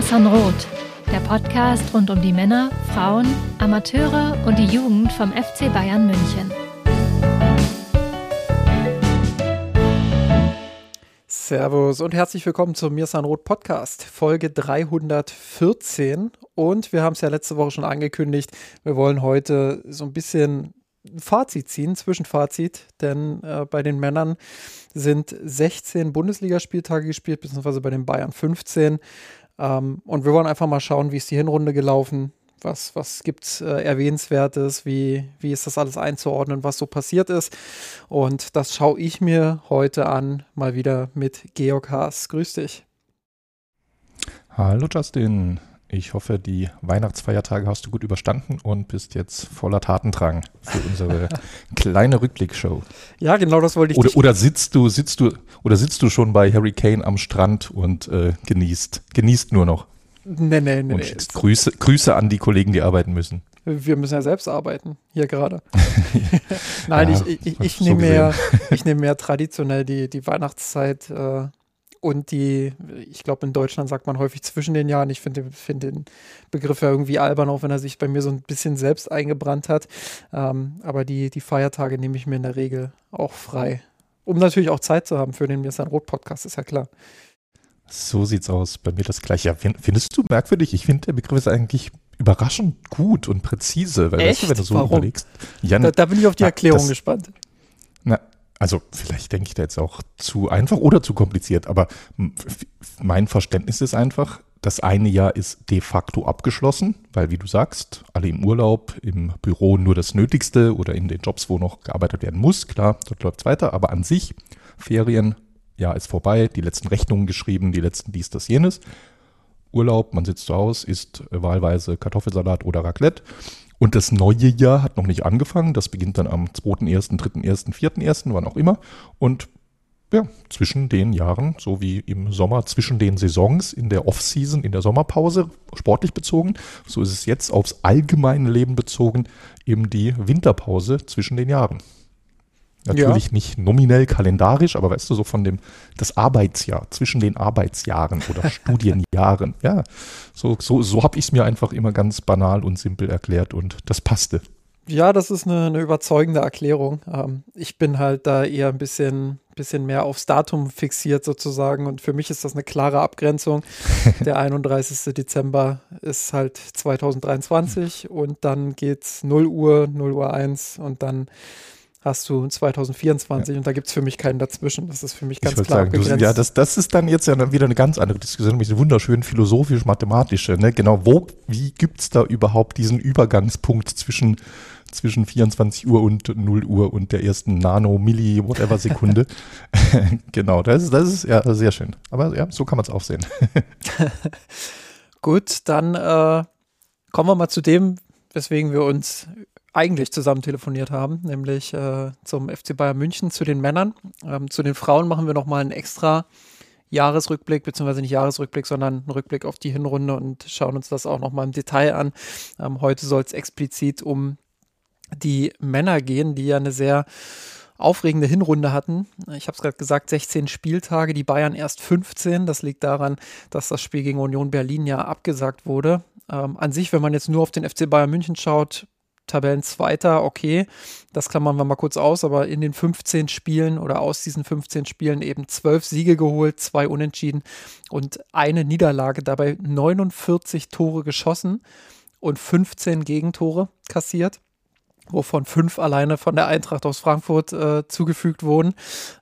Mirsan Roth, der Podcast rund um die Männer, Frauen, Amateure und die Jugend vom FC Bayern München. Servus und herzlich willkommen zum Mirsan Roth Podcast, Folge 314. Und wir haben es ja letzte Woche schon angekündigt, wir wollen heute so ein bisschen Fazit ziehen, Zwischenfazit, denn äh, bei den Männern sind 16 Bundesligaspieltage gespielt, beziehungsweise bei den Bayern 15. Ähm, und wir wollen einfach mal schauen, wie ist die Hinrunde gelaufen, was, was gibt es äh, Erwähnenswertes, wie, wie ist das alles einzuordnen, was so passiert ist. Und das schaue ich mir heute an, mal wieder mit Georg Haas. Grüß dich. Hallo Justin. Ich hoffe, die Weihnachtsfeiertage hast du gut überstanden und bist jetzt voller Tatendrang für unsere kleine Rückblickshow. Ja, genau das wollte ich. Oder, oder sitzt du, sitzt du, oder sitzt du schon bei Harry Kane am Strand und äh, genießt, genießt nur noch? Nee, nee, nee. Und nee. Grüße, Grüße an die Kollegen, die arbeiten müssen. Wir müssen ja selbst arbeiten, hier gerade. Nein, Ja, ich, ich, ich so nehme mehr, ich nehme mehr traditionell die, die Weihnachtszeit äh, und die, ich glaube, in Deutschland sagt man häufig zwischen den Jahren. Ich finde find den Begriff ja irgendwie albern, auch wenn er sich bei mir so ein bisschen selbst eingebrannt hat. Ähm, aber die, die Feiertage nehme ich mir in der Regel auch frei. Um natürlich auch Zeit zu haben für den Mir ist ein Rot-Podcast, ist ja klar. So sieht's aus. Bei mir das gleiche. Ja, find- findest du merkwürdig? Ich finde, der Begriff ist eigentlich überraschend gut und präzise. Weil, weißt du, Echt? wenn du so Warum? überlegst. Ja, Da, da bin ich auf die Na, Erklärung das- gespannt. Also vielleicht denke ich da jetzt auch zu einfach oder zu kompliziert, aber mein Verständnis ist einfach, das eine Jahr ist de facto abgeschlossen, weil wie du sagst, alle im Urlaub, im Büro nur das Nötigste oder in den Jobs, wo noch gearbeitet werden muss, klar, dort läuft es weiter, aber an sich, Ferien, Jahr ist vorbei, die letzten Rechnungen geschrieben, die letzten dies, das, jenes. Urlaub, man sitzt zu Hause, isst wahlweise Kartoffelsalat oder Raclette. Und das neue Jahr hat noch nicht angefangen. Das beginnt dann am 2., 3., 1., 4., wann auch immer. Und ja, zwischen den Jahren, so wie im Sommer, zwischen den Saisons, in der Off-Season, in der Sommerpause, sportlich bezogen, so ist es jetzt aufs allgemeine Leben bezogen, eben die Winterpause zwischen den Jahren. Natürlich nicht nominell kalendarisch, aber weißt du, so von dem, das Arbeitsjahr, zwischen den Arbeitsjahren oder Studienjahren. Ja, so, so, so habe ich es mir einfach immer ganz banal und simpel erklärt und das passte. Ja, das ist eine, eine überzeugende Erklärung. Ähm, ich bin halt da eher ein bisschen, bisschen mehr aufs Datum fixiert sozusagen und für mich ist das eine klare Abgrenzung. Der 31. Dezember ist halt 2023 und dann geht's 0 Uhr, 0 Uhr 1 und dann hast du 2024 und da gibt's für mich keinen dazwischen. Das ist für mich ganz klar sagen, du, ja, das, das ist dann jetzt ja wieder eine ganz andere Diskussion, nämlich eine wunderschön philosophisch-mathematische. Ne? Genau, wo, wie gibt's da überhaupt diesen Übergangspunkt zwischen, zwischen 24 Uhr und 0 Uhr und der ersten Nano, Milli, whatever Sekunde? genau, das ist, das ist ja sehr schön. Aber ja, so kann man es auch sehen. Gut, dann äh, kommen wir mal zu dem, weswegen wir uns eigentlich zusammen telefoniert haben, nämlich äh, zum FC Bayern München, zu den Männern. Ähm, zu den Frauen machen wir nochmal einen extra Jahresrückblick, beziehungsweise nicht Jahresrückblick, sondern einen Rückblick auf die Hinrunde und schauen uns das auch nochmal im Detail an. Ähm, heute soll es explizit um die Männer gehen, die ja eine sehr aufregende Hinrunde hatten. Ich habe es gerade gesagt, 16 Spieltage, die Bayern erst 15. Das liegt daran, dass das Spiel gegen Union Berlin ja abgesagt wurde. Ähm, an sich, wenn man jetzt nur auf den FC Bayern München schaut, Tabellenzweiter, okay, das klammern wir mal kurz aus, aber in den 15 Spielen oder aus diesen 15 Spielen eben 12 Siege geholt, zwei Unentschieden und eine Niederlage, dabei 49 Tore geschossen und 15 Gegentore kassiert wovon fünf alleine von der Eintracht aus Frankfurt äh, zugefügt wurden.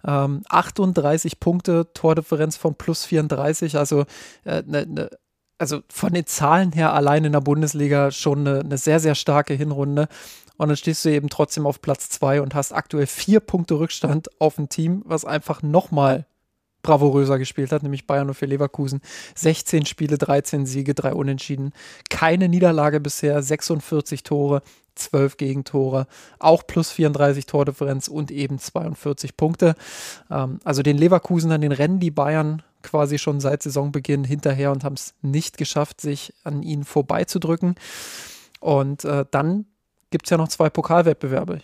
Ähm, 38 Punkte, Tordifferenz von plus 34, also, äh, ne, ne, also von den Zahlen her allein in der Bundesliga schon eine, eine sehr, sehr starke Hinrunde. Und dann stehst du eben trotzdem auf Platz zwei und hast aktuell vier Punkte Rückstand auf ein Team, was einfach nochmal bravouröser gespielt hat, nämlich Bayern für Leverkusen. 16 Spiele, 13 Siege, drei Unentschieden. Keine Niederlage bisher, 46 Tore, 12 Gegentore, auch plus 34 Tordifferenz und eben 42 Punkte. Ähm, also den Leverkusenern, den rennen die Bayern quasi schon seit Saisonbeginn hinterher und haben es nicht geschafft, sich an ihnen vorbeizudrücken. Und äh, dann gibt es ja noch zwei Pokalwettbewerbe.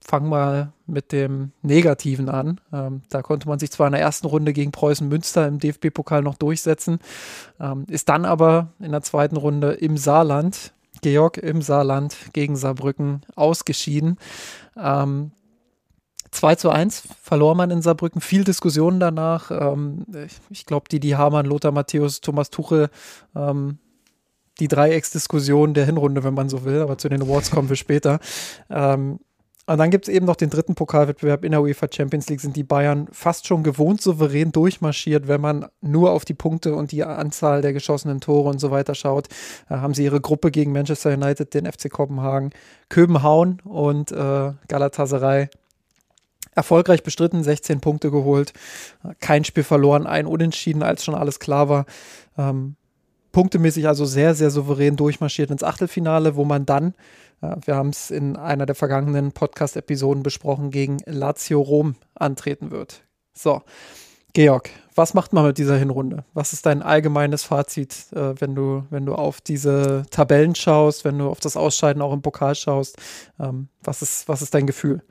fangen mal mit dem Negativen an. Ähm, da konnte man sich zwar in der ersten Runde gegen Preußen Münster im DFB-Pokal noch durchsetzen, ähm, ist dann aber in der zweiten Runde im Saarland, Georg im Saarland gegen Saarbrücken ausgeschieden. Ähm, 2 zu 1 verlor man in Saarbrücken. Viel Diskussionen danach. Ähm, ich glaube, die, die Hamann, Lothar Matthäus, Thomas Tuchel, ähm, die Dreiecksdiskussion der Hinrunde, wenn man so will, aber zu den Awards kommen wir später. Ähm, und dann gibt es eben noch den dritten Pokalwettbewerb in der UEFA Champions League, sind die Bayern fast schon gewohnt souverän durchmarschiert, wenn man nur auf die Punkte und die Anzahl der geschossenen Tore und so weiter schaut. Da haben sie ihre Gruppe gegen Manchester United, den FC Kopenhagen, Köbenhauen und äh, Galatasaray erfolgreich bestritten, 16 Punkte geholt, kein Spiel verloren, ein Unentschieden, als schon alles klar war. Ähm, punktemäßig also sehr, sehr souverän durchmarschiert ins Achtelfinale, wo man dann, äh, wir haben es in einer der vergangenen Podcast-Episoden besprochen, gegen Lazio Rom antreten wird. So, Georg, was macht man mit dieser Hinrunde? Was ist dein allgemeines Fazit, äh, wenn, du, wenn du auf diese Tabellen schaust, wenn du auf das Ausscheiden auch im Pokal schaust? Ähm, was, ist, was ist dein Gefühl?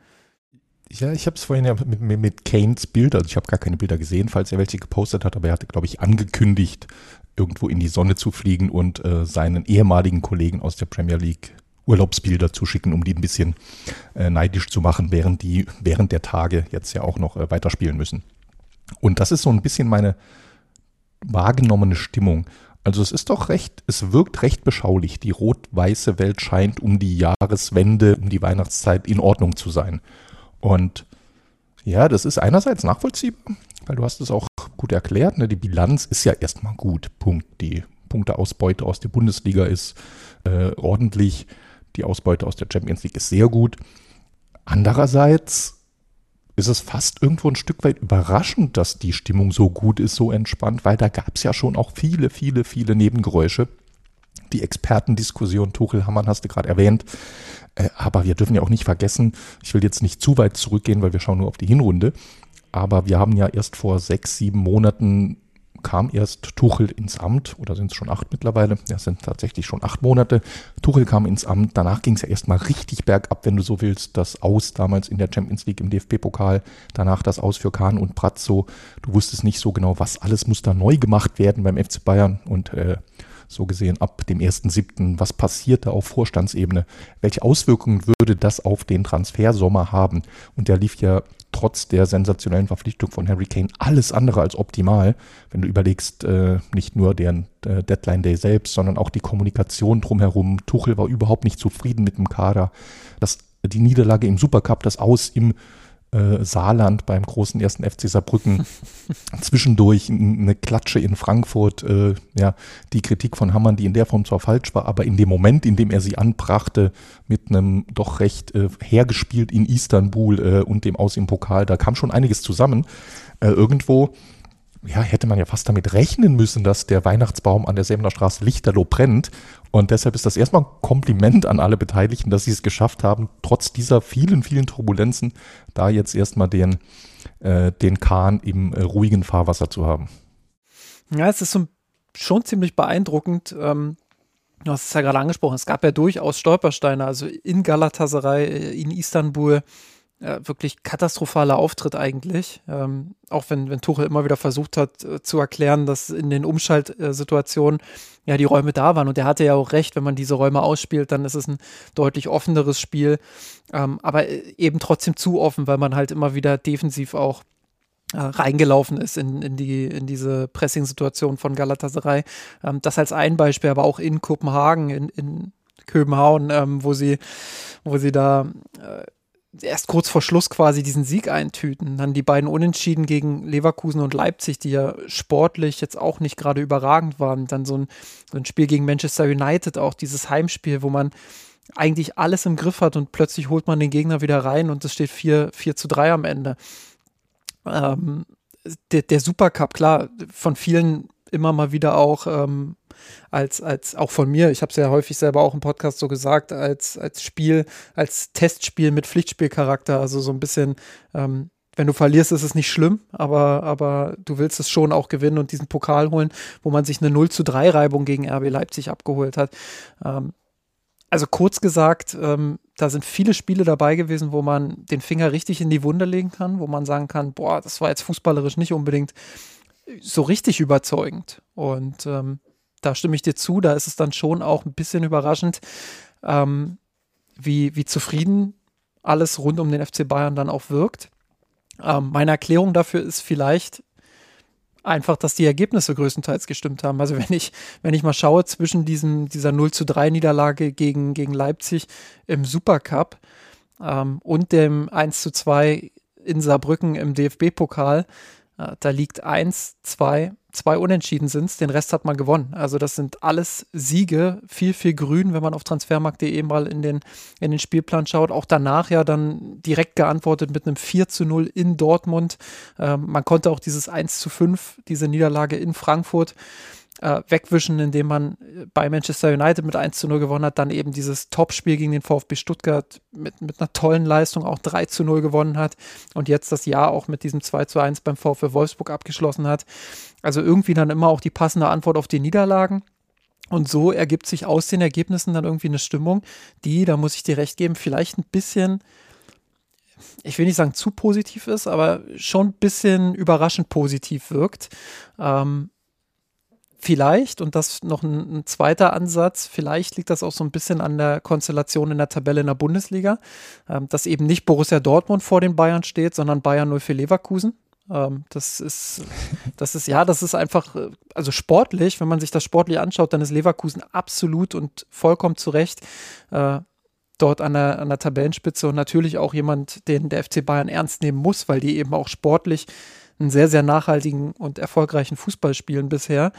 Ja, ich habe es vorhin ja mit, mit, mit Kanes Bild, also ich habe gar keine Bilder gesehen, falls er welche gepostet hat, aber er hatte, glaube ich, angekündigt, irgendwo in die Sonne zu fliegen und äh, seinen ehemaligen Kollegen aus der Premier League Urlaubsbilder zu schicken, um die ein bisschen äh, neidisch zu machen, während die während der Tage jetzt ja auch noch äh, weiterspielen müssen. Und das ist so ein bisschen meine wahrgenommene Stimmung. Also es ist doch recht, es wirkt recht beschaulich. Die rot-weiße Welt scheint um die Jahreswende, um die Weihnachtszeit in Ordnung zu sein. Und ja, das ist einerseits nachvollziehbar, weil du hast es auch gut erklärt. Ne? Die Bilanz ist ja erstmal gut. Punkt. Die Punkteausbeute aus der Bundesliga ist äh, ordentlich. Die Ausbeute aus der Champions League ist sehr gut. Andererseits ist es fast irgendwo ein Stück weit überraschend, dass die Stimmung so gut ist, so entspannt, weil da gab es ja schon auch viele, viele, viele Nebengeräusche. Die Expertendiskussion, Tuchel Hammann hast du gerade erwähnt, äh, aber wir dürfen ja auch nicht vergessen, ich will jetzt nicht zu weit zurückgehen, weil wir schauen nur auf die Hinrunde. Aber wir haben ja erst vor sechs, sieben Monaten kam erst Tuchel ins Amt, oder sind es schon acht mittlerweile? Ja, sind tatsächlich schon acht Monate. Tuchel kam ins Amt, danach ging es ja erstmal richtig bergab, wenn du so willst. Das Aus damals in der Champions League im DFB-Pokal, danach das Aus für Kahn und Pratzo. Du wusstest nicht so genau, was alles muss da neu gemacht werden beim FC Bayern und äh, so gesehen ab dem 1.7., was passiert da auf Vorstandsebene? Welche Auswirkungen würde das auf den Transfersommer haben? Und der lief ja trotz der sensationellen Verpflichtung von Harry Kane alles andere als optimal, wenn du überlegst, äh, nicht nur deren äh, Deadline Day selbst, sondern auch die Kommunikation drumherum. Tuchel war überhaupt nicht zufrieden mit dem Kader. Das, die Niederlage im Supercup, das Aus im äh, Saarland beim großen ersten FC Saarbrücken. Zwischendurch eine Klatsche in Frankfurt, äh, ja, die Kritik von Hammann, die in der Form zwar falsch war, aber in dem Moment, in dem er sie anbrachte, mit einem doch recht äh, hergespielt in Istanbul äh, und dem Aus im Pokal, da kam schon einiges zusammen. Äh, irgendwo ja, hätte man ja fast damit rechnen müssen, dass der Weihnachtsbaum an der Säbener Straße lichterloh brennt. Und deshalb ist das erstmal ein Kompliment an alle Beteiligten, dass sie es geschafft haben, trotz dieser vielen, vielen Turbulenzen, da jetzt erstmal den, äh, den Kahn im äh, ruhigen Fahrwasser zu haben. Ja, es ist so schon ziemlich beeindruckend. Ähm, du hast es ja gerade angesprochen, es gab ja durchaus Stolpersteine, also in Galatasaray, äh, in Istanbul, äh, wirklich katastrophaler Auftritt eigentlich. Ähm, auch wenn, wenn Tuchel immer wieder versucht hat äh, zu erklären, dass in den Umschaltsituationen ja die Räume da waren. Und er hatte ja auch recht, wenn man diese Räume ausspielt, dann ist es ein deutlich offeneres Spiel. Ähm, aber äh, eben trotzdem zu offen, weil man halt immer wieder defensiv auch äh, reingelaufen ist in, in, die, in diese Pressing-Situation von Galatasaray. Ähm, das als ein Beispiel, aber auch in Kopenhagen, in, in Köbenhauen, ähm, wo sie, wo sie da äh, erst kurz vor Schluss quasi diesen Sieg eintüten. Dann die beiden Unentschieden gegen Leverkusen und Leipzig, die ja sportlich jetzt auch nicht gerade überragend waren. Dann so ein, so ein Spiel gegen Manchester United, auch dieses Heimspiel, wo man eigentlich alles im Griff hat und plötzlich holt man den Gegner wieder rein und es steht 4, 4 zu 3 am Ende. Ähm, der, der Supercup, klar, von vielen immer mal wieder auch ähm, als, als auch von mir, ich habe es ja häufig selber auch im Podcast so gesagt, als, als Spiel, als Testspiel mit Pflichtspielcharakter, also so ein bisschen, ähm, wenn du verlierst, ist es nicht schlimm, aber, aber du willst es schon auch gewinnen und diesen Pokal holen, wo man sich eine 0 zu 3 Reibung gegen RB Leipzig abgeholt hat. Ähm, also kurz gesagt, ähm, da sind viele Spiele dabei gewesen, wo man den Finger richtig in die Wunde legen kann, wo man sagen kann, boah, das war jetzt fußballerisch nicht unbedingt so richtig überzeugend. Und ähm, da stimme ich dir zu, da ist es dann schon auch ein bisschen überraschend, ähm, wie, wie zufrieden alles rund um den FC Bayern dann auch wirkt. Ähm, meine Erklärung dafür ist vielleicht einfach, dass die Ergebnisse größtenteils gestimmt haben. Also wenn ich, wenn ich mal schaue zwischen diesem, dieser 0 zu 3 Niederlage gegen, gegen Leipzig im Supercup ähm, und dem 1 zu 2 in Saarbrücken im DFB-Pokal, äh, da liegt 1, 2, zwei Unentschieden sind es, den Rest hat man gewonnen. Also das sind alles Siege, viel, viel grün, wenn man auf transfermarkt.de mal in den, in den Spielplan schaut. Auch danach ja dann direkt geantwortet mit einem 4 zu 0 in Dortmund. Ähm, man konnte auch dieses 1 zu 5, diese Niederlage in Frankfurt äh, wegwischen, indem man äh, bei Manchester United mit 1 zu 0 gewonnen hat, dann eben dieses Topspiel gegen den VfB Stuttgart mit, mit einer tollen Leistung auch 3 zu 0 gewonnen hat und jetzt das Jahr auch mit diesem 2 zu 1 beim VfB Wolfsburg abgeschlossen hat. Also irgendwie dann immer auch die passende Antwort auf die Niederlagen. Und so ergibt sich aus den Ergebnissen dann irgendwie eine Stimmung, die, da muss ich dir recht geben, vielleicht ein bisschen, ich will nicht sagen zu positiv ist, aber schon ein bisschen überraschend positiv wirkt. Ähm, Vielleicht, und das noch ein, ein, zweiter Ansatz, vielleicht liegt das auch so ein bisschen an der Konstellation in der Tabelle in der Bundesliga, ähm, dass eben nicht Borussia Dortmund vor den Bayern steht, sondern Bayern 04 Leverkusen. Ähm, das ist, das ist, ja, das ist einfach, äh, also sportlich, wenn man sich das sportlich anschaut, dann ist Leverkusen absolut und vollkommen zu Recht äh, dort an der, an der Tabellenspitze und natürlich auch jemand, den der FC Bayern ernst nehmen muss, weil die eben auch sportlich einen sehr, sehr nachhaltigen und erfolgreichen Fußball spielen bisher.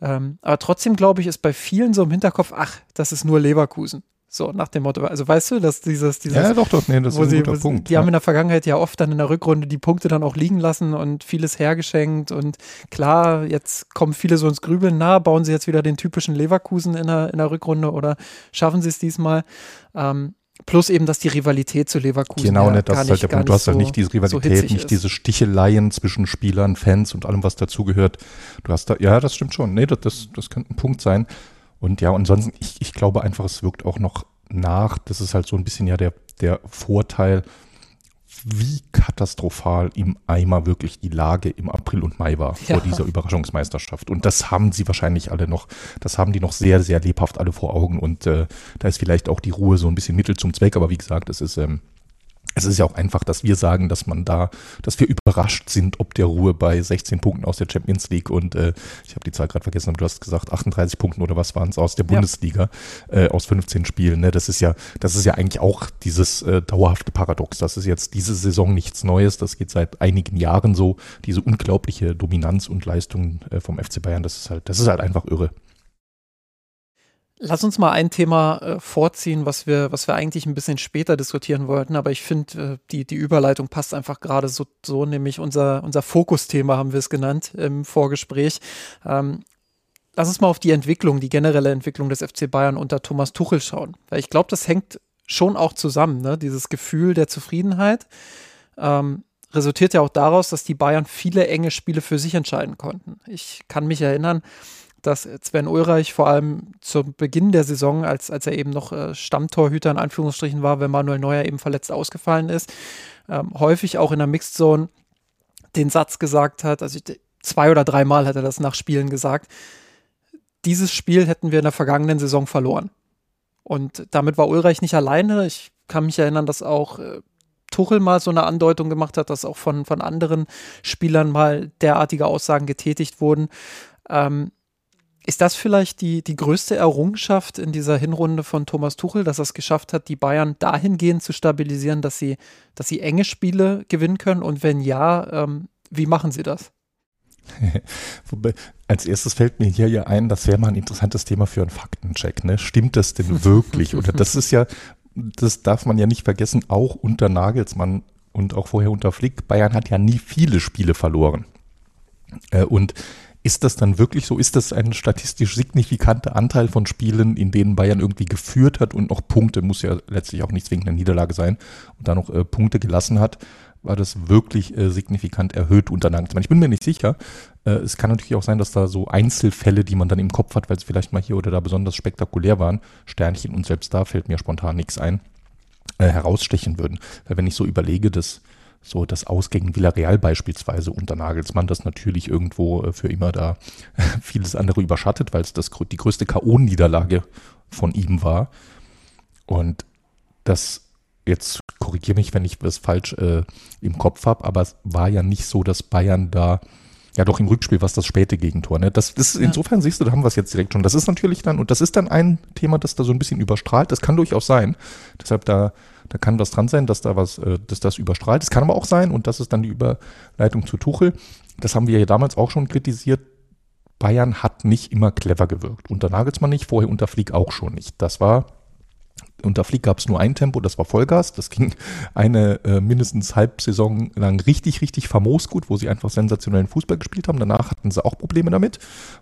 Ähm, aber trotzdem glaube ich, ist bei vielen so im Hinterkopf, ach, das ist nur Leverkusen. So nach dem Motto, also weißt du, dass dieses, dieses ja doch, doch, nee, das ist ein sie, guter Punkt. Die ja. haben in der Vergangenheit ja oft dann in der Rückrunde die Punkte dann auch liegen lassen und vieles hergeschenkt und klar, jetzt kommen viele so ins Grübeln, na, bauen sie jetzt wieder den typischen Leverkusen in der, in der Rückrunde oder schaffen sie es diesmal? Ähm, Plus eben, dass die Rivalität zu Leverkusen. Genau, ja, das ist halt der Punkt. Du hast halt nicht diese Rivalität, so nicht ist. diese Sticheleien zwischen Spielern, Fans und allem, was dazugehört. Du hast da, ja, das stimmt schon. Nee, das, das, das könnte ein Punkt sein. Und ja, ansonsten, ich, ich glaube einfach, es wirkt auch noch nach. Das ist halt so ein bisschen ja der, der Vorteil wie katastrophal im Eimer wirklich die Lage im April und Mai war ja. vor dieser Überraschungsmeisterschaft. Und das haben sie wahrscheinlich alle noch, das haben die noch sehr, sehr lebhaft alle vor Augen. Und äh, da ist vielleicht auch die Ruhe so ein bisschen Mittel zum Zweck. Aber wie gesagt, es ist ähm, es ist ja auch einfach, dass wir sagen, dass man da, dass wir überrascht sind, ob der Ruhe bei 16 Punkten aus der Champions League und äh, ich habe die Zahl gerade vergessen, aber du hast gesagt 38 Punkten oder was waren es aus der Bundesliga ja. äh, aus 15 Spielen. Ne? Das ist ja, das ist ja eigentlich auch dieses äh, dauerhafte Paradox. Das ist jetzt diese Saison nichts Neues. Das geht seit einigen Jahren so. Diese unglaubliche Dominanz und Leistung äh, vom FC Bayern. Das ist halt, das ist halt einfach irre. Lass uns mal ein Thema äh, vorziehen, was wir, was wir eigentlich ein bisschen später diskutieren wollten, aber ich finde, äh, die, die Überleitung passt einfach gerade so, so, nämlich unser, unser Fokusthema haben wir es genannt im Vorgespräch. Ähm, lass uns mal auf die Entwicklung, die generelle Entwicklung des FC Bayern unter Thomas Tuchel schauen. Weil ich glaube, das hängt schon auch zusammen, ne? dieses Gefühl der Zufriedenheit. Ähm, resultiert ja auch daraus, dass die Bayern viele enge Spiele für sich entscheiden konnten. Ich kann mich erinnern, dass Sven Ulreich vor allem zu Beginn der Saison, als, als er eben noch äh, Stammtorhüter in Anführungsstrichen war, wenn Manuel Neuer eben verletzt ausgefallen ist, ähm, häufig auch in der Mixed Zone den Satz gesagt hat, also zwei oder dreimal hat er das nach Spielen gesagt, dieses Spiel hätten wir in der vergangenen Saison verloren. Und damit war Ulreich nicht alleine. Ich kann mich erinnern, dass auch äh, Tuchel mal so eine Andeutung gemacht hat, dass auch von, von anderen Spielern mal derartige Aussagen getätigt wurden. Ähm, ist das vielleicht die, die größte Errungenschaft in dieser Hinrunde von Thomas Tuchel, dass er es geschafft hat, die Bayern dahingehend zu stabilisieren, dass sie, dass sie enge Spiele gewinnen können? Und wenn ja, ähm, wie machen sie das? Wobei, als erstes fällt mir hier ja ein, das wäre mal ein interessantes Thema für einen Faktencheck. Ne? Stimmt das denn wirklich? Oder das ist ja, das darf man ja nicht vergessen, auch unter Nagelsmann und auch vorher unter Flick. Bayern hat ja nie viele Spiele verloren. Äh, und ist das dann wirklich so? Ist das ein statistisch signifikanter Anteil von Spielen, in denen Bayern irgendwie geführt hat und noch Punkte, muss ja letztlich auch nicht zwingend eine Niederlage sein, und da noch äh, Punkte gelassen hat? War das wirklich äh, signifikant erhöht unter Nagelsmann? Ich bin mir nicht sicher. Äh, es kann natürlich auch sein, dass da so Einzelfälle, die man dann im Kopf hat, weil sie vielleicht mal hier oder da besonders spektakulär waren, Sternchen und selbst da fällt mir spontan nichts ein. äh, herausstechen würden. Weil wenn ich so überlege, dass so das Aus gegen Villarreal beispielsweise unter Nagelsmann, das natürlich irgendwo äh, für immer da vieles andere überschattet, weil es das, die größte K.O.-Niederlage von ihm war. Und das, jetzt korrigiere mich, wenn ich das falsch äh, im Kopf habe, aber es war ja nicht so, dass Bayern da ja, doch im Rückspiel war es das späte Gegentor. Ne? Das, das, ja. Insofern siehst du, da haben wir es jetzt direkt schon. Das ist natürlich dann, und das ist dann ein Thema, das da so ein bisschen überstrahlt. Das kann durchaus sein. Deshalb da, da kann was dran sein, dass da was, äh, dass das überstrahlt. Es kann aber auch sein, und das ist dann die Überleitung zu Tuchel. Das haben wir ja damals auch schon kritisiert. Bayern hat nicht immer clever gewirkt. Unter Nagelsmann nicht, vorher unter Flieg auch schon nicht. Das war unter Flick gab es nur ein Tempo, das war Vollgas. Das ging eine äh, mindestens Halbsaison lang richtig, richtig famos gut, wo sie einfach sensationellen Fußball gespielt haben. Danach hatten sie auch Probleme damit,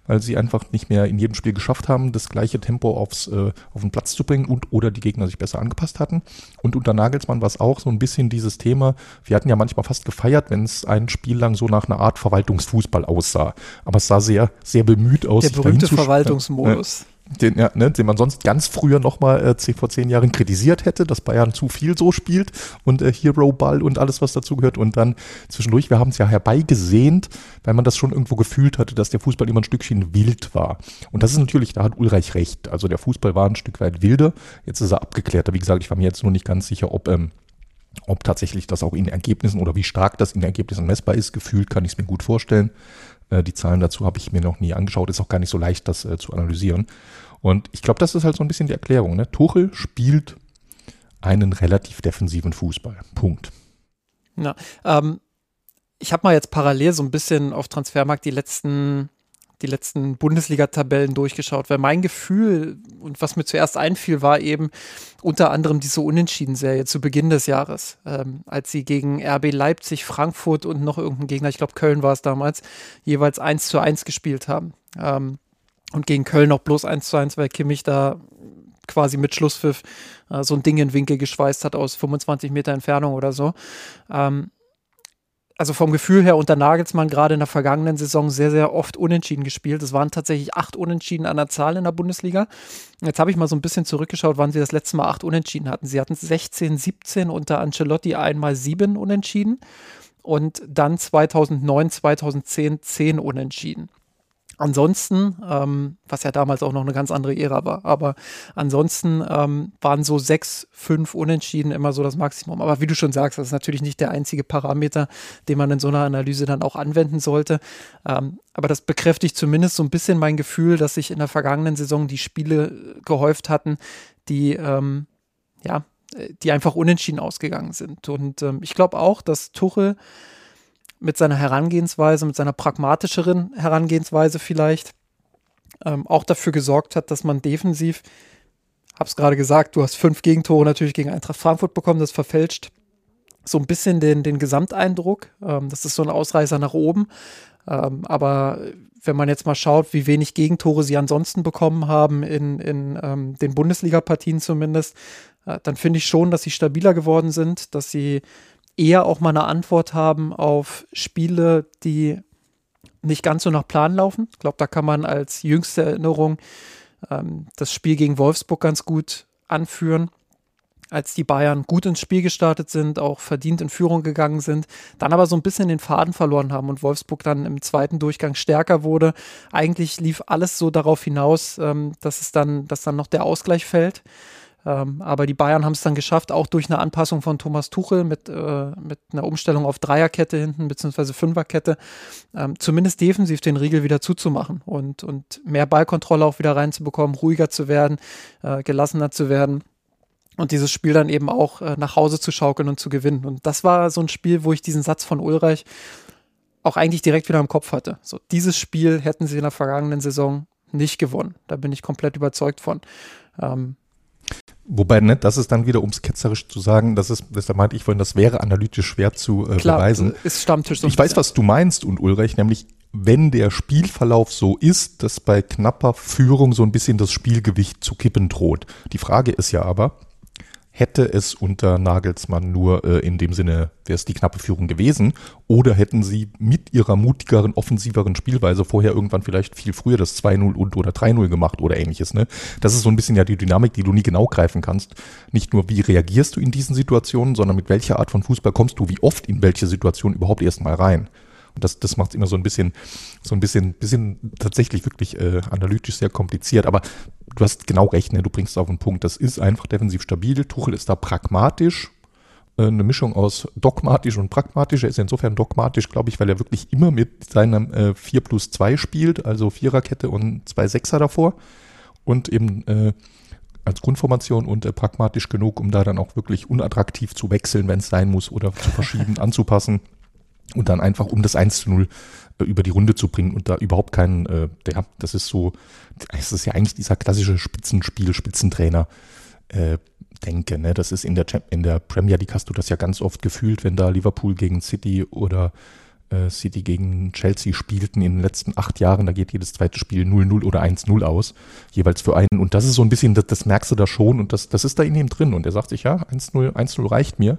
weil sie einfach nicht mehr in jedem Spiel geschafft haben, das gleiche Tempo aufs, äh, auf den Platz zu bringen und oder die Gegner sich besser angepasst hatten. Und unter Nagelsmann war es auch so ein bisschen dieses Thema. Wir hatten ja manchmal fast gefeiert, wenn es ein Spiel lang so nach einer Art Verwaltungsfußball aussah. Aber es sah sehr, sehr bemüht aus. Der berühmte Verwaltungsmodus den, ja, ne, den man sonst ganz früher nochmal äh, vor zehn Jahren kritisiert hätte, dass Bayern zu viel so spielt und äh, Hero-Ball und alles, was dazugehört. Und dann zwischendurch, wir haben es ja herbeigesehnt, weil man das schon irgendwo gefühlt hatte, dass der Fußball immer ein Stückchen wild war. Und das ist natürlich, da hat Ulreich recht. Also der Fußball war ein Stück weit wilder. Jetzt ist er abgeklärter. Wie gesagt, ich war mir jetzt nur nicht ganz sicher, ob ähm, ob tatsächlich das auch in Ergebnissen oder wie stark das in Ergebnissen messbar ist. Gefühlt kann ich es mir gut vorstellen. Äh, die Zahlen dazu habe ich mir noch nie angeschaut. Ist auch gar nicht so leicht, das äh, zu analysieren. Und ich glaube, das ist halt so ein bisschen die Erklärung. Ne? Tuchel spielt einen relativ defensiven Fußball. Punkt. Ja, ähm, ich habe mal jetzt parallel so ein bisschen auf Transfermarkt die letzten die letzten Bundesliga-Tabellen durchgeschaut, weil mein Gefühl und was mir zuerst einfiel, war eben unter anderem diese Unentschieden-Serie zu Beginn des Jahres, ähm, als sie gegen RB Leipzig, Frankfurt und noch irgendein Gegner, ich glaube Köln war es damals, jeweils 1 zu 1 gespielt haben. Ähm, und gegen Köln auch bloß 1 zu 1, weil Kimmich da quasi mit Schlusspfiff äh, so ein Ding in Winkel geschweißt hat aus 25 Meter Entfernung oder so. Ähm, also vom Gefühl her unter Nagelsmann gerade in der vergangenen Saison sehr, sehr oft unentschieden gespielt. Es waren tatsächlich acht Unentschieden an der Zahl in der Bundesliga. Jetzt habe ich mal so ein bisschen zurückgeschaut, wann sie das letzte Mal acht Unentschieden hatten. Sie hatten 16, 17 unter Ancelotti einmal sieben Unentschieden und dann 2009, 2010 zehn Unentschieden. Ansonsten, ähm, was ja damals auch noch eine ganz andere Ära war, aber ansonsten ähm, waren so sechs, fünf Unentschieden immer so das Maximum. Aber wie du schon sagst, das ist natürlich nicht der einzige Parameter, den man in so einer Analyse dann auch anwenden sollte. Ähm, aber das bekräftigt zumindest so ein bisschen mein Gefühl, dass sich in der vergangenen Saison die Spiele gehäuft hatten, die ähm, ja, die einfach unentschieden ausgegangen sind. Und ähm, ich glaube auch, dass Tuchel mit seiner Herangehensweise, mit seiner pragmatischeren Herangehensweise vielleicht ähm, auch dafür gesorgt hat, dass man defensiv, hab's gerade gesagt, du hast fünf Gegentore natürlich gegen Eintracht Frankfurt bekommen, das verfälscht so ein bisschen den, den Gesamteindruck. Ähm, das ist so ein Ausreißer nach oben. Ähm, aber wenn man jetzt mal schaut, wie wenig Gegentore sie ansonsten bekommen haben, in, in ähm, den Bundesliga-Partien zumindest, äh, dann finde ich schon, dass sie stabiler geworden sind, dass sie eher auch mal eine Antwort haben auf Spiele, die nicht ganz so nach Plan laufen. Ich glaube, da kann man als jüngste Erinnerung ähm, das Spiel gegen Wolfsburg ganz gut anführen. Als die Bayern gut ins Spiel gestartet sind, auch verdient in Führung gegangen sind, dann aber so ein bisschen den Faden verloren haben und Wolfsburg dann im zweiten Durchgang stärker wurde. Eigentlich lief alles so darauf hinaus, ähm, dass es dann, dass dann noch der Ausgleich fällt. Ähm, aber die Bayern haben es dann geschafft, auch durch eine Anpassung von Thomas Tuchel mit, äh, mit einer Umstellung auf Dreierkette hinten, beziehungsweise Fünferkette, ähm, zumindest defensiv den Riegel wieder zuzumachen und, und mehr Ballkontrolle auch wieder reinzubekommen, ruhiger zu werden, äh, gelassener zu werden und dieses Spiel dann eben auch äh, nach Hause zu schaukeln und zu gewinnen. Und das war so ein Spiel, wo ich diesen Satz von Ulreich auch eigentlich direkt wieder im Kopf hatte. So, dieses Spiel hätten sie in der vergangenen Saison nicht gewonnen. Da bin ich komplett überzeugt von. Ähm, Wobei, ne, das ist dann wieder, um es ketzerisch zu sagen, das ist, das meinte ich vorhin, das wäre analytisch schwer zu äh, Klar, beweisen. Ist Stammtisch so ich weiß, was du meinst und Ulrich, nämlich wenn der Spielverlauf so ist, dass bei knapper Führung so ein bisschen das Spielgewicht zu kippen droht. Die Frage ist ja aber, hätte es unter Nagelsmann nur äh, in dem Sinne, wäre es die knappe Führung gewesen, oder hätten sie mit ihrer mutigeren, offensiveren Spielweise vorher irgendwann vielleicht viel früher das 2-0 und oder 3-0 gemacht oder ähnliches. Ne? Das ist so ein bisschen ja die Dynamik, die du nie genau greifen kannst. Nicht nur, wie reagierst du in diesen Situationen, sondern mit welcher Art von Fußball kommst du, wie oft in welche Situation überhaupt erstmal rein. Und das, das macht es immer so ein bisschen, so ein bisschen, bisschen tatsächlich wirklich äh, analytisch sehr kompliziert. Aber du hast genau recht, ne? du bringst auf den Punkt. Das ist einfach defensiv stabil. Tuchel ist da pragmatisch. Äh, eine Mischung aus dogmatisch und pragmatisch. Er ist insofern dogmatisch, glaube ich, weil er wirklich immer mit seinem äh, 4 plus 2 spielt, also Viererkette und zwei Sechser davor. Und eben äh, als Grundformation und äh, pragmatisch genug, um da dann auch wirklich unattraktiv zu wechseln, wenn es sein muss, oder zu verschieben, anzupassen und dann einfach um das 1 zu 0 äh, über die Runde zu bringen und da überhaupt keinen, äh, der, das ist so, das ist ja eigentlich dieser klassische Spitzenspiel, Spitzentrainer, äh, denke, ne? Das ist in der, in der Premier League hast du das ja ganz oft gefühlt, wenn da Liverpool gegen City oder äh, City gegen Chelsea spielten in den letzten acht Jahren, da geht jedes zweite Spiel 0-0 oder 1-0 aus, jeweils für einen. Und das ist so ein bisschen, das, das merkst du da schon und das, das ist da in ihm drin. Und er sagt sich, ja, 1-0, 1-0 reicht mir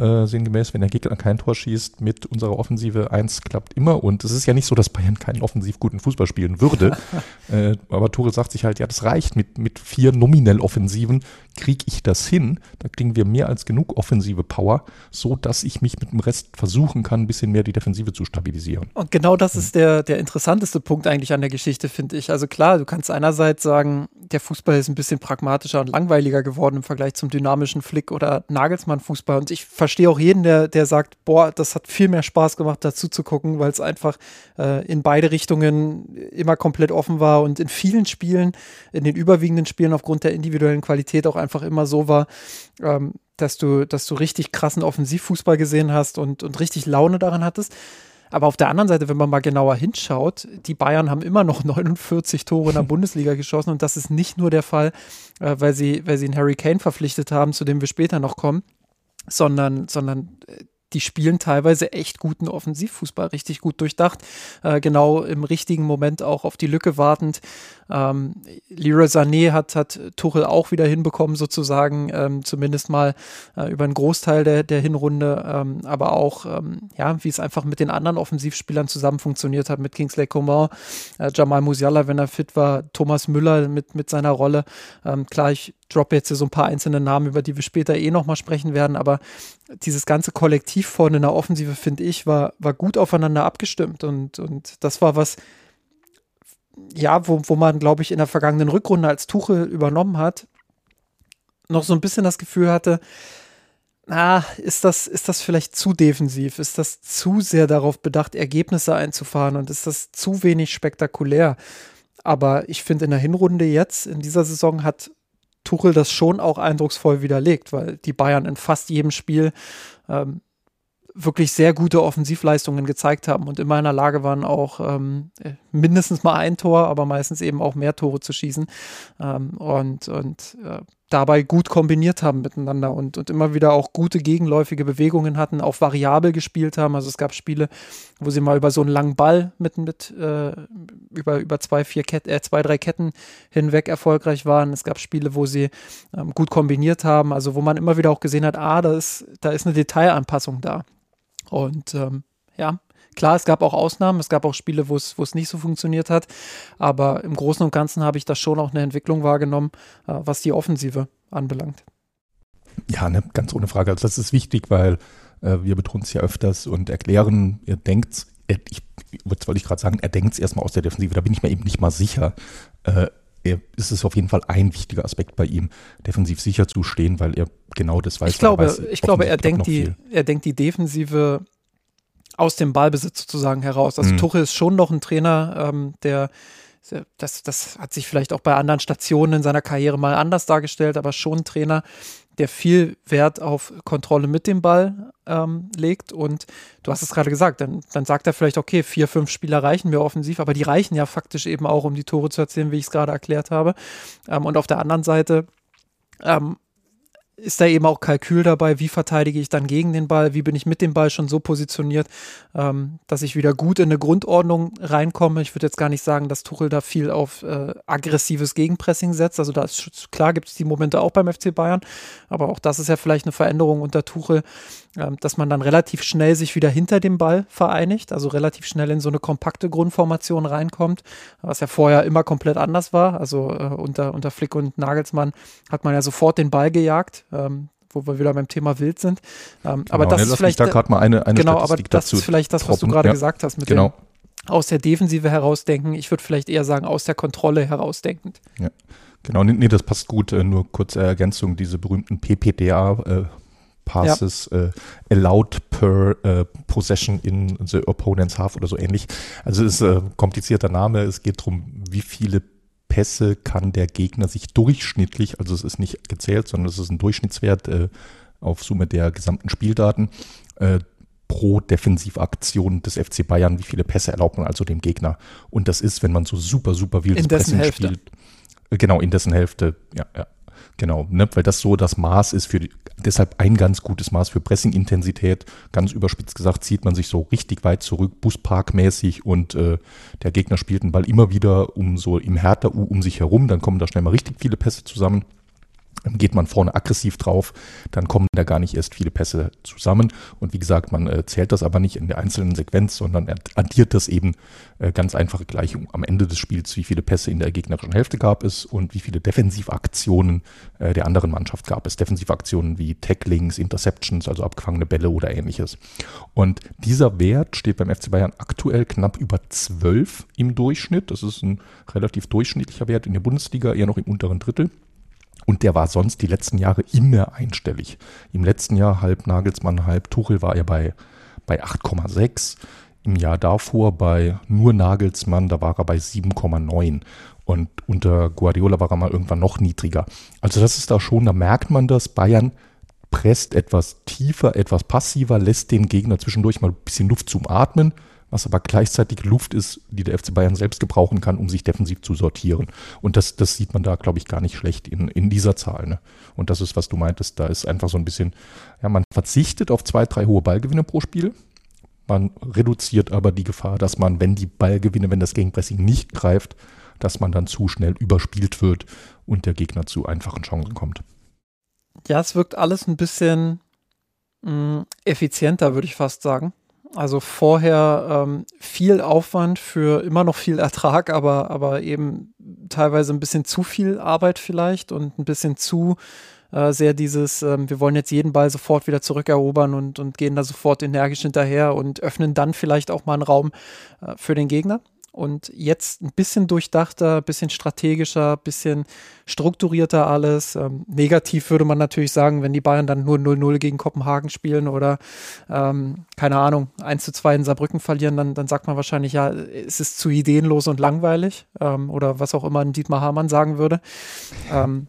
äh, sinngemäß, wenn der Gegner kein Tor schießt, mit unserer Offensive 1 klappt immer. Und es ist ja nicht so, dass Bayern keinen offensiv guten Fußball spielen würde. äh, aber Tore sagt sich halt, ja, das reicht. Mit, mit vier nominell Offensiven kriege ich das hin. Da kriegen wir mehr als genug offensive Power, so dass ich mich mit dem Rest versuchen kann, ein bisschen mehr die Defensive zu stabilisieren. Und genau das ist der, der interessanteste Punkt eigentlich an der Geschichte, finde ich. Also klar, du kannst einerseits sagen, der Fußball ist ein bisschen pragmatischer und langweiliger geworden im Vergleich zum dynamischen Flick oder Nagelsmann-Fußball. Und ich verstehe auch jeden, der, der sagt, boah, das hat viel mehr Spaß gemacht, dazu zu gucken, weil es einfach äh, in beide Richtungen immer komplett offen war und in vielen Spielen, in den überwiegenden Spielen aufgrund der individuellen Qualität auch einfach immer so war, ähm, dass du, dass du richtig krassen Offensivfußball gesehen hast und, und richtig Laune daran hattest. Aber auf der anderen Seite, wenn man mal genauer hinschaut, die Bayern haben immer noch 49 Tore in der Bundesliga geschossen und das ist nicht nur der Fall, äh, weil, sie, weil sie einen Harry Kane verpflichtet haben, zu dem wir später noch kommen, sondern, sondern äh, die spielen teilweise echt guten Offensivfußball, richtig gut durchdacht, äh, genau im richtigen Moment auch auf die Lücke wartend. Ähm, Leroy Sané hat, hat Tuchel auch wieder hinbekommen, sozusagen, ähm, zumindest mal äh, über einen Großteil der, der Hinrunde, ähm, aber auch, ähm, ja, wie es einfach mit den anderen Offensivspielern zusammen funktioniert hat, mit Kingsley Coman, äh, Jamal Musiala, wenn er fit war, Thomas Müller mit, mit seiner Rolle. Ähm, klar, ich droppe jetzt hier so ein paar einzelne Namen, über die wir später eh nochmal sprechen werden, aber dieses ganze Kollektiv vorne in der Offensive, finde ich, war, war gut aufeinander abgestimmt und, und das war was, ja, wo, wo man, glaube ich, in der vergangenen Rückrunde, als Tuchel übernommen hat, noch so ein bisschen das Gefühl hatte, ah, ist das, ist das vielleicht zu defensiv? Ist das zu sehr darauf bedacht, Ergebnisse einzufahren und ist das zu wenig spektakulär? Aber ich finde, in der Hinrunde jetzt, in dieser Saison, hat Tuchel das schon auch eindrucksvoll widerlegt, weil die Bayern in fast jedem Spiel ähm, wirklich sehr gute Offensivleistungen gezeigt haben und immer in der Lage waren, auch ähm, mindestens mal ein Tor, aber meistens eben auch mehr Tore zu schießen. Ähm, und, und äh, dabei gut kombiniert haben miteinander und, und immer wieder auch gute gegenläufige Bewegungen hatten, auch variabel gespielt haben. Also es gab Spiele, wo sie mal über so einen langen Ball mit, mit äh, über, über zwei, vier Ket äh, zwei, drei Ketten hinweg erfolgreich waren. Es gab Spiele, wo sie ähm, gut kombiniert haben, also wo man immer wieder auch gesehen hat, ah, da ist, da ist eine Detailanpassung da. Und ähm, ja, klar, es gab auch Ausnahmen, es gab auch Spiele, wo es, wo es nicht so funktioniert hat, aber im Großen und Ganzen habe ich da schon auch eine Entwicklung wahrgenommen, äh, was die Offensive anbelangt. Ja, ne, ganz ohne Frage. Also das ist wichtig, weil äh, wir betonen es ja öfters und erklären, ihr denkt, ich, was wollte ich gerade sagen, er denkt es erstmal aus der Defensive, da bin ich mir eben nicht mal sicher. Äh, er, ist es auf jeden Fall ein wichtiger Aspekt bei ihm, defensiv sicher zu stehen, weil er genau das weiß. Ich glaube, weiß, ich glaube er, denkt die, er denkt die Defensive aus dem Ballbesitz sozusagen heraus. Also mhm. Tuchel ist schon noch ein Trainer, ähm, der das, das hat sich vielleicht auch bei anderen Stationen in seiner Karriere mal anders dargestellt, aber schon ein Trainer, der viel Wert auf Kontrolle mit dem Ball ähm, legt. Und du hast es gerade gesagt, dann, dann sagt er vielleicht, okay, vier, fünf Spieler reichen mir offensiv, aber die reichen ja faktisch eben auch, um die Tore zu erzielen, wie ich es gerade erklärt habe. Ähm, und auf der anderen Seite ähm, ist da eben auch Kalkül dabei, wie verteidige ich dann gegen den Ball, wie bin ich mit dem Ball schon so positioniert, ähm, dass ich wieder gut in eine Grundordnung reinkomme. Ich würde jetzt gar nicht sagen, dass Tuchel da viel auf äh, aggressives Gegenpressing setzt. Also da ist klar, gibt es die Momente auch beim FC Bayern, aber auch das ist ja vielleicht eine Veränderung unter Tuchel, dass man dann relativ schnell sich wieder hinter dem Ball vereinigt, also relativ schnell in so eine kompakte Grundformation reinkommt, was ja vorher immer komplett anders war. Also äh, unter, unter Flick und Nagelsmann hat man ja sofort den Ball gejagt ähm, wo wir wieder beim Thema wild sind. Ähm, genau, aber das ist vielleicht da gerade mal eine, eine genau, aber das ist vielleicht das, was du gerade ja. gesagt hast mit genau. dem aus der Defensive herausdenken. Ich würde vielleicht eher sagen aus der Kontrolle herausdenkend. Ja. Genau, nee, nee, das passt gut. Äh, nur kurze Ergänzung, diese berühmten PPDA, äh, Passes ja. äh, allowed per äh, possession in the opponent's half oder so ähnlich. Also es ist ein äh, komplizierter Name. Es geht darum, wie viele Pässe kann der Gegner sich durchschnittlich, also es ist nicht gezählt, sondern es ist ein Durchschnittswert äh, auf Summe der gesamten Spieldaten, äh, pro Defensivaktion des FC Bayern, wie viele Pässe erlaubt man also dem Gegner. Und das ist, wenn man so super, super wildes Pressing spielt. Genau, in dessen Hälfte, ja, ja. Genau, ne, weil das so das Maß ist für die, deshalb ein ganz gutes Maß für Pressing-Intensität. Ganz überspitzt gesagt, zieht man sich so richtig weit zurück, Busparkmäßig und äh, der Gegner spielt den Ball immer wieder um so im Härter-U um sich herum, dann kommen da schnell mal richtig viele Pässe zusammen geht man vorne aggressiv drauf, dann kommen da gar nicht erst viele Pässe zusammen. Und wie gesagt, man äh, zählt das aber nicht in der einzelnen Sequenz, sondern addiert das eben äh, ganz einfache Gleichung am Ende des Spiels, wie viele Pässe in der gegnerischen Hälfte gab es und wie viele Defensivaktionen äh, der anderen Mannschaft gab es. Defensivaktionen wie Tacklings, Interceptions, also abgefangene Bälle oder ähnliches. Und dieser Wert steht beim FC Bayern aktuell knapp über 12 im Durchschnitt. Das ist ein relativ durchschnittlicher Wert in der Bundesliga, eher noch im unteren Drittel. Und der war sonst die letzten Jahre immer einstellig. Im letzten Jahr halb Nagelsmann, halb Tuchel war er bei, bei 8,6. Im Jahr davor bei nur Nagelsmann, da war er bei 7,9. Und unter Guardiola war er mal irgendwann noch niedriger. Also das ist da schon, da merkt man das. Bayern presst etwas tiefer, etwas passiver, lässt den Gegner zwischendurch mal ein bisschen Luft zum Atmen was aber gleichzeitig Luft ist, die der FC Bayern selbst gebrauchen kann, um sich defensiv zu sortieren. Und das, das sieht man da, glaube ich, gar nicht schlecht in, in dieser Zahl. Ne? Und das ist, was du meintest, da ist einfach so ein bisschen, ja, man verzichtet auf zwei, drei hohe Ballgewinne pro Spiel. Man reduziert aber die Gefahr, dass man, wenn die Ballgewinne, wenn das Gegenpressing nicht greift, dass man dann zu schnell überspielt wird und der Gegner zu einfachen Chancen kommt. Ja, es wirkt alles ein bisschen mh, mm, effizienter, würde ich fast sagen. Also vorher ähm, viel Aufwand für immer noch viel Ertrag, aber, aber eben teilweise ein bisschen zu viel Arbeit vielleicht und ein bisschen zu äh, sehr dieses, ähm, wir wollen jetzt jeden Ball sofort wieder zurückerobern und, und gehen da sofort energisch hinterher und öffnen dann vielleicht auch mal einen Raum äh, für den Gegner und jetzt ein bisschen durchdachter, ein bisschen strategischer, ein bisschen strukturierter alles. Ähm, negativ würde man natürlich sagen, wenn die Bayern dann nur 0-0 gegen Kopenhagen spielen oder ähm, keine Ahnung, 1 zu 2 in Saarbrücken verlieren, dann, dann sagt man wahrscheinlich, ja, es ist zu ideenlos und langweilig ähm, oder was auch immer ein Dietmar Hamann sagen würde. Ähm,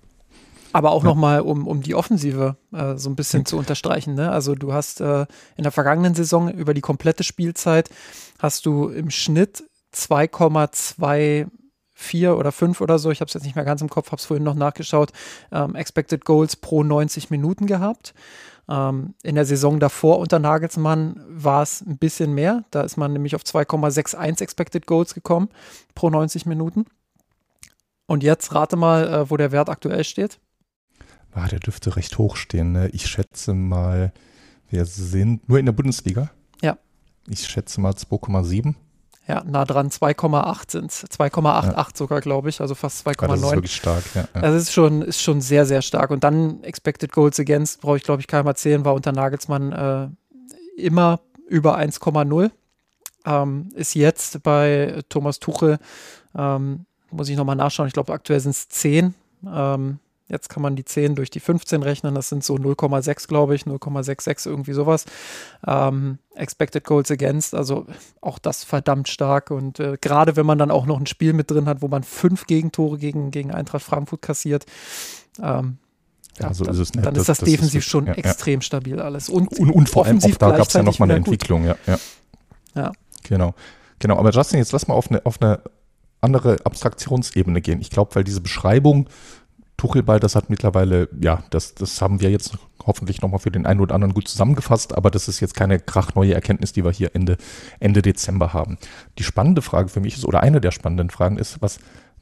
aber auch ja. nochmal, um, um die Offensive äh, so ein bisschen zu unterstreichen. Ne? Also du hast äh, in der vergangenen Saison über die komplette Spielzeit hast du im Schnitt 2,24 oder 5 oder so, ich habe es jetzt nicht mehr ganz im Kopf, habe es vorhin noch nachgeschaut, ähm, Expected Goals pro 90 Minuten gehabt. Ähm, in der Saison davor unter Nagelsmann war es ein bisschen mehr. Da ist man nämlich auf 2,61 Expected Goals gekommen pro 90 Minuten. Und jetzt rate mal, äh, wo der Wert aktuell steht. Ah, der dürfte recht hoch stehen. Ne? Ich schätze mal, wir sind nur in der Bundesliga. Ja. Ich schätze mal 2,7. Ja, nah dran, 2,8 sind es. 2,88 ja. sogar, glaube ich, also fast 2,9. das ist wirklich stark, ja. ja. Das ist schon, ist schon sehr, sehr stark. Und dann Expected Goals Against, brauche ich, glaube ich, keinem erzählen, war unter Nagelsmann äh, immer über 1,0. Ähm, ist jetzt bei Thomas Tuchel, ähm, muss ich nochmal nachschauen, ich glaube, aktuell sind es 10. Ähm, Jetzt kann man die 10 durch die 15 rechnen. Das sind so 0,6, glaube ich, 0,66, irgendwie sowas. Ähm, expected Goals Against, also auch das verdammt stark. Und äh, gerade wenn man dann auch noch ein Spiel mit drin hat, wo man fünf Gegentore gegen, gegen Eintracht Frankfurt kassiert, ähm, ja, so dann, ist es nicht. Dann ist das, das defensiv ist schon ja, extrem ja. stabil alles. Und, und, und vor allem auch da gab es ja nochmal eine Entwicklung, ja, ja. Ja. Genau. Genau, aber Justin, jetzt lass mal auf eine, auf eine andere Abstraktionsebene gehen. Ich glaube, weil diese Beschreibung Tuchelball, das hat mittlerweile, ja, das, das haben wir jetzt hoffentlich nochmal für den einen oder anderen gut zusammengefasst, aber das ist jetzt keine krachneue Erkenntnis, die wir hier Ende, Ende Dezember haben. Die spannende Frage für mich ist, oder eine der spannenden Fragen ist, was,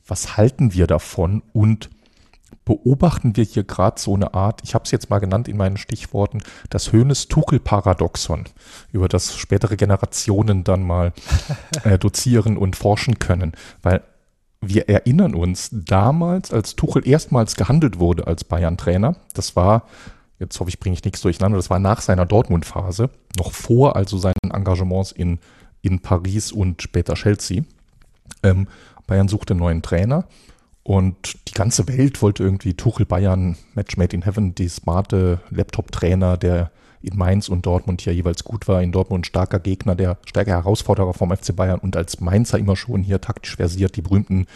was halten wir davon und beobachten wir hier gerade so eine Art, ich habe es jetzt mal genannt in meinen Stichworten, das Höhnes-Tuchel-Paradoxon, über das spätere Generationen dann mal äh, dozieren und forschen können. Weil wir erinnern uns damals, als Tuchel erstmals gehandelt wurde als Bayern-Trainer, das war, jetzt hoffe ich, bringe ich nichts durcheinander, das war nach seiner Dortmund-Phase, noch vor also seinen Engagements in, in Paris und später Chelsea. Ähm, Bayern suchte einen neuen Trainer und die ganze Welt wollte irgendwie Tuchel Bayern, Match Made in Heaven, die smarte Laptop-Trainer, der in Mainz und Dortmund hier jeweils gut war. In Dortmund starker Gegner, der stärker Herausforderer vom FC Bayern und als Mainzer immer schon hier taktisch versiert, die berühmten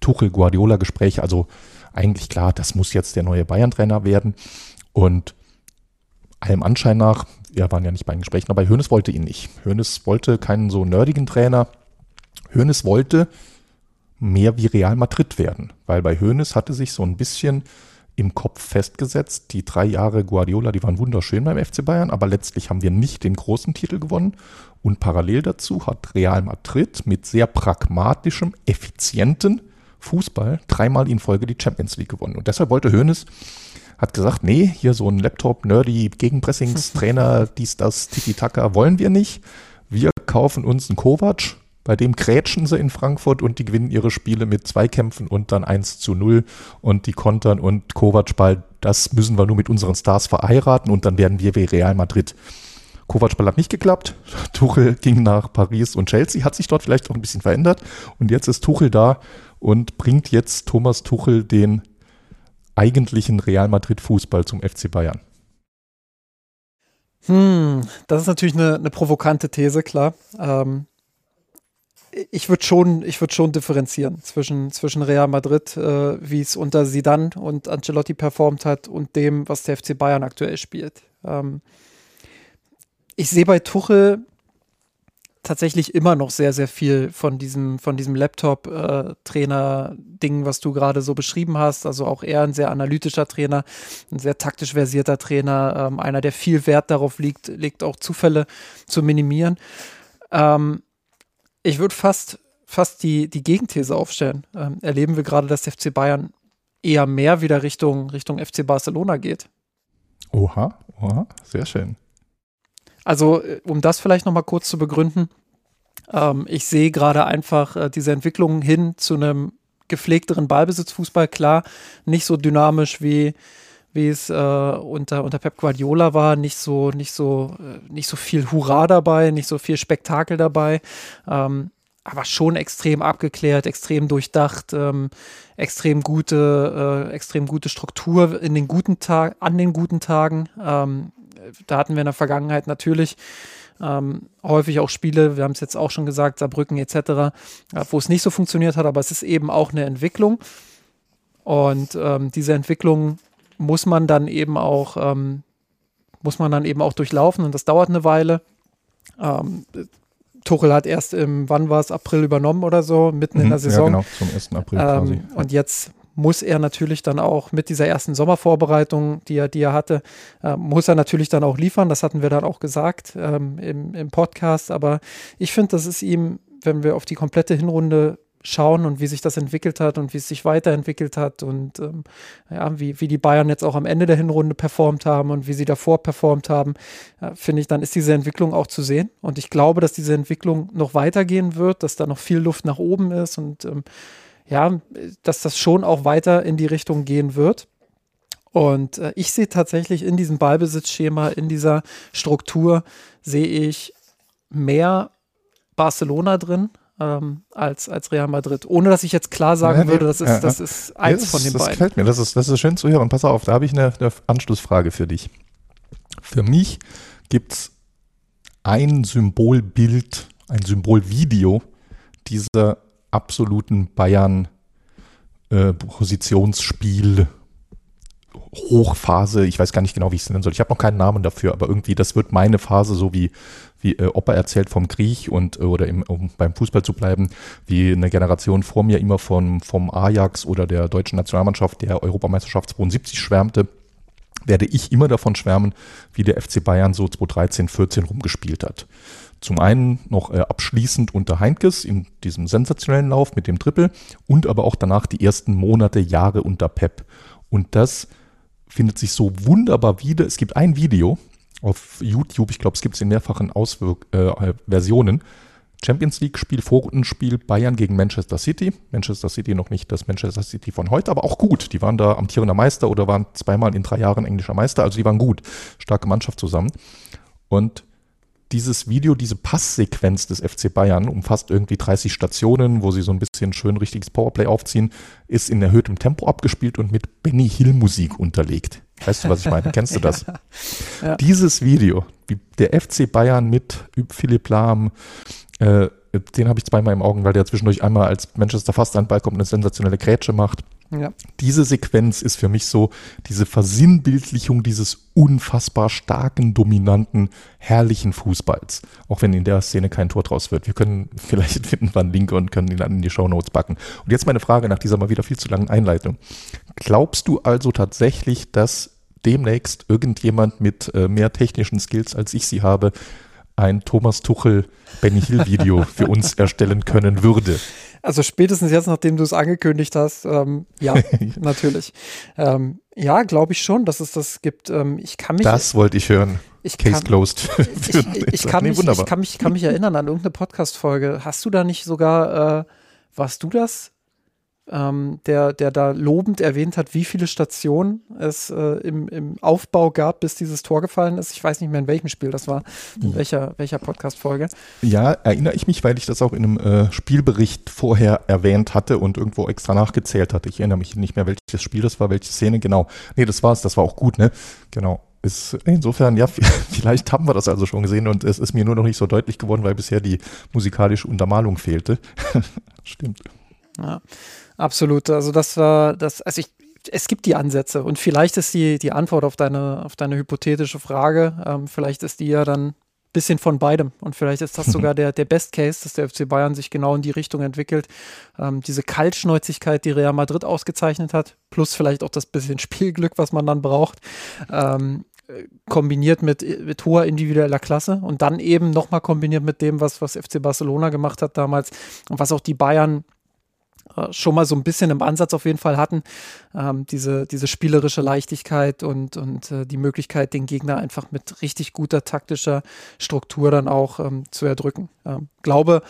Tuchel-Guardiola-Gespräche. Also eigentlich klar, das muss jetzt der neue Bayern-Trainer werden. Und allem Anschein nach, wir waren ja nicht bei den Gesprächen, aber Hoeneß wollte ihn nicht. Hoeneß wollte keinen so nerdigen Trainer. Hoeneß wollte mehr wie Real Madrid werden, weil bei Hoeneß hatte sich so ein bisschen im Kopf festgesetzt. Die drei Jahre Guardiola, die waren wunderschön beim FC Bayern, aber letztlich haben wir nicht den großen Titel gewonnen. Und parallel dazu hat Real Madrid mit sehr pragmatischem, effizienten Fußball dreimal in Folge die Champions League gewonnen. Und deshalb wollte Hoeneß, hat gesagt, nee, hier so ein Laptop-Nerdy, Gegenpressingstrainer, dies, das, Tiki-Taka wollen wir nicht. Wir kaufen uns einen Kovac, bei dem grätschen sie in Frankfurt und die gewinnen ihre Spiele mit Zweikämpfen und dann 1 zu 0 und die kontern und Kovac bald, das müssen wir nur mit unseren Stars verheiraten und dann werden wir wie Real Madrid. Kovac Ball hat nicht geklappt. Tuchel ging nach Paris und Chelsea, hat sich dort vielleicht auch ein bisschen verändert. Und jetzt ist Tuchel da und bringt jetzt Thomas Tuchel den eigentlichen Real Madrid Fußball zum FC Bayern. Hm, das ist natürlich eine, eine provokante These, klar. Ähm, ich würde schon, ich schon differenzieren zwischen, zwischen Real Madrid, äh, wie es unter Sidan und Ancelotti performt hat, und dem, was der FC Bayern aktuell spielt. Ähm, ich sehe bei Tuchel tatsächlich immer noch sehr, sehr viel von diesem, von diesem Laptop-Trainer-Ding, was du gerade so beschrieben hast. Also auch eher ein sehr analytischer Trainer, ein sehr taktisch versierter Trainer, ähm, einer, der viel Wert darauf liegt, legt auch Zufälle zu minimieren. Ähm, ich würde fast, fast die, die Gegenthese aufstellen. Ähm, erleben wir gerade, dass der FC Bayern eher mehr wieder Richtung, Richtung FC Barcelona geht. Oha, oha, sehr schön. Also, äh, um das vielleicht nochmal kurz zu begründen, ähm, ich sehe gerade einfach äh, diese Entwicklung hin zu einem gepflegteren Ballbesitzfußball, klar, nicht so dynamisch wie, wie es äh, unter, unter Pep Guardiola war, nicht so, nicht so, äh, nicht so viel Hurra dabei, nicht so viel Spektakel dabei. Ähm, aber schon extrem abgeklärt, extrem durchdacht, ähm, extrem gute, äh, extrem gute Struktur in den guten Tagen, an den guten Tagen. Ähm, da hatten wir in der Vergangenheit natürlich ähm, häufig auch Spiele, wir haben es jetzt auch schon gesagt, Saarbrücken etc., äh, wo es nicht so funktioniert hat, aber es ist eben auch eine Entwicklung. Und ähm, diese Entwicklung muss man dann eben auch, ähm, muss man dann eben auch durchlaufen und das dauert eine Weile. Ähm, Tuchel hat erst im, wann war es, April übernommen oder so, mitten mhm, in der Saison. Ja, genau, zum 1. April quasi. Ähm, und jetzt muss er natürlich dann auch mit dieser ersten Sommervorbereitung, die er, die er hatte, äh, muss er natürlich dann auch liefern. Das hatten wir dann auch gesagt ähm, im, im Podcast. Aber ich finde, das ist ihm, wenn wir auf die komplette Hinrunde schauen und wie sich das entwickelt hat und wie es sich weiterentwickelt hat und ähm, ja, wie, wie die Bayern jetzt auch am Ende der Hinrunde performt haben und wie sie davor performt haben, äh, finde ich, dann ist diese Entwicklung auch zu sehen. Und ich glaube, dass diese Entwicklung noch weitergehen wird, dass da noch viel Luft nach oben ist und ähm, ja, dass das schon auch weiter in die Richtung gehen wird. Und äh, ich sehe tatsächlich in diesem Ballbesitzschema, in dieser Struktur, sehe ich mehr Barcelona drin ähm, als, als Real Madrid. Ohne dass ich jetzt klar sagen ja, würde, das ist, ja, das ist eins das, von den das beiden. Das gefällt mir, das ist, das ist schön zu hören. Pass auf, da habe ich eine, eine Anschlussfrage für dich. Für mich gibt es ein Symbolbild, ein Symbolvideo dieser absoluten Bayern äh, Positionsspiel Hochphase, ich weiß gar nicht genau, wie ich es nennen soll. Ich habe noch keinen Namen dafür, aber irgendwie, das wird meine Phase, so wie, wie äh, Opa erzählt vom Krieg und äh, oder im, um beim Fußball zu bleiben, wie eine Generation vor mir immer von, vom Ajax oder der deutschen Nationalmannschaft der Europameisterschaft 72 schwärmte werde ich immer davon schwärmen, wie der FC Bayern so 2013, 14 rumgespielt hat. Zum einen noch äh, abschließend unter Heinkes in diesem sensationellen Lauf mit dem Triple und aber auch danach die ersten Monate, Jahre unter Pep. Und das findet sich so wunderbar wieder. Es gibt ein Video auf YouTube, ich glaube, es gibt es in mehrfachen Auswirk äh, Versionen. Champions League-Spiel, Vorrundenspiel Bayern gegen Manchester City. Manchester City noch nicht das Manchester City von heute, aber auch gut. Die waren da amtierender Meister oder waren zweimal in drei Jahren englischer Meister, also die waren gut. Starke Mannschaft zusammen. Und dieses Video, diese Passsequenz des FC Bayern, umfasst irgendwie 30 Stationen, wo sie so ein bisschen schön richtiges Powerplay aufziehen, ist in erhöhtem Tempo abgespielt und mit Benny Hill Musik unterlegt. Weißt du, was ich meine? Kennst du das? Ja. Dieses Video, wie der FC Bayern mit Philipp Lahm, äh, den habe ich zweimal im Augen, weil der zwischendurch einmal als Manchester fast an Ball kommt und eine sensationelle Grätsche macht. Ja. Diese Sequenz ist für mich so diese Versinnbildlichung dieses unfassbar starken, dominanten, herrlichen Fußballs. Auch wenn in der Szene kein Tor draus wird. Wir können vielleicht finden wir einen Link und können ihn dann in die Show Notes packen. Und jetzt meine Frage nach dieser mal wieder viel zu langen Einleitung. Glaubst du also tatsächlich, dass demnächst irgendjemand mit äh, mehr technischen Skills als ich sie habe, ein Thomas Tuchel Benny Hill Video für uns erstellen können würde? Also spätestens jetzt, nachdem du es angekündigt hast, ähm, ja, natürlich. Ähm, ja, glaube ich schon, dass es das gibt. Ähm, ich kann mich. Das wollte ich hören. Ich Case kann, closed. Ich, ich, ich, kann nee, mich, ich, kann mich, kann mich erinnern an irgendeine Podcast-Folge. Hast du da nicht sogar, äh, warst du das? Ähm, der, der da lobend erwähnt hat, wie viele Stationen es äh, im, im Aufbau gab, bis dieses Tor gefallen ist. Ich weiß nicht mehr, in welchem Spiel das war, in welcher, welcher Podcast-Folge. Ja, erinnere ich mich, weil ich das auch in einem äh, Spielbericht vorher erwähnt hatte und irgendwo extra nachgezählt hatte. Ich erinnere mich nicht mehr, welches Spiel das war, welche Szene genau. Nee, das war es, das war auch gut, ne? Genau ist insofern, ja, vielleicht haben wir das also schon gesehen und es ist mir nur noch nicht so deutlich geworden, weil bisher die musikalische Untermalung fehlte. Stimmt. Ja. Absolut. Also das war das, also ich, es gibt die Ansätze und vielleicht ist die, die Antwort auf deine, auf deine hypothetische Frage, ähm, vielleicht ist die ja dann ein bisschen von beidem und vielleicht ist das sogar der, der Best Case, dass der FC Bayern sich genau in die Richtung entwickelt. Ähm, diese Kaltschnäuzigkeit, die Real Madrid ausgezeichnet hat, plus vielleicht auch das bisschen Spielglück, was man dann braucht, ähm, kombiniert mit, mit hoher individueller Klasse und dann eben nochmal kombiniert mit dem, was, was FC Barcelona gemacht hat damals und was auch die Bayern schon mal so ein bisschen im Ansatz auf jeden Fall hatten. Ähm, diese, diese spielerische Leichtigkeit und, und äh, die Möglichkeit, den Gegner einfach mit richtig guter taktischer Struktur dann auch ähm, zu erdrücken. Ähm, glaube,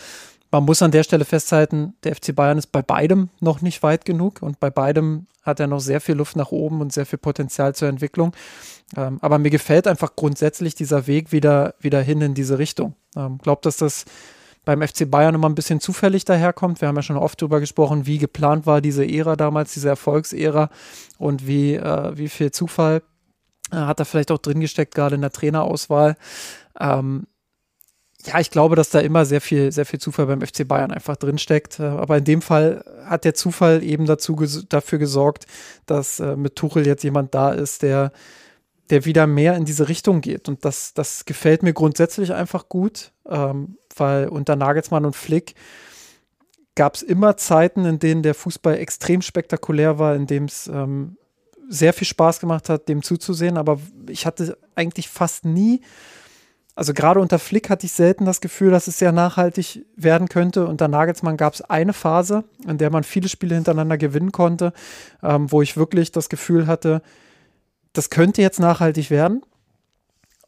man muss an der Stelle festhalten, der FC Bayern ist bei beidem noch nicht weit genug und bei beidem hat er noch sehr viel Luft nach oben und sehr viel Potenzial zur Entwicklung. Ähm, aber mir gefällt einfach grundsätzlich dieser Weg wieder, wieder hin in diese Richtung. Ähm, glaube, dass das beim FC Bayern immer ein bisschen zufällig daherkommt. Wir haben ja schon oft darüber gesprochen, wie geplant war diese Ära damals, diese Erfolgsära und wie, äh, wie viel Zufall äh, hat da vielleicht auch drin gesteckt, gerade in der Trainerauswahl. Ähm, ja, ich glaube, dass da immer sehr viel, sehr viel Zufall beim FC Bayern einfach drinsteckt. Äh, aber in dem Fall hat der Zufall eben dazu ges dafür gesorgt, dass äh, mit Tuchel jetzt jemand da ist, der, der wieder mehr in diese Richtung geht. Und das, das gefällt mir grundsätzlich einfach gut. Ähm, weil unter Nagelsmann und Flick gab es immer Zeiten, in denen der Fußball extrem spektakulär war, in dem es ähm, sehr viel Spaß gemacht hat, dem zuzusehen. Aber ich hatte eigentlich fast nie, also gerade unter Flick hatte ich selten das Gefühl, dass es sehr nachhaltig werden könnte. Unter Nagelsmann gab es eine Phase, in der man viele Spiele hintereinander gewinnen konnte, ähm, wo ich wirklich das Gefühl hatte, das könnte jetzt nachhaltig werden.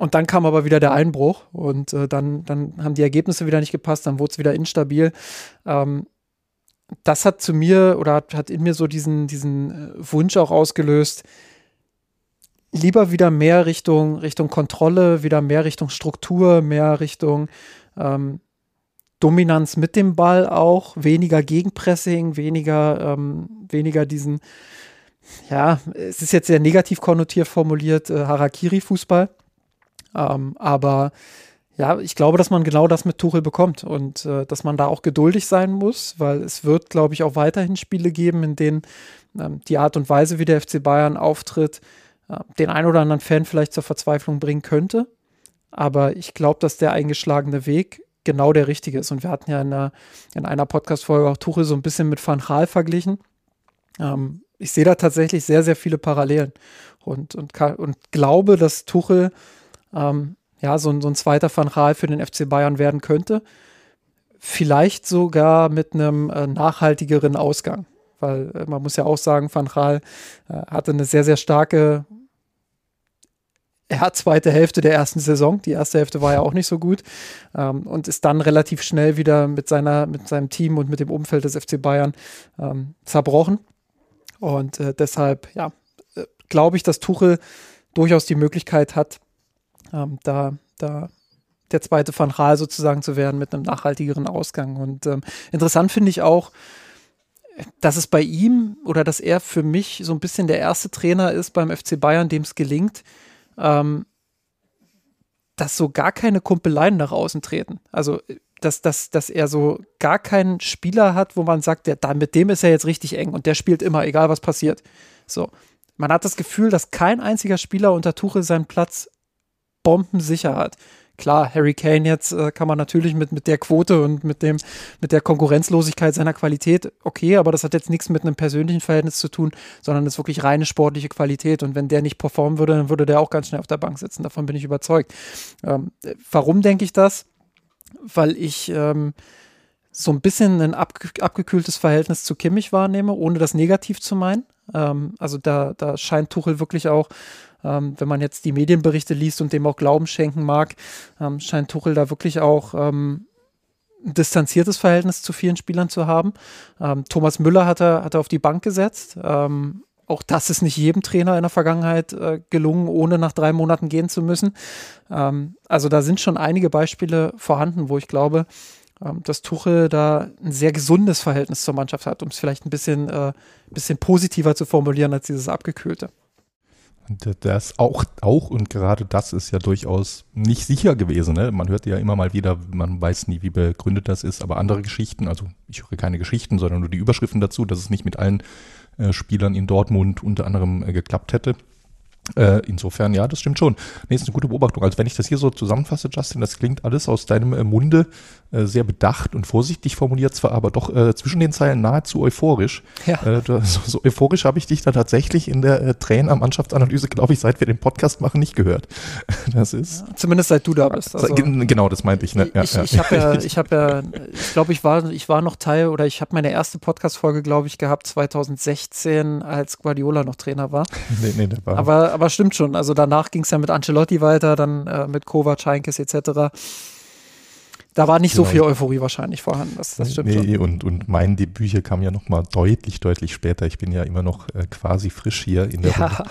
Und dann kam aber wieder der Einbruch und äh, dann, dann haben die Ergebnisse wieder nicht gepasst, dann wurde es wieder instabil. Ähm, das hat zu mir oder hat, hat in mir so diesen, diesen äh, Wunsch auch ausgelöst, lieber wieder mehr Richtung, Richtung Kontrolle, wieder mehr Richtung Struktur, mehr Richtung ähm, Dominanz mit dem Ball auch, weniger Gegenpressing, weniger, ähm, weniger diesen, ja, es ist jetzt sehr negativ konnotiert formuliert, äh, Harakiri-Fußball. Ähm, aber ja, ich glaube, dass man genau das mit Tuchel bekommt und äh, dass man da auch geduldig sein muss, weil es wird, glaube ich, auch weiterhin Spiele geben, in denen ähm, die Art und Weise, wie der FC Bayern auftritt, äh, den einen oder anderen Fan vielleicht zur Verzweiflung bringen könnte. Aber ich glaube, dass der eingeschlagene Weg genau der richtige ist. Und wir hatten ja in einer, in einer Podcast-Folge auch Tuchel so ein bisschen mit Van Gaal verglichen. Ähm, ich sehe da tatsächlich sehr, sehr viele Parallelen und, und, und glaube, dass Tuchel ähm, ja, so, so ein zweiter Van Gaal für den FC Bayern werden könnte. Vielleicht sogar mit einem äh, nachhaltigeren Ausgang. Weil äh, man muss ja auch sagen, Van Gaal äh, hatte eine sehr, sehr starke er hat zweite Hälfte der ersten Saison. Die erste Hälfte war ja auch nicht so gut ähm, und ist dann relativ schnell wieder mit seiner, mit seinem Team und mit dem Umfeld des FC Bayern ähm, zerbrochen. Und äh, deshalb, ja, äh, glaube ich, dass Tuchel durchaus die Möglichkeit hat, ähm, da, da der zweite Van Gaal sozusagen zu werden mit einem nachhaltigeren Ausgang. Und ähm, interessant finde ich auch, dass es bei ihm oder dass er für mich so ein bisschen der erste Trainer ist beim FC Bayern, dem es gelingt, ähm, dass so gar keine Kumpeleien nach außen treten. Also dass, dass, dass er so gar keinen Spieler hat, wo man sagt, der, mit dem ist er jetzt richtig eng und der spielt immer, egal was passiert. So. Man hat das Gefühl, dass kein einziger Spieler unter Tuchel seinen Platz bombensicher hat. Klar, Harry Kane jetzt äh, kann man natürlich mit, mit der Quote und mit dem, mit der Konkurrenzlosigkeit seiner Qualität, okay, aber das hat jetzt nichts mit einem persönlichen Verhältnis zu tun, sondern ist wirklich reine sportliche Qualität. Und wenn der nicht performen würde, dann würde der auch ganz schnell auf der Bank sitzen. Davon bin ich überzeugt. Ähm, warum denke ich das? Weil ich ähm, so ein bisschen ein abge abgekühltes Verhältnis zu Kimmich wahrnehme, ohne das negativ zu meinen. Ähm, also da, da scheint Tuchel wirklich auch ähm, wenn man jetzt die Medienberichte liest und dem auch Glauben schenken mag, ähm, scheint Tuchel da wirklich auch ähm, ein distanziertes Verhältnis zu vielen Spielern zu haben. Ähm, Thomas Müller hat er, hat er auf die Bank gesetzt. Ähm, auch das ist nicht jedem Trainer in der Vergangenheit äh, gelungen, ohne nach drei Monaten gehen zu müssen. Ähm, also da sind schon einige Beispiele vorhanden, wo ich glaube, dass Tuchel da ein sehr gesundes Verhältnis zur Mannschaft hat, um es vielleicht ein bisschen, äh, bisschen positiver zu formulieren als dieses abgekühlte. Das auch, auch und gerade das ist ja durchaus nicht sicher gewesen. Ne? Man hört ja immer mal wieder, man weiß nie, wie begründet das ist, aber andere Geschichten, also ich höre keine Geschichten, sondern nur die Überschriften dazu, dass es nicht mit allen äh, Spielern in Dortmund unter anderem äh, geklappt hätte. Äh, insofern, ja, das stimmt schon. Nee, ist eine gute Beobachtung. Also wenn ich das hier so zusammenfasse, Justin, das klingt alles aus deinem äh, Munde äh, sehr bedacht und vorsichtig formuliert, zwar aber doch äh, zwischen den Zeilen nahezu euphorisch. Ja. Äh, so, so, euphorisch habe ich dich da tatsächlich in der äh, Trainer-Mannschaftsanalyse, glaube ich, seit wir den Podcast machen, nicht gehört. Das ist. Ja, zumindest seit du da bist. Also, genau, das meinte ich. Ne? Ja, ich, ich habe ja, ich ja, ich glaube, ich war, ich war noch Teil oder ich habe meine erste Podcast-Folge, glaube ich, gehabt 2016, als Guardiola noch Trainer war. nee, nee, der war. Aber aber stimmt schon. Also danach ging es ja mit Ancelotti weiter, dann äh, mit Kovac, Heinkes etc. Da war nicht genau. so viel Euphorie wahrscheinlich vorhanden. Das, das stimmt nee, schon. Und, und mein Debüt hier kam ja nochmal deutlich, deutlich später. Ich bin ja immer noch äh, quasi frisch hier in der ja.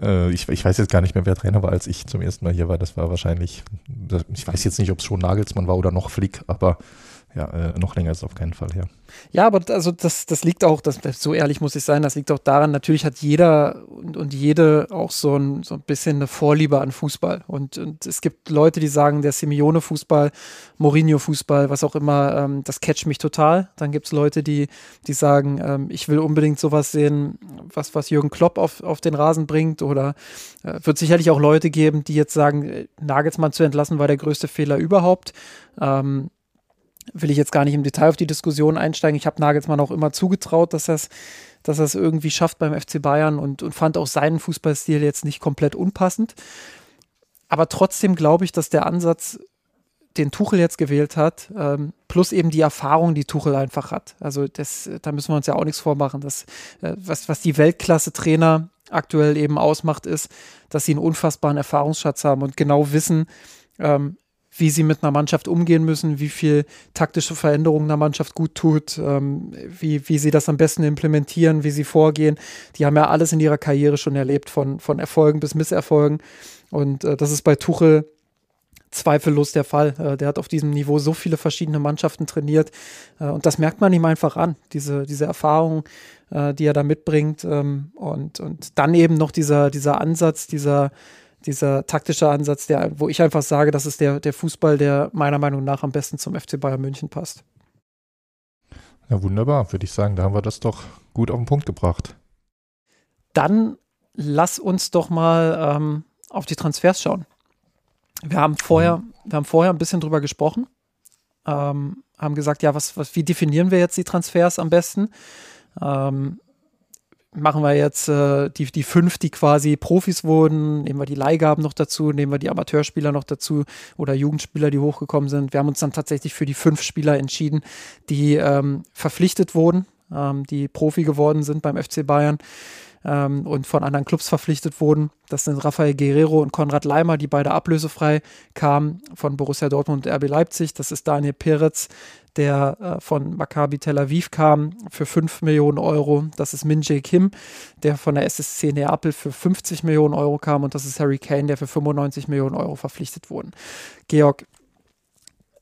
Äh, ich, ich, weiß jetzt gar nicht mehr, wer Trainer war, als ich zum ersten Mal hier war. Das war wahrscheinlich, ich weiß jetzt nicht, ob es schon Nagelsmann war oder noch Flick, aber ja, äh, noch länger ist auf keinen Fall her. Ja, aber also das, das liegt auch, das, so ehrlich muss ich sein, das liegt auch daran, natürlich hat jeder und, und jede auch so ein, so ein bisschen eine Vorliebe an Fußball. Und, und es gibt Leute, die sagen, der Simeone-Fußball, Mourinho-Fußball, was auch immer, ähm, das catcht mich total. Dann gibt es Leute, die, die sagen, ähm, ich will unbedingt sowas sehen, was, was Jürgen Klopp auf, auf den Rasen bringt. Oder äh, wird sicherlich auch Leute geben, die jetzt sagen, äh, Nagelsmann zu entlassen war der größte Fehler überhaupt. Ähm, will ich jetzt gar nicht im Detail auf die Diskussion einsteigen. Ich habe Nagelsmann auch immer zugetraut, dass es dass er es irgendwie schafft beim FC Bayern und, und fand auch seinen Fußballstil jetzt nicht komplett unpassend. Aber trotzdem glaube ich, dass der Ansatz, den Tuchel jetzt gewählt hat, ähm, plus eben die Erfahrung, die Tuchel einfach hat. Also das, da müssen wir uns ja auch nichts vormachen. Das, äh, was, was die Weltklasse-Trainer aktuell eben ausmacht, ist, dass sie einen unfassbaren Erfahrungsschatz haben und genau wissen, ähm, wie sie mit einer Mannschaft umgehen müssen, wie viel taktische Veränderungen einer Mannschaft gut tut, ähm, wie, wie sie das am besten implementieren, wie sie vorgehen. Die haben ja alles in ihrer Karriere schon erlebt, von, von Erfolgen bis Misserfolgen. Und äh, das ist bei Tuchel zweifellos der Fall. Äh, der hat auf diesem Niveau so viele verschiedene Mannschaften trainiert. Äh, und das merkt man ihm einfach an, diese, diese Erfahrung, äh, die er da mitbringt. Ähm, und, und dann eben noch dieser, dieser Ansatz, dieser dieser taktische Ansatz, der, wo ich einfach sage, das ist der, der Fußball, der meiner Meinung nach am besten zum FC Bayern München passt. Ja, wunderbar, würde ich sagen. Da haben wir das doch gut auf den Punkt gebracht. Dann lass uns doch mal ähm, auf die Transfers schauen. Wir haben vorher, mhm. wir haben vorher ein bisschen drüber gesprochen, ähm, haben gesagt, ja, was, was, wie definieren wir jetzt die Transfers am besten? Ähm, machen wir jetzt äh, die, die fünf, die quasi Profis wurden, nehmen wir die Leihgaben noch dazu, nehmen wir die Amateurspieler noch dazu oder Jugendspieler, die hochgekommen sind. Wir haben uns dann tatsächlich für die fünf Spieler entschieden, die ähm, verpflichtet wurden, ähm, die Profi geworden sind beim FC Bayern ähm, und von anderen Clubs verpflichtet wurden. Das sind Rafael Guerrero und Konrad Leimer, die beide ablösefrei kamen von Borussia Dortmund und RB Leipzig. Das ist Daniel Peretz, der äh, von Maccabi Tel Aviv kam für 5 Millionen Euro. Das ist Min Jae Kim, der von der SSC Neapel für 50 Millionen Euro kam. Und das ist Harry Kane, der für 95 Millionen Euro verpflichtet wurde. Georg,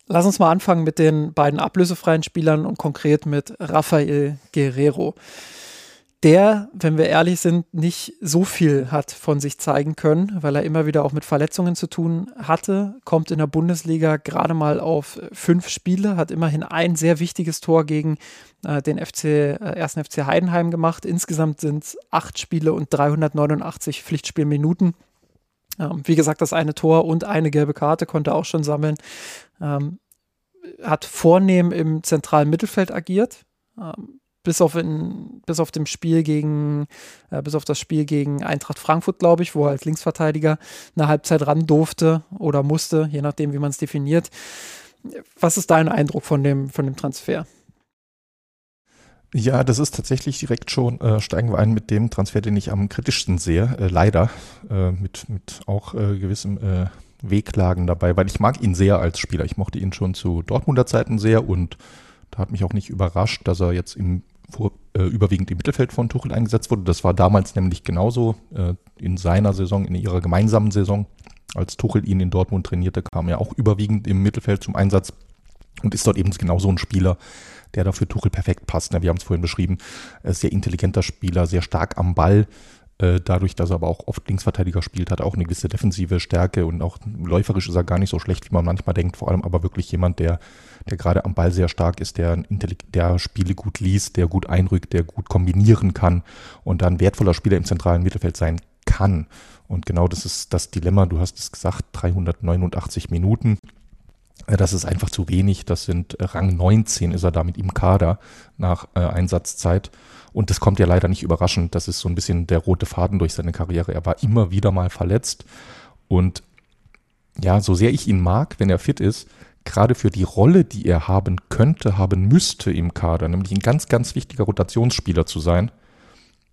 lass uns mal anfangen mit den beiden ablösefreien Spielern und konkret mit Rafael Guerrero der, wenn wir ehrlich sind, nicht so viel hat von sich zeigen können, weil er immer wieder auch mit Verletzungen zu tun hatte, kommt in der Bundesliga gerade mal auf fünf Spiele, hat immerhin ein sehr wichtiges Tor gegen äh, den FC, äh, ersten FC Heidenheim gemacht. Insgesamt sind es acht Spiele und 389 Pflichtspielminuten. Ähm, wie gesagt, das eine Tor und eine gelbe Karte konnte er auch schon sammeln. Ähm, hat vornehm im zentralen Mittelfeld agiert. Ähm, bis auf, in, bis auf dem Spiel gegen, äh, bis auf das Spiel gegen Eintracht Frankfurt, glaube ich, wo er als Linksverteidiger eine Halbzeit ran durfte oder musste, je nachdem, wie man es definiert. Was ist dein Eindruck von dem, von dem Transfer? Ja, das ist tatsächlich direkt schon, äh, steigen wir ein mit dem Transfer, den ich am kritischsten sehe, äh, leider, äh, mit, mit auch äh, gewissem äh, Wehklagen dabei, weil ich mag ihn sehr als Spieler. Ich mochte ihn schon zu Dortmunder Zeiten sehr und da hat mich auch nicht überrascht, dass er jetzt im vor, äh, überwiegend im Mittelfeld von Tuchel eingesetzt wurde. Das war damals nämlich genauso äh, in seiner Saison, in ihrer gemeinsamen Saison. Als Tuchel ihn in Dortmund trainierte, kam er auch überwiegend im Mittelfeld zum Einsatz und ist dort eben genauso ein Spieler, der dafür Tuchel perfekt passt. Wir haben es vorhin beschrieben, sehr intelligenter Spieler, sehr stark am Ball, äh, dadurch, dass er aber auch oft Linksverteidiger spielt, hat er auch eine gewisse defensive Stärke und auch läuferisch ist er gar nicht so schlecht, wie man manchmal denkt. Vor allem aber wirklich jemand, der, der gerade am Ball sehr stark ist, der, der Spiele gut liest, der gut einrückt, der gut kombinieren kann und dann wertvoller Spieler im zentralen Mittelfeld sein kann. Und genau das ist das Dilemma. Du hast es gesagt, 389 Minuten. Äh, das ist einfach zu wenig. Das sind äh, Rang 19 ist er damit im Kader nach äh, Einsatzzeit. Und das kommt ja leider nicht überraschend. Das ist so ein bisschen der rote Faden durch seine Karriere. Er war immer wieder mal verletzt. Und ja, so sehr ich ihn mag, wenn er fit ist, gerade für die Rolle, die er haben könnte, haben müsste im Kader, nämlich ein ganz, ganz wichtiger Rotationsspieler zu sein,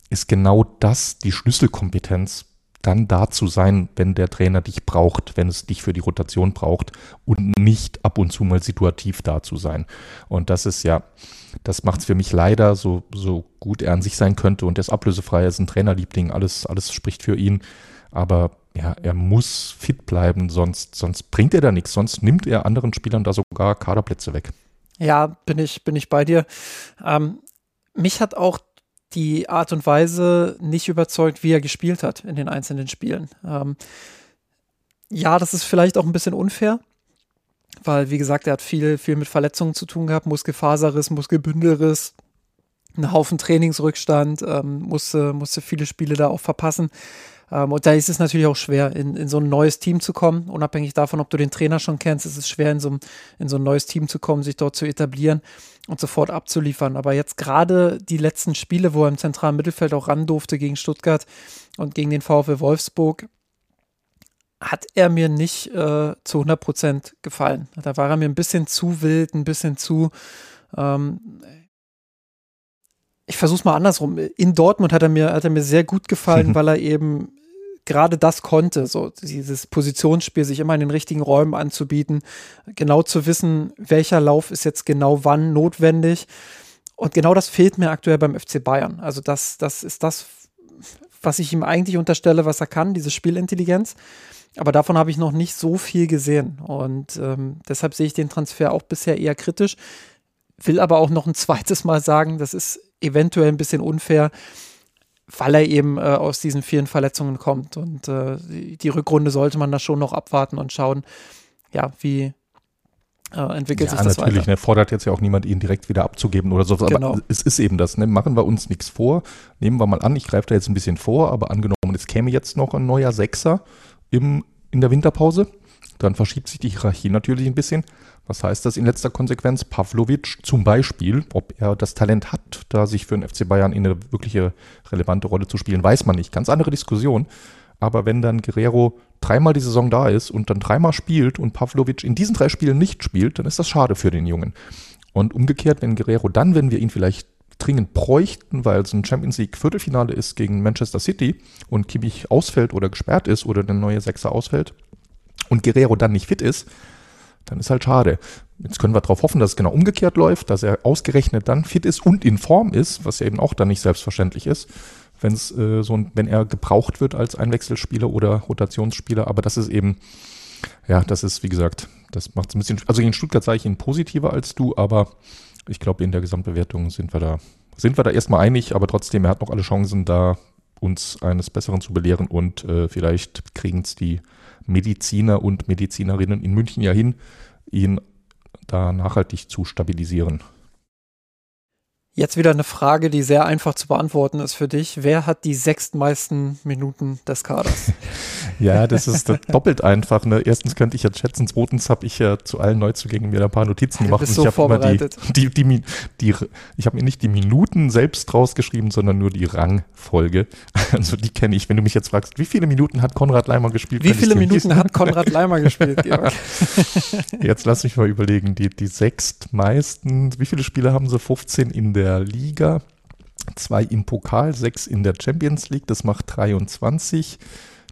ist genau das die Schlüsselkompetenz dann da zu sein, wenn der Trainer dich braucht, wenn es dich für die Rotation braucht und nicht ab und zu mal situativ da zu sein. Und das ist ja, das macht es für mich leider so, so gut er an sich sein könnte und er ist ablösefrei, er ist ein Trainerliebling, alles, alles spricht für ihn. Aber ja, er muss fit bleiben, sonst, sonst bringt er da nichts, sonst nimmt er anderen Spielern da sogar Kaderplätze weg. Ja, bin ich, bin ich bei dir. Ähm, mich hat auch die Art und Weise nicht überzeugt, wie er gespielt hat in den einzelnen Spielen. Ähm, ja, das ist vielleicht auch ein bisschen unfair, weil, wie gesagt, er hat viel, viel mit Verletzungen zu tun gehabt, Muskelfaserriss, Muskelbündelriss, einen Haufen Trainingsrückstand, ähm, musste, musste viele Spiele da auch verpassen. Ähm, und da ist es natürlich auch schwer, in, in so ein neues Team zu kommen. Unabhängig davon, ob du den Trainer schon kennst, ist es schwer, in so, in so ein neues Team zu kommen, sich dort zu etablieren und sofort abzuliefern. Aber jetzt gerade die letzten Spiele, wo er im zentralen Mittelfeld auch ran durfte gegen Stuttgart und gegen den VfL Wolfsburg, hat er mir nicht äh, zu 100 Prozent gefallen. Da war er mir ein bisschen zu wild, ein bisschen zu ähm, ich versuche es mal andersrum. In Dortmund hat er mir, hat er mir sehr gut gefallen, weil er eben gerade das konnte, so dieses Positionsspiel, sich immer in den richtigen Räumen anzubieten, genau zu wissen, welcher Lauf ist jetzt genau wann notwendig. Und genau das fehlt mir aktuell beim FC Bayern. Also das, das ist das, was ich ihm eigentlich unterstelle, was er kann, diese Spielintelligenz. Aber davon habe ich noch nicht so viel gesehen. Und ähm, deshalb sehe ich den Transfer auch bisher eher kritisch. Will aber auch noch ein zweites Mal sagen, das ist eventuell ein bisschen unfair, weil er eben äh, aus diesen vielen Verletzungen kommt. Und äh, die, Rückrunde sollte man da schon noch abwarten und schauen, ja, wie, äh, entwickelt ja, sich das natürlich, weiter. Ne, fordert jetzt ja auch niemand, ihn direkt wieder abzugeben oder so. Genau. Aber es ist eben das, ne? machen wir uns nichts vor. Nehmen wir mal an, ich greife da jetzt ein bisschen vor, aber angenommen, es käme jetzt noch ein neuer Sechser im, in der Winterpause, dann verschiebt sich die Hierarchie natürlich ein bisschen. Was heißt das in letzter Konsequenz? Pavlovic zum Beispiel, ob er das Talent hat, da sich für den FC Bayern in eine wirkliche relevante Rolle zu spielen, weiß man nicht. Ganz andere Diskussion. Aber wenn dann Guerrero dreimal die Saison da ist und dann dreimal spielt und Pavlovic in diesen drei Spielen nicht spielt, dann ist das schade für den Jungen. Und umgekehrt, wenn Guerrero dann, wenn wir ihn vielleicht dringend bräuchten, weil es ein Champions League Viertelfinale ist gegen Manchester City und Kimmich ausfällt oder gesperrt ist oder der neue Sechser ausfällt und Guerrero dann nicht fit ist, dann ist halt schade. Jetzt können wir darauf hoffen, dass es genau umgekehrt läuft, dass er ausgerechnet dann fit ist und in Form ist, was ja eben auch dann nicht selbstverständlich ist, wenn es äh, so ein, wenn er gebraucht wird als Einwechselspieler oder Rotationsspieler. Aber das ist eben, ja, das ist wie gesagt, das macht es ein bisschen. Also in Stuttgart sage ich ihn positiver als du, aber ich glaube in der Gesamtbewertung sind wir da sind wir da erstmal einig, aber trotzdem er hat noch alle Chancen da uns eines Besseren zu belehren und äh, vielleicht kriegen es die Mediziner und Medizinerinnen in München ja hin, ihn da nachhaltig zu stabilisieren. Jetzt wieder eine Frage, die sehr einfach zu beantworten ist für dich. Wer hat die sechstmeisten Minuten des Kaders? ja, das ist doppelt einfach. Ne? Erstens könnte ich jetzt schätzen, zweitens habe ich ja zu allen Neuzugängen mir ein paar Notizen gemacht. Du bist so vorbereitet. Die, die, die, die, ich habe mir nicht die Minuten selbst rausgeschrieben, sondern nur die Rangfolge. Also die kenne ich. Wenn du mich jetzt fragst, wie viele Minuten hat Konrad Leimer gespielt? Wie viele Minuten hat Konrad Leimer gespielt, Georg? jetzt lass mich mal überlegen. Die, die sechstmeisten, wie viele Spiele haben sie? 15 in der der Liga, zwei im Pokal, sechs in der Champions League. Das macht 23.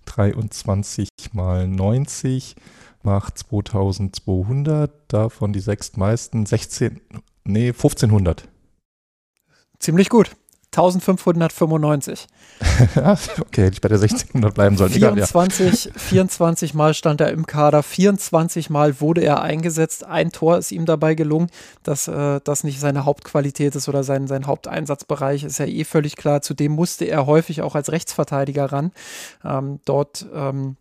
23 mal 90 macht 2200. Davon die sechstmeisten 16, nee, 1500. Ziemlich gut. 1595. okay, hätte ich bei der 1600 bleiben sollen. 24, Egal, ja. 24 Mal stand er im Kader, 24 Mal wurde er eingesetzt. Ein Tor ist ihm dabei gelungen, dass äh, das nicht seine Hauptqualität ist oder sein, sein Haupteinsatzbereich, ist ja eh völlig klar. Zudem musste er häufig auch als Rechtsverteidiger ran. Ähm, dort ähm,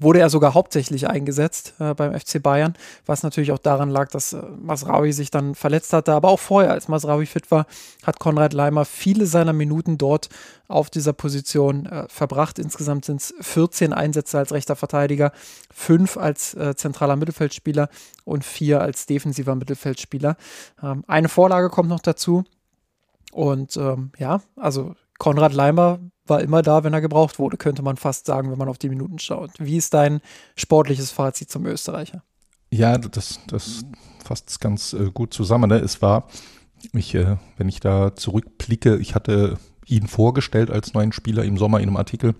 wurde er sogar hauptsächlich eingesetzt äh, beim FC Bayern, was natürlich auch daran lag, dass äh, Masraui sich dann verletzt hatte. Aber auch vorher, als Masraui fit war, hat Konrad Leimer viele seiner Minuten dort auf dieser Position äh, verbracht. Insgesamt sind es 14 Einsätze als rechter Verteidiger, fünf als äh, zentraler Mittelfeldspieler und vier als defensiver Mittelfeldspieler. Ähm, eine Vorlage kommt noch dazu. Und ähm, ja, also Konrad Leimer war immer da, wenn er gebraucht wurde, könnte man fast sagen, wenn man auf die Minuten schaut. Wie ist dein sportliches Fazit zum Österreicher? Ja, das, das fasst ganz äh, gut zusammen. Ne? Es war, ich, äh, wenn ich da zurückblicke, ich hatte ihn vorgestellt als neuen Spieler im Sommer in einem Artikel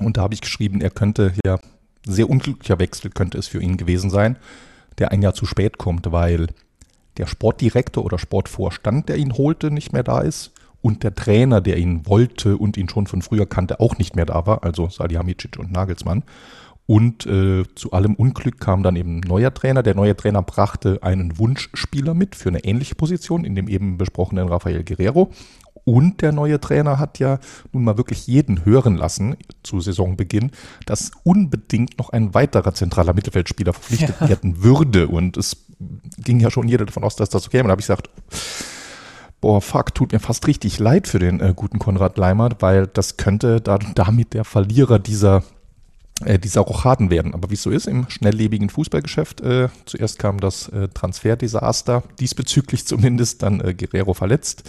und da habe ich geschrieben, er könnte ja, sehr unglücklicher Wechsel könnte es für ihn gewesen sein, der ein Jahr zu spät kommt, weil der Sportdirektor oder Sportvorstand, der ihn holte, nicht mehr da ist und der Trainer, der ihn wollte und ihn schon von früher kannte, auch nicht mehr da war, also Salihamidzic und Nagelsmann. Und äh, zu allem Unglück kam dann eben ein neuer Trainer. Der neue Trainer brachte einen Wunschspieler mit für eine ähnliche Position, in dem eben besprochenen Rafael Guerrero. Und der neue Trainer hat ja nun mal wirklich jeden hören lassen zu Saisonbeginn, dass unbedingt noch ein weiterer zentraler Mittelfeldspieler verpflichtet ja. werden würde. Und es ging ja schon jeder davon aus, dass das so käme. Und da habe ich gesagt, boah, fuck, tut mir fast richtig leid für den äh, guten Konrad Leimert, weil das könnte da, damit der Verlierer dieser äh, dieser Rochaden werden. Aber wie es so ist im schnelllebigen Fußballgeschäft, äh, zuerst kam das äh, Transferdesaster, diesbezüglich zumindest, dann äh, Guerrero verletzt.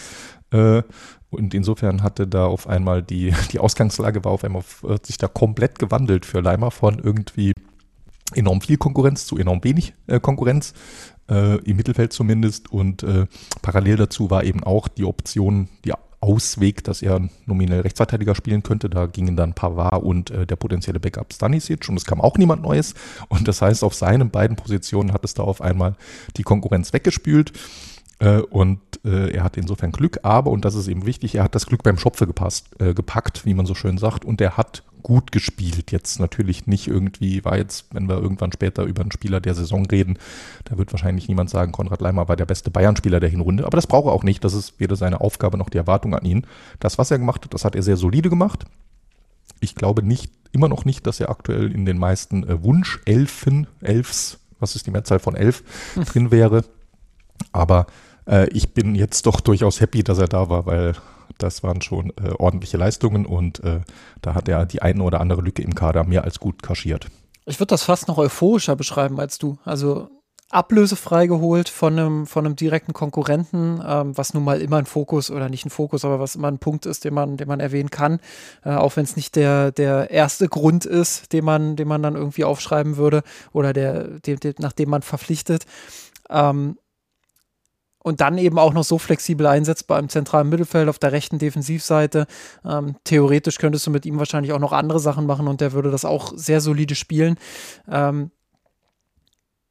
Äh, und insofern hatte da auf einmal die, die Ausgangslage war auf einmal hat sich da komplett gewandelt für Leimer von irgendwie enorm viel Konkurrenz zu enorm wenig äh, Konkurrenz äh, im Mittelfeld zumindest. Und äh, parallel dazu war eben auch die Option, die Ausweg, dass er nominell Rechtsverteidiger spielen könnte. Da gingen dann Pavard und äh, der potenzielle Backup Stanisic und es kam auch niemand Neues. Und das heißt, auf seinen beiden Positionen hat es da auf einmal die Konkurrenz weggespült. Äh, und äh, er hat insofern Glück, aber, und das ist eben wichtig, er hat das Glück beim Schopfe gepasst, äh, gepackt, wie man so schön sagt, und er hat gut gespielt. Jetzt natürlich nicht irgendwie, war jetzt, wenn wir irgendwann später über einen Spieler der Saison reden, da wird wahrscheinlich niemand sagen, Konrad Leimer war der beste Bayern-Spieler der Hinrunde, aber das braucht er auch nicht, das ist weder seine Aufgabe noch die Erwartung an ihn. Das, was er gemacht hat, das hat er sehr solide gemacht. Ich glaube nicht, immer noch nicht, dass er aktuell in den meisten äh, Wunschelfen, Elfs was ist die Mehrzahl von elf, drin wäre. Aber äh, ich bin jetzt doch durchaus happy, dass er da war, weil das waren schon äh, ordentliche Leistungen und äh, da hat er die eine oder andere Lücke im Kader mehr als gut kaschiert. Ich würde das fast noch euphorischer beschreiben als du. Also ablösefrei geholt von einem, von einem direkten Konkurrenten, ähm, was nun mal immer ein Fokus oder nicht ein Fokus, aber was immer ein Punkt ist, den man, den man erwähnen kann, äh, auch wenn es nicht der, der erste Grund ist, den man, den man dann irgendwie aufschreiben würde oder der, dem, dem, nach dem man verpflichtet. Ähm, und dann eben auch noch so flexibel einsetzbar im zentralen Mittelfeld auf der rechten Defensivseite. Ähm, theoretisch könntest du mit ihm wahrscheinlich auch noch andere Sachen machen und der würde das auch sehr solide spielen. Ähm,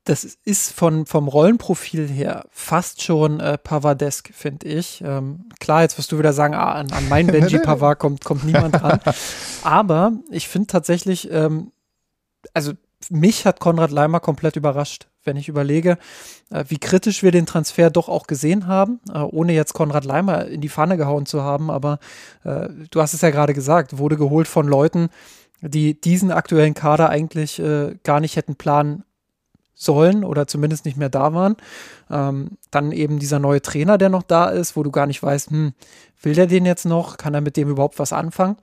das ist von, vom Rollenprofil her fast schon äh, Pavadesk, finde ich. Ähm, klar, jetzt wirst du wieder sagen, ah, an, an mein Benji Pavard kommt, kommt niemand dran. Aber ich finde tatsächlich, ähm, also mich hat Konrad Leimer komplett überrascht, wenn ich überlege, äh, wie kritisch wir den Transfer doch auch gesehen haben, äh, ohne jetzt Konrad Leimer in die Pfanne gehauen zu haben. Aber äh, du hast es ja gerade gesagt, wurde geholt von Leuten, die diesen aktuellen Kader eigentlich gar nicht hätten planen sollen oder zumindest nicht mehr da waren. Ähm, dann eben dieser neue Trainer, der noch da ist, wo du gar nicht weißt, hm, will der den jetzt noch? Kann er mit dem überhaupt was anfangen?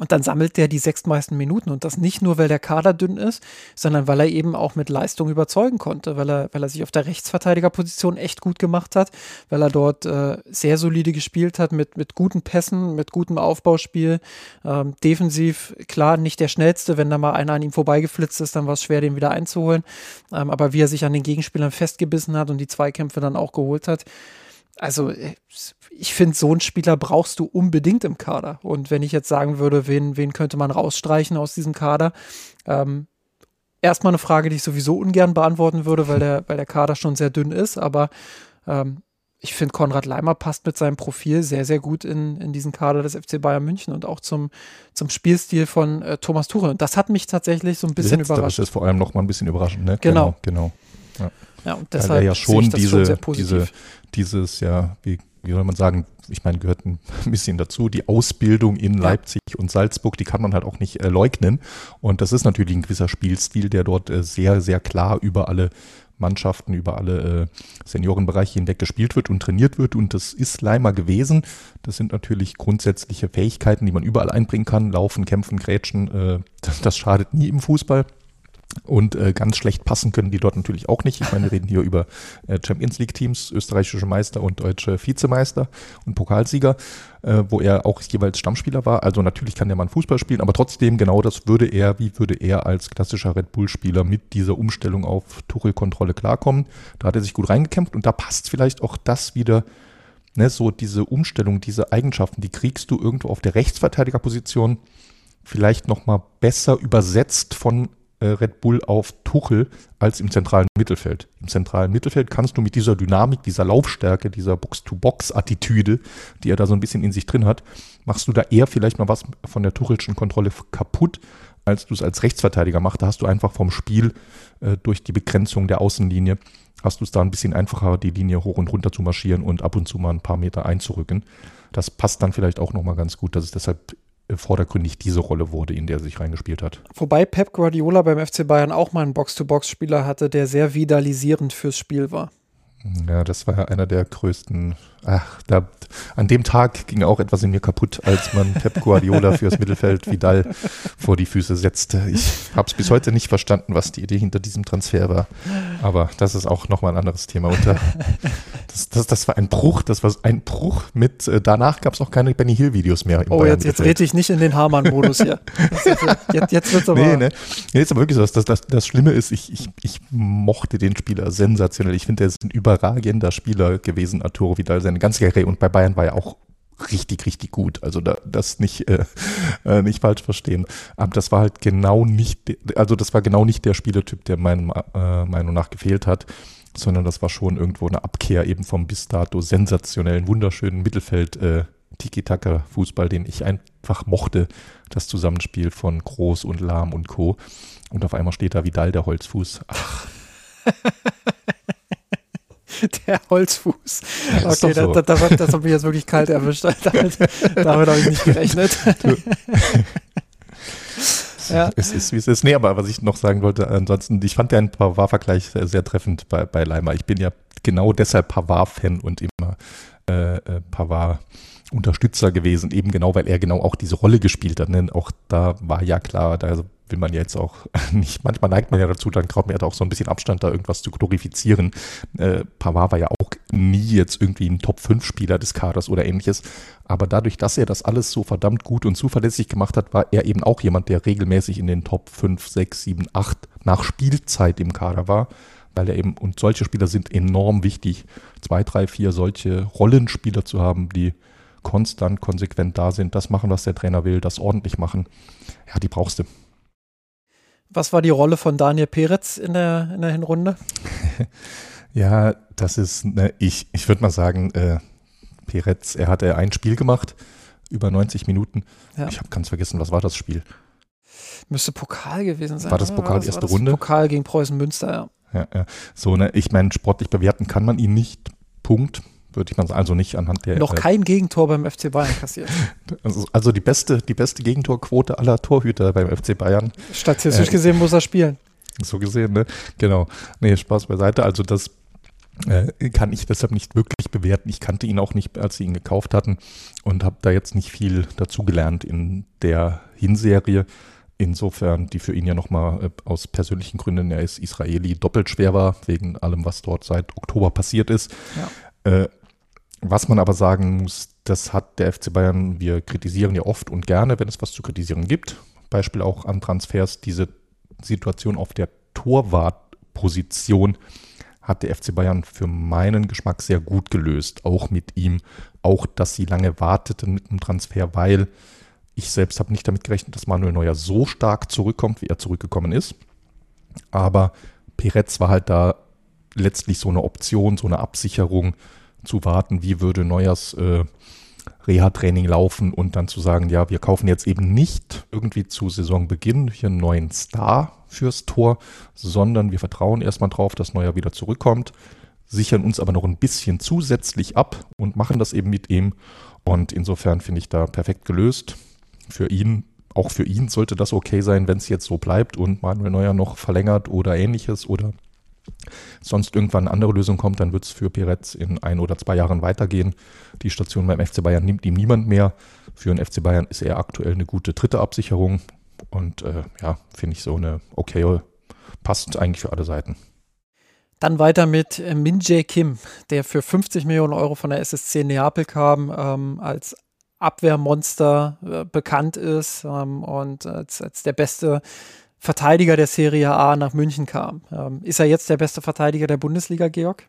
Und dann sammelt der die sechstmeisten Minuten und das nicht nur, weil der Kader dünn ist, sondern weil er eben auch mit Leistung überzeugen konnte, weil er, weil er sich auf der Rechtsverteidigerposition echt gut gemacht hat, weil er dort äh, sehr solide gespielt hat mit, mit guten Pässen, mit gutem Aufbauspiel. Ähm, defensiv, klar, nicht der schnellste, wenn da mal einer an ihm vorbeigeflitzt ist, dann war es schwer, den wieder einzuholen. Ähm, aber wie er sich an den Gegenspielern festgebissen hat und die Zweikämpfe dann auch geholt hat, also äh, ich finde, so einen Spieler brauchst du unbedingt im Kader. Und wenn ich jetzt sagen würde, wen, wen könnte man rausstreichen aus diesem Kader, ähm, erstmal eine Frage, die ich sowieso ungern beantworten würde, weil der, weil der Kader schon sehr dünn ist, aber ähm, ich finde, Konrad Leimer passt mit seinem Profil sehr, sehr gut in, in diesen Kader des FC Bayern München und auch zum, zum Spielstil von äh, Thomas Tuchel. Und das hat mich tatsächlich so ein bisschen Letzteres überrascht. Das ist vor allem noch mal ein bisschen überraschend, ne? Genau. Genau. genau. Ja. ja, und deshalb Weil er ja schon diese, schon diese, dieses, ja, wie wie soll man sagen, ich meine, gehört ein bisschen dazu, die Ausbildung in ja. Leipzig und Salzburg, die kann man halt auch nicht äh, leugnen. Und das ist natürlich ein gewisser Spielstil, der dort äh, sehr, sehr klar über alle Mannschaften, über alle äh, Seniorenbereiche hinweg gespielt wird und trainiert wird. Und das ist Leimer gewesen. Das sind natürlich grundsätzliche Fähigkeiten, die man überall einbringen kann. Laufen, kämpfen, grätschen, äh, das, das schadet nie im Fußball. Und äh, ganz schlecht passen können die dort natürlich auch nicht. Ich meine, wir reden hier über äh, Champions League Teams, österreichische Meister und deutsche Vizemeister und Pokalsieger, äh, wo er auch jeweils Stammspieler war. Also natürlich kann der Mann Fußball spielen, aber trotzdem genau das würde er, wie würde er als klassischer Red Bull-Spieler mit dieser Umstellung auf Tuchel-Kontrolle klarkommen. Da hat er sich gut reingekämpft und da passt vielleicht auch das wieder, ne, so diese Umstellung, diese Eigenschaften, die kriegst du irgendwo auf der Rechtsverteidigerposition vielleicht nochmal besser übersetzt von Red Bull auf Tuchel als im zentralen Mittelfeld. Im zentralen Mittelfeld kannst du mit dieser Dynamik, dieser Laufstärke, dieser Box-to-Box-Attitüde, die er da so ein bisschen in sich drin hat, machst du da eher vielleicht mal was von der Tuchelschen Kontrolle kaputt, als du es als Rechtsverteidiger machst. Da hast du einfach vom Spiel äh, durch die Begrenzung der Außenlinie, hast du es da ein bisschen einfacher, die Linie hoch und runter zu marschieren und ab und zu mal ein paar Meter einzurücken. Das passt dann vielleicht auch nochmal ganz gut, dass es deshalb vordergründig diese Rolle wurde, in der er sich reingespielt hat. Wobei Pep Guardiola beim FC Bayern auch mal einen Box-to-Box-Spieler hatte, der sehr vitalisierend fürs Spiel war. Ja, das war ja einer der größten. Ach, da, an dem Tag ging auch etwas in mir kaputt, als man Pep Guardiola fürs Mittelfeld Vidal vor die Füße setzte. Ich habe es bis heute nicht verstanden, was die Idee hinter diesem Transfer war. Aber das ist auch nochmal ein anderes Thema. Unter, das, das, das war ein Bruch, das war ein Bruch mit, äh, danach gab es auch keine Benny Hill-Videos mehr. oh, jetzt, jetzt rede ich nicht in den Hamann-Modus hier. jetzt jetzt wird es aber. Nee, ne? Jetzt aber wirklich so, das, das, das Schlimme ist, ich, ich, ich mochte den Spieler sensationell. Ich finde, er ist ein überragender Spieler gewesen, Arturo Vidal, seine ganze Karriere. Und bei Bayern war er auch richtig, richtig gut. Also da, das nicht, äh, äh, nicht falsch verstehen. Aber das war halt genau nicht, also das war genau nicht der Spielertyp, der meiner äh, Meinung nach gefehlt hat sondern das war schon irgendwo eine Abkehr eben vom bis dato sensationellen, wunderschönen Mittelfeld äh, Tiki-Taka-Fußball, den ich einfach mochte, das Zusammenspiel von Groß und Lahm und Co. Und auf einmal steht da Vidal, der Holzfuß. Ach. der Holzfuß. Ja, okay, so. das, das, das, hat mich jetzt wirklich kalt erwischt. damit, damit habe ich nicht gerechnet. ja. es ist, wie es ist. Nee, aber was ich noch sagen wollte, ansonsten, ich fand deinen Pavard-Vergleich sehr, sehr, treffend bei, bei Leimer. Ich bin ja genau deshalb Pavard-Fan und immer äh, äh, Pavard Unterstützer gewesen, eben genau, weil er genau auch diese Rolle gespielt hat. Ne? Auch da war ja klar, da will man jetzt auch nicht, manchmal neigt man ja dazu, dann braucht man ja auch so ein bisschen Abstand, da irgendwas zu glorifizieren. Äh, Pavard war ja auch nie jetzt irgendwie ein Top-5-Spieler des Kaders oder ähnliches. Aber dadurch, dass er das alles so verdammt gut und zuverlässig gemacht hat, war er eben auch jemand, der regelmäßig in den Top 5, 6, 7, 8 nach Spielzeit im Kader war. Weil er eben, und solche Spieler sind enorm wichtig, zwei, drei, vier solche Rollenspieler zu haben, die konstant, konsequent da sind, das machen, was der Trainer will, das ordentlich machen. Ja, die brauchst du. Was war die Rolle von Daniel Peretz in der, in der Hinrunde? ja, das ist, ne, ich, ich würde mal sagen, äh, Peretz, er hatte ein Spiel gemacht, über 90 Minuten. Ja. Ich habe ganz vergessen, was war das Spiel? Müsste Pokal gewesen sein. War das Pokal war das, erste war das Runde? Pokal gegen Preußen Münster, ja. Ja, ja. So, ne, ich meine, sportlich bewerten kann man ihn nicht. Punkt würde ich mal sagen, also nicht anhand der. Noch äh, kein Gegentor beim FC Bayern kassiert. Also, also, die beste, die beste Gegentorquote aller Torhüter beim FC Bayern. Statistisch äh, gesehen muss er spielen. So gesehen, ne? Genau. Nee, Spaß beiseite. Also das äh, kann ich deshalb nicht wirklich bewerten. Ich kannte ihn auch nicht, als sie ihn gekauft hatten und habe da jetzt nicht viel dazugelernt in der Hinserie. Insofern, die für ihn ja nochmal äh, aus persönlichen Gründen, er ist Israeli, doppelt schwer war, wegen allem, was dort seit Oktober passiert ist. Ja. Äh, was man aber sagen muss, das hat der FC Bayern, wir kritisieren ja oft und gerne, wenn es was zu kritisieren gibt. Beispiel auch an Transfers, diese Situation auf der Torwartposition hat der FC Bayern für meinen Geschmack sehr gut gelöst. Auch mit ihm, auch dass sie lange warteten mit dem Transfer, weil ich selbst habe nicht damit gerechnet, dass Manuel Neuer so stark zurückkommt, wie er zurückgekommen ist. Aber Peretz war halt da letztlich so eine Option, so eine Absicherung, zu warten, wie würde Neuers äh, Reha-Training laufen und dann zu sagen, ja, wir kaufen jetzt eben nicht irgendwie zu Saisonbeginn hier einen neuen Star fürs Tor, sondern wir vertrauen erstmal drauf, dass Neuer wieder zurückkommt, sichern uns aber noch ein bisschen zusätzlich ab und machen das eben mit ihm. Und insofern finde ich da perfekt gelöst. Für ihn, auch für ihn sollte das okay sein, wenn es jetzt so bleibt und Manuel Neuer noch verlängert oder ähnliches oder sonst irgendwann eine andere Lösung kommt, dann wird es für Peretz in ein oder zwei Jahren weitergehen. Die Station beim FC Bayern nimmt ihm niemand mehr. Für den FC Bayern ist er aktuell eine gute dritte Absicherung. Und äh, ja, finde ich so eine okay, passt eigentlich für alle Seiten. Dann weiter mit äh, Min Jae Kim, der für 50 Millionen Euro von der SSC Neapel kam, ähm, als Abwehrmonster äh, bekannt ist ähm, und als, als der beste Verteidiger der Serie A nach München kam. Ähm, ist er jetzt der beste Verteidiger der Bundesliga, Georg?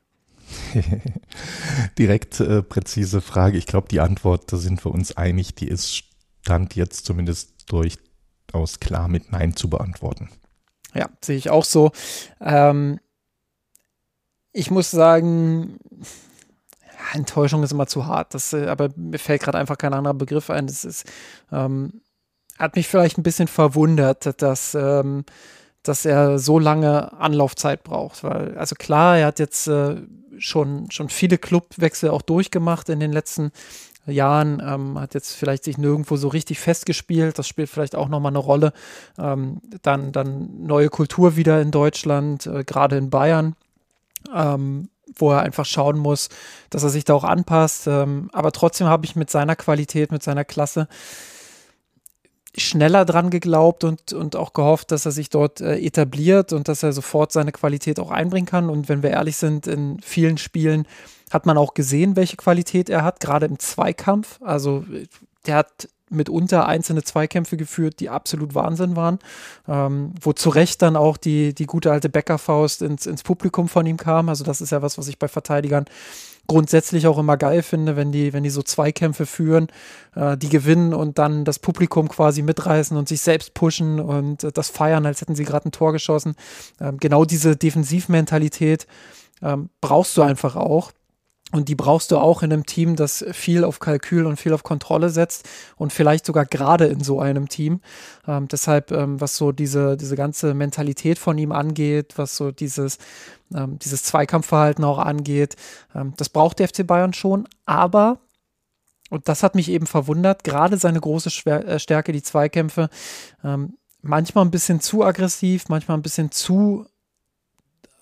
Direkt äh, präzise Frage. Ich glaube, die Antwort, da sind wir uns einig, die ist Stand jetzt zumindest durchaus klar mit Nein zu beantworten. Ja, sehe ich auch so. Ähm, ich muss sagen, Enttäuschung ist immer zu hart. Das, äh, aber mir fällt gerade einfach kein anderer Begriff ein. Das ist ähm, hat mich vielleicht ein bisschen verwundert, dass, ähm, dass er so lange Anlaufzeit braucht. Weil, also klar, er hat jetzt äh, schon, schon viele Clubwechsel auch durchgemacht in den letzten Jahren, ähm, hat jetzt vielleicht sich nirgendwo so richtig festgespielt. Das spielt vielleicht auch nochmal eine Rolle. Ähm, dann, dann neue Kultur wieder in Deutschland, äh, gerade in Bayern. Ähm, wo er einfach schauen muss, dass er sich da auch anpasst. Ähm, aber trotzdem habe ich mit seiner Qualität, mit seiner Klasse schneller dran geglaubt und, und auch gehofft, dass er sich dort äh, etabliert und dass er sofort seine Qualität auch einbringen kann. Und wenn wir ehrlich sind, in vielen Spielen hat man auch gesehen, welche Qualität er hat, gerade im Zweikampf. Also der hat mitunter einzelne Zweikämpfe geführt, die absolut Wahnsinn waren, ähm, wo zu Recht dann auch die, die gute alte Bäckerfaust ins, ins Publikum von ihm kam. Also das ist ja was, was ich bei Verteidigern grundsätzlich auch immer geil finde, wenn die, wenn die so Zweikämpfe führen, äh, die gewinnen und dann das Publikum quasi mitreißen und sich selbst pushen und äh, das feiern, als hätten sie gerade ein Tor geschossen. Ähm, genau diese Defensivmentalität ähm, brauchst du einfach auch. Und die brauchst du auch in einem Team, das viel auf Kalkül und viel auf Kontrolle setzt und vielleicht sogar gerade in so einem Team. Ähm, deshalb, ähm, was so diese, diese ganze Mentalität von ihm angeht, was so dieses, ähm, dieses Zweikampfverhalten auch angeht, ähm, das braucht der FC Bayern schon. Aber, und das hat mich eben verwundert, gerade seine große Schwer äh, Stärke, die Zweikämpfe, ähm, manchmal ein bisschen zu aggressiv, manchmal ein bisschen zu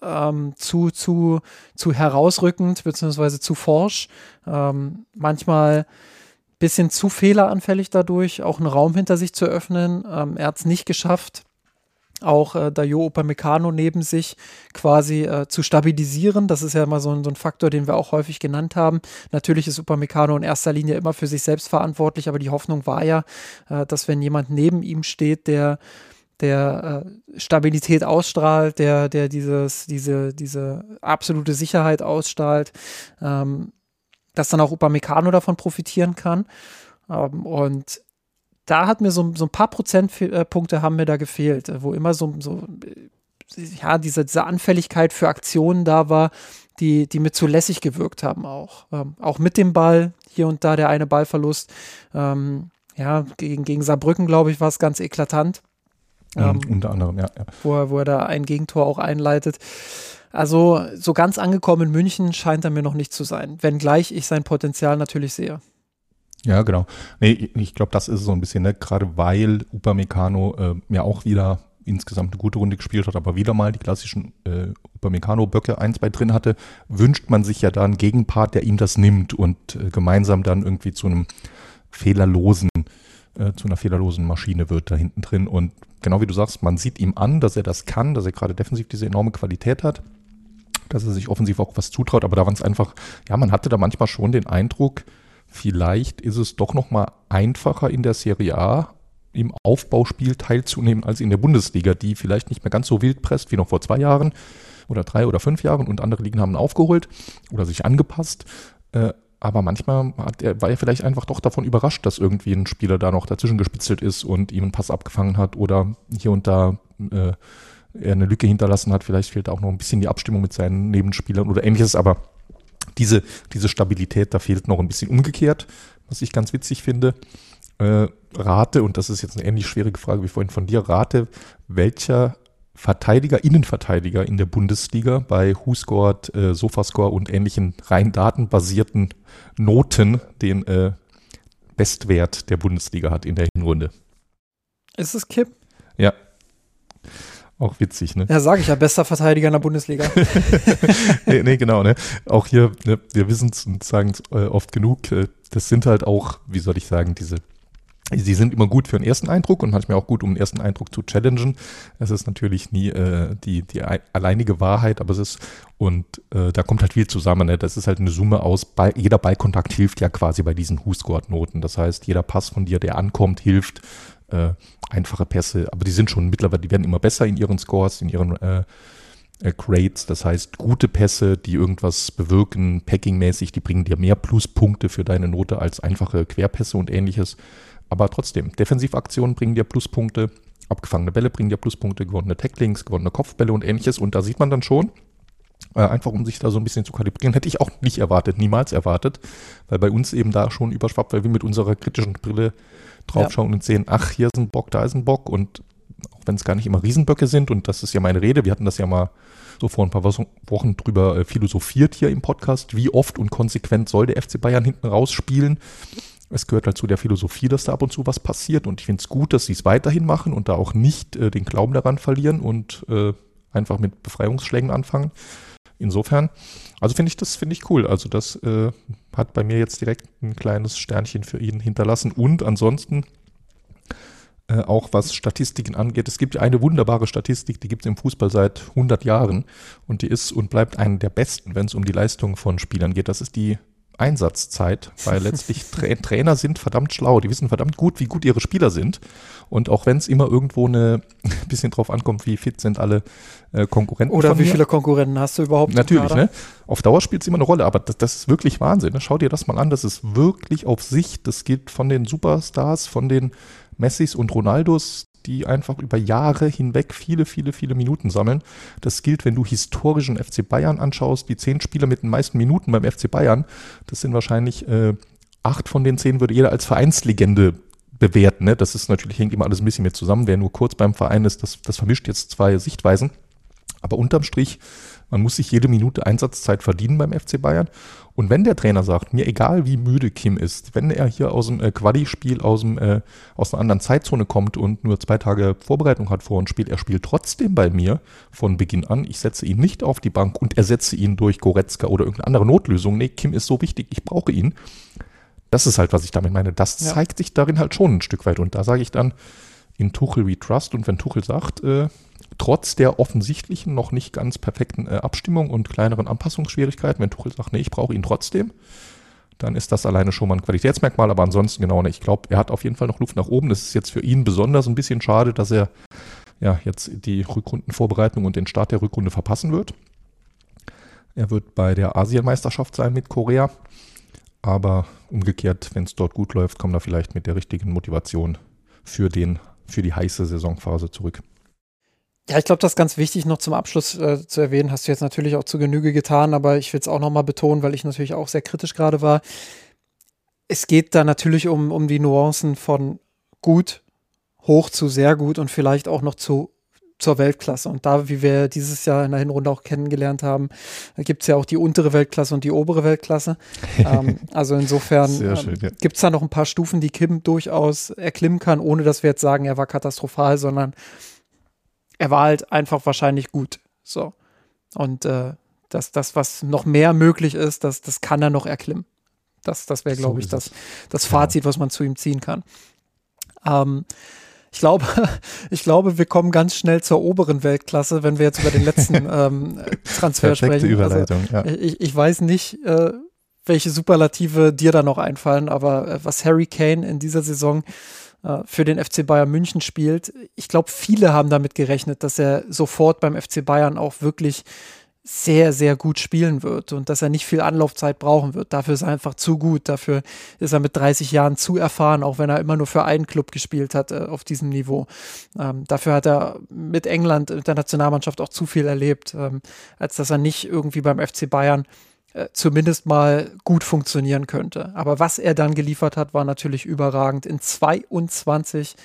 ähm, zu, zu, zu herausrückend beziehungsweise zu forsch. Ähm, manchmal ein bisschen zu fehleranfällig dadurch, auch einen Raum hinter sich zu öffnen. Ähm, er hat es nicht geschafft, auch äh, Dayo Upamecano neben sich quasi äh, zu stabilisieren. Das ist ja immer so ein, so ein, Faktor, den wir auch häufig genannt haben. Natürlich ist Upamecano in erster Linie immer für sich selbst verantwortlich, aber die Hoffnung war ja, äh, dass wenn jemand neben ihm steht, der der äh, Stabilität ausstrahlt, der, der dieses, diese, diese absolute Sicherheit ausstrahlt, ähm, dass dann auch Upamecano davon profitieren kann. Ähm, und da hat mir so, so ein paar Prozentpunkte haben mir da gefehlt, wo immer so, so ja, diese, diese Anfälligkeit für Aktionen da war, die, die mir zu lässig gewirkt haben auch. Ähm, auch mit dem Ball, hier und da der eine Ballverlust. Ähm, ja, gegen, gegen Saarbrücken, glaube ich, war es ganz eklatant. Ähm, unter anderem, ja. ja. Wo, er, wo er da ein Gegentor auch einleitet. Also so ganz angekommen in München scheint er mir noch nicht zu sein, wenngleich ich sein Potenzial natürlich sehe. Ja, genau. Nee, ich glaube, das ist so ein bisschen, ne? gerade weil Upamecano äh, ja auch wieder insgesamt eine gute Runde gespielt hat, aber wieder mal die klassischen äh, Upamecano-Böcke 1 bei drin hatte, wünscht man sich ja da einen Gegenpart, der ihm das nimmt und äh, gemeinsam dann irgendwie zu einem fehlerlosen, äh, zu einer fehlerlosen Maschine wird da hinten drin. Und genau wie du sagst, man sieht ihm an, dass er das kann, dass er gerade defensiv diese enorme Qualität hat, dass er sich offensiv auch was zutraut, aber da war es einfach, ja, man hatte da manchmal schon den Eindruck, vielleicht ist es doch noch mal einfacher in der Serie A im Aufbauspiel teilzunehmen als in der Bundesliga, die vielleicht nicht mehr ganz so wild presst wie noch vor zwei Jahren oder drei oder fünf Jahren und andere Ligen haben aufgeholt oder sich angepasst. Aber manchmal er, war er vielleicht einfach doch davon überrascht, dass irgendwie ein Spieler da noch dazwischen gespitzelt ist und ihm einen Pass abgefangen hat oder hier und da äh, er eine Lücke hinterlassen hat. Vielleicht fehlt auch noch ein bisschen die Abstimmung mit seinen Nebenspielern oder ähnliches, aber diese, diese Stabilität, da fehlt noch ein bisschen umgekehrt, was ich ganz witzig finde. Äh, rate, und das ist jetzt eine ähnlich schwierige Frage wie vorhin von dir, rate, welcher Verteidiger, Innenverteidiger in der Bundesliga bei WhoScored, äh, Sofascore und ähnlichen rein datenbasierten Noten den äh, Bestwert der Bundesliga hat in der Hinrunde. Ist es Kipp? Ja. Auch witzig, ne? Ja, sage ich ja, bester Verteidiger in der Bundesliga. nee, nee, genau, ne? Auch hier, ne, wir wissen es und sagen es äh, oft genug, äh, das sind halt auch, wie soll ich sagen, diese Sie sind immer gut für einen ersten Eindruck und manchmal auch gut, um einen ersten Eindruck zu challengen. Es ist natürlich nie äh, die, die alleinige Wahrheit, aber es ist, und äh, da kommt halt viel zusammen. Ne? Das ist halt eine Summe aus, Ball, jeder Ballkontakt hilft ja quasi bei diesen Who-Scored-Noten. Das heißt, jeder Pass von dir, der ankommt, hilft. Äh, einfache Pässe, aber die sind schon mittlerweile, die werden immer besser in ihren Scores, in ihren äh, äh, Crates, das heißt gute Pässe, die irgendwas bewirken, packingmäßig, die bringen dir mehr Pluspunkte für deine Note als einfache Querpässe und ähnliches. Aber trotzdem, Defensivaktionen bringen dir Pluspunkte, abgefangene Bälle bringen dir Pluspunkte, gewonnene Tacklings, gewonnene Kopfbälle und ähnliches. Und da sieht man dann schon, äh, einfach um sich da so ein bisschen zu kalibrieren, hätte ich auch nicht erwartet, niemals erwartet, weil bei uns eben da schon überschwappt, weil wir mit unserer kritischen Brille draufschauen ja. und sehen, ach, hier ist ein Bock, da ist ein Bock und auch wenn es gar nicht immer Riesenböcke sind und das ist ja meine Rede, wir hatten das ja mal so vor ein paar Wochen drüber äh, philosophiert hier im Podcast, wie oft und konsequent soll der FC Bayern hinten rausspielen es gehört halt zu der Philosophie, dass da ab und zu was passiert. Und ich finde es gut, dass sie es weiterhin machen und da auch nicht äh, den Glauben daran verlieren und äh, einfach mit Befreiungsschlägen anfangen. Insofern, also finde ich das finde ich cool. Also das äh, hat bei mir jetzt direkt ein kleines Sternchen für ihn hinterlassen. Und ansonsten äh, auch was Statistiken angeht. Es gibt eine wunderbare Statistik, die gibt es im Fußball seit 100 Jahren und die ist und bleibt eine der besten, wenn es um die Leistung von Spielern geht. Das ist die Einsatzzeit, weil letztlich Tra Trainer sind verdammt schlau, die wissen verdammt gut, wie gut ihre Spieler sind. Und auch wenn es immer irgendwo eine bisschen drauf ankommt, wie fit sind alle äh, Konkurrenten. Oder wie mir. viele Konkurrenten hast du überhaupt? Natürlich, ne? Auf Dauer spielt es immer eine Rolle, aber das, das, ist wirklich Wahnsinn. Ne? Schau dir das mal an, das ist wirklich auf Sicht. Das geht von den Superstars, von den Messis und Ronaldos, die einfach über Jahre hinweg viele, viele, viele Minuten sammeln. Das gilt, wenn du historischen FC Bayern anschaust, die zehn Spieler mit den meisten Minuten beim FC Bayern, das sind wahrscheinlich äh, acht von den zehn würde jeder als Vereinslegende bewerten. Ne? Das ist natürlich, hängt immer alles ein bisschen mit zusammen. Wer nur kurz beim Verein ist, das, das vermischt jetzt zwei Sichtweisen. Aber unterm Strich, man muss sich jede Minute Einsatzzeit verdienen beim FC Bayern. Und wenn der Trainer sagt, mir egal wie müde Kim ist, wenn er hier aus dem äh, Quali-Spiel aus, äh, aus einer anderen Zeitzone kommt und nur zwei Tage Vorbereitung hat vor und spielt, er spielt trotzdem bei mir von Beginn an. Ich setze ihn nicht auf die Bank und ersetze ihn durch Goretzka oder irgendeine andere Notlösung. Nee, Kim ist so wichtig, ich brauche ihn. Das ist halt, was ich damit meine. Das ja. zeigt sich darin halt schon ein Stück weit. Und da sage ich dann, in Tuchel we trust. Und wenn Tuchel sagt, äh, trotz der offensichtlichen, noch nicht ganz perfekten äh, Abstimmung und kleineren Anpassungsschwierigkeiten, wenn Tuchel sagt, nee, ich brauche ihn trotzdem, dann ist das alleine schon mal ein Qualitätsmerkmal. Aber ansonsten genau, ich glaube, er hat auf jeden Fall noch Luft nach oben. Das ist jetzt für ihn besonders ein bisschen schade, dass er ja jetzt die Rückrundenvorbereitung und den Start der Rückrunde verpassen wird. Er wird bei der Asienmeisterschaft sein mit Korea. Aber umgekehrt, wenn es dort gut läuft, kommt er vielleicht mit der richtigen Motivation für, den, für die heiße Saisonphase zurück. Ja, ich glaube, das ist ganz wichtig noch zum Abschluss äh, zu erwähnen. Hast du jetzt natürlich auch zu Genüge getan, aber ich will es auch nochmal betonen, weil ich natürlich auch sehr kritisch gerade war. Es geht da natürlich um, um die Nuancen von gut, hoch zu sehr gut und vielleicht auch noch zu zur Weltklasse. Und da, wie wir dieses Jahr in der Hinrunde auch kennengelernt haben, gibt es ja auch die untere Weltklasse und die obere Weltklasse. ähm, also insofern ähm, ja. gibt es da noch ein paar Stufen, die Kim durchaus erklimmen kann, ohne dass wir jetzt sagen, er war katastrophal, sondern er war halt einfach wahrscheinlich gut. So. Und äh, das, das, was noch mehr möglich ist, das, das kann er noch erklimmen. Das, das wäre, glaube so ich, das, das Fazit, was man zu ihm ziehen kann. Ähm, ich glaube, ich glaube, wir kommen ganz schnell zur oberen Weltklasse, wenn wir jetzt über den letzten ähm, Transfer Perfekte sprechen. Also, Überleitung, also, ja. ich, ich weiß nicht, äh, welche Superlative dir da noch einfallen, aber äh, was Harry Kane in dieser Saison für den FC Bayern München spielt, ich glaube, viele haben damit gerechnet, dass er sofort beim FC Bayern auch wirklich sehr, sehr gut spielen wird und dass er nicht viel Anlaufzeit brauchen wird. Dafür ist er einfach zu gut. Dafür ist er mit 30 Jahren zu erfahren, auch wenn er immer nur für einen Club gespielt hat äh, auf diesem Niveau. Ähm, dafür hat er mit England, mit der Nationalmannschaft auch zu viel erlebt, ähm, als dass er nicht irgendwie beim FC Bayern äh, zumindest mal gut funktionieren könnte. Aber was er dann geliefert hat, war natürlich überragend. In 22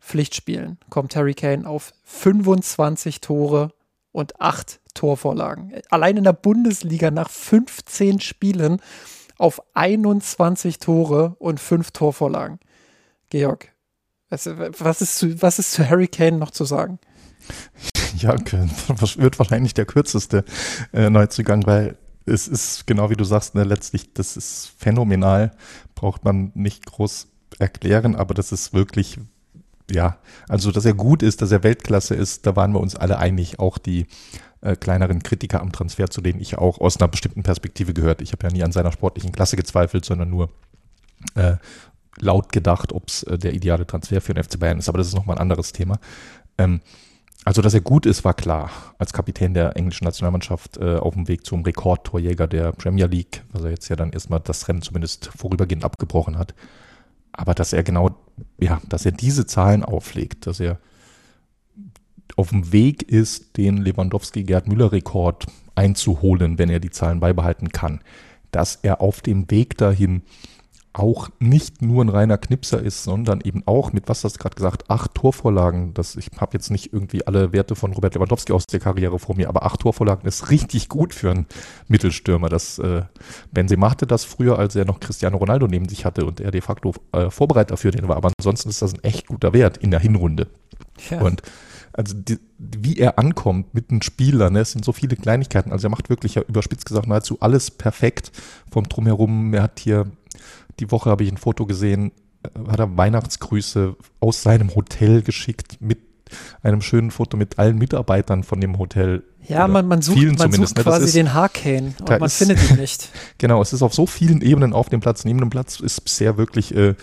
Pflichtspielen kommt Harry Kane auf 25 Tore und 8 Torvorlagen. Allein in der Bundesliga nach 15 Spielen auf 21 Tore und 5 Torvorlagen. Georg, was, was, ist zu, was ist zu Harry Kane noch zu sagen? Ja, wird wahrscheinlich der kürzeste äh, Neuzugang, weil es ist genau wie du sagst, ne, letztlich, das ist phänomenal, braucht man nicht groß erklären, aber das ist wirklich, ja, also dass er gut ist, dass er Weltklasse ist, da waren wir uns alle einig, auch die äh, kleineren Kritiker am Transfer, zu denen ich auch aus einer bestimmten Perspektive gehört. Ich habe ja nie an seiner sportlichen Klasse gezweifelt, sondern nur äh, laut gedacht, ob es äh, der ideale Transfer für den FC Bayern ist. Aber das ist nochmal ein anderes Thema. Ähm, also, dass er gut ist, war klar. Als Kapitän der englischen Nationalmannschaft äh, auf dem Weg zum Rekordtorjäger der Premier League, was er jetzt ja dann erstmal das Rennen zumindest vorübergehend abgebrochen hat. Aber dass er genau, ja, dass er diese Zahlen auflegt, dass er auf dem Weg ist, den Lewandowski-Gerd Müller-Rekord einzuholen, wenn er die Zahlen beibehalten kann. Dass er auf dem Weg dahin auch nicht nur ein reiner Knipser ist, sondern eben auch mit, was hast du gerade gesagt, acht Torvorlagen. Das, ich habe jetzt nicht irgendwie alle Werte von Robert Lewandowski aus der Karriere vor mir, aber acht Torvorlagen ist richtig gut für einen Mittelstürmer. Das, äh, Benzema hatte das früher, als er noch Cristiano Ronaldo neben sich hatte und er de facto äh, Vorbereiter für den war. Aber ansonsten ist das ein echt guter Wert in der Hinrunde. Ja. Und also die, wie er ankommt mit den Spielern, ne, es sind so viele Kleinigkeiten. Also er macht wirklich ja überspitzt gesagt nahezu alles perfekt vom Drumherum. Er hat hier, die Woche habe ich ein Foto gesehen, äh, hat er Weihnachtsgrüße aus seinem Hotel geschickt mit einem schönen Foto mit allen Mitarbeitern von dem Hotel. Ja, man, man sucht, man sucht ne? quasi ist, den Hurricane und man ist, findet ihn nicht. Genau, es ist auf so vielen Ebenen auf dem Platz. Neben dem Platz ist bisher wirklich äh,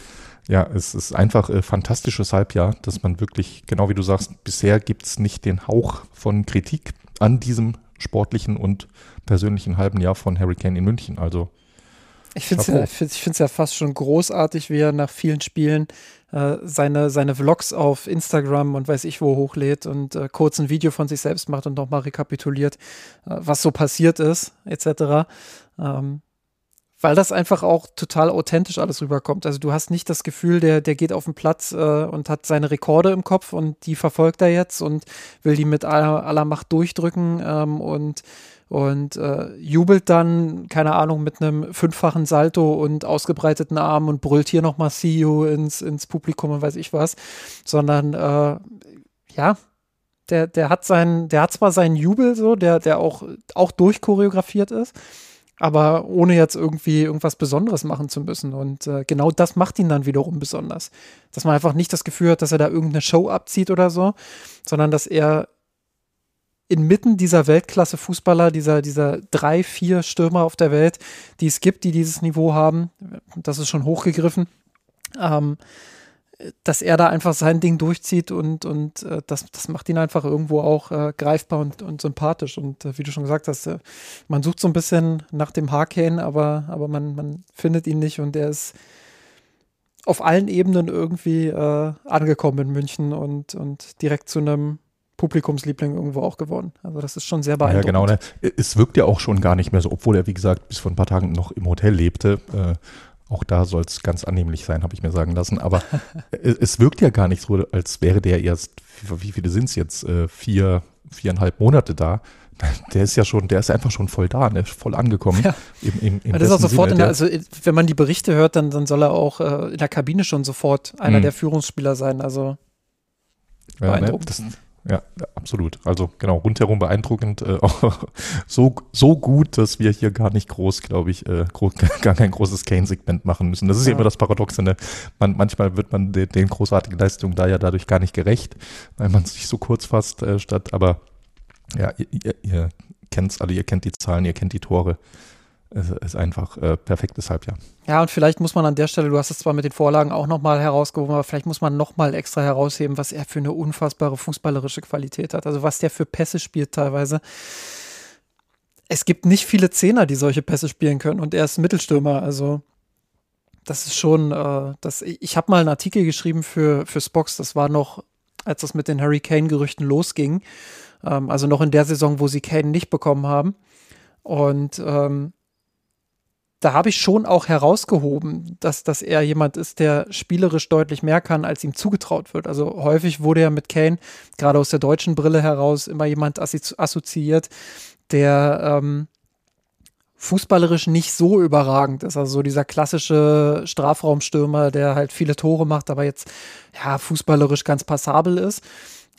ja, es ist einfach äh, fantastisches Halbjahr, dass man wirklich, genau wie du sagst, bisher gibt es nicht den Hauch von Kritik an diesem sportlichen und persönlichen halben Jahr von Harry Kane in München. Also ich finde es ja, ja fast schon großartig, wie er nach vielen Spielen äh, seine, seine Vlogs auf Instagram und weiß ich wo hochlädt und äh, kurz ein Video von sich selbst macht und nochmal rekapituliert, äh, was so passiert ist, etc. Ähm, weil das einfach auch total authentisch alles rüberkommt. Also du hast nicht das Gefühl, der, der geht auf den Platz äh, und hat seine Rekorde im Kopf und die verfolgt er jetzt und will die mit aller, aller Macht durchdrücken ähm, und und äh, jubelt dann, keine Ahnung, mit einem fünffachen Salto und ausgebreiteten Armen und brüllt hier nochmal you ins, ins Publikum und weiß ich was, sondern äh, ja, der, der hat seinen, der hat zwar seinen Jubel so, der, der auch, auch durchchoreografiert ist, aber ohne jetzt irgendwie irgendwas Besonderes machen zu müssen. Und äh, genau das macht ihn dann wiederum besonders. Dass man einfach nicht das Gefühl hat, dass er da irgendeine Show abzieht oder so, sondern dass er inmitten dieser Weltklasse-Fußballer, dieser, dieser drei, vier Stürmer auf der Welt, die es gibt, die dieses Niveau haben, das ist schon hochgegriffen, ähm, dass er da einfach sein Ding durchzieht und, und äh, das, das macht ihn einfach irgendwo auch äh, greifbar und, und sympathisch. Und äh, wie du schon gesagt hast, äh, man sucht so ein bisschen nach dem Hurricane, aber, aber man, man findet ihn nicht und er ist auf allen Ebenen irgendwie äh, angekommen in München und, und direkt zu einem Publikumsliebling irgendwo auch geworden. Also das ist schon sehr beeindruckend. Ja, genau. Ne? Es wirkt ja auch schon gar nicht mehr so, obwohl er, wie gesagt, bis vor ein paar Tagen noch im Hotel lebte. Äh, auch da soll es ganz annehmlich sein, habe ich mir sagen lassen. Aber es wirkt ja gar nicht so, als wäre der erst, wie viele sind es jetzt, äh, vier, viereinhalb Monate da. Der ist ja schon, der ist einfach schon voll da, ne? voll angekommen. Ja. Im, im, im das ist auch sofort der, also wenn man die Berichte hört, dann, dann soll er auch äh, in der Kabine schon sofort einer mhm. der Führungsspieler sein. Also beeindruckend. Ja, ne? das, ja, absolut. Also genau, rundherum beeindruckend. Äh, so, so gut, dass wir hier gar nicht groß, glaube ich, äh, groß, gar kein großes Kane-Segment machen müssen. Das ist ja immer das Paradoxe. Ne? Man, manchmal wird man den, den, großartigen Leistungen da ja dadurch gar nicht gerecht, weil man sich so kurz fasst äh, statt. Aber ja, ihr, ihr, ihr kennt es alle, ihr kennt die Zahlen, ihr kennt die Tore es ist einfach äh, perfektes Halbjahr. Ja, und vielleicht muss man an der Stelle, du hast es zwar mit den Vorlagen auch nochmal herausgehoben, aber vielleicht muss man nochmal extra herausheben, was er für eine unfassbare fußballerische Qualität hat. Also was der für Pässe spielt teilweise. Es gibt nicht viele Zehner, die solche Pässe spielen können und er ist Mittelstürmer. Also das ist schon, äh, das, ich habe mal einen Artikel geschrieben für, für Spox, das war noch, als das mit den Hurricane-Gerüchten losging. Ähm, also noch in der Saison, wo sie Kane nicht bekommen haben. Und ähm, da habe ich schon auch herausgehoben, dass, dass er jemand ist, der spielerisch deutlich mehr kann, als ihm zugetraut wird. Also häufig wurde ja mit Kane, gerade aus der deutschen Brille heraus, immer jemand assoziiert, der ähm, fußballerisch nicht so überragend ist. Also so dieser klassische Strafraumstürmer, der halt viele Tore macht, aber jetzt ja fußballerisch ganz passabel ist.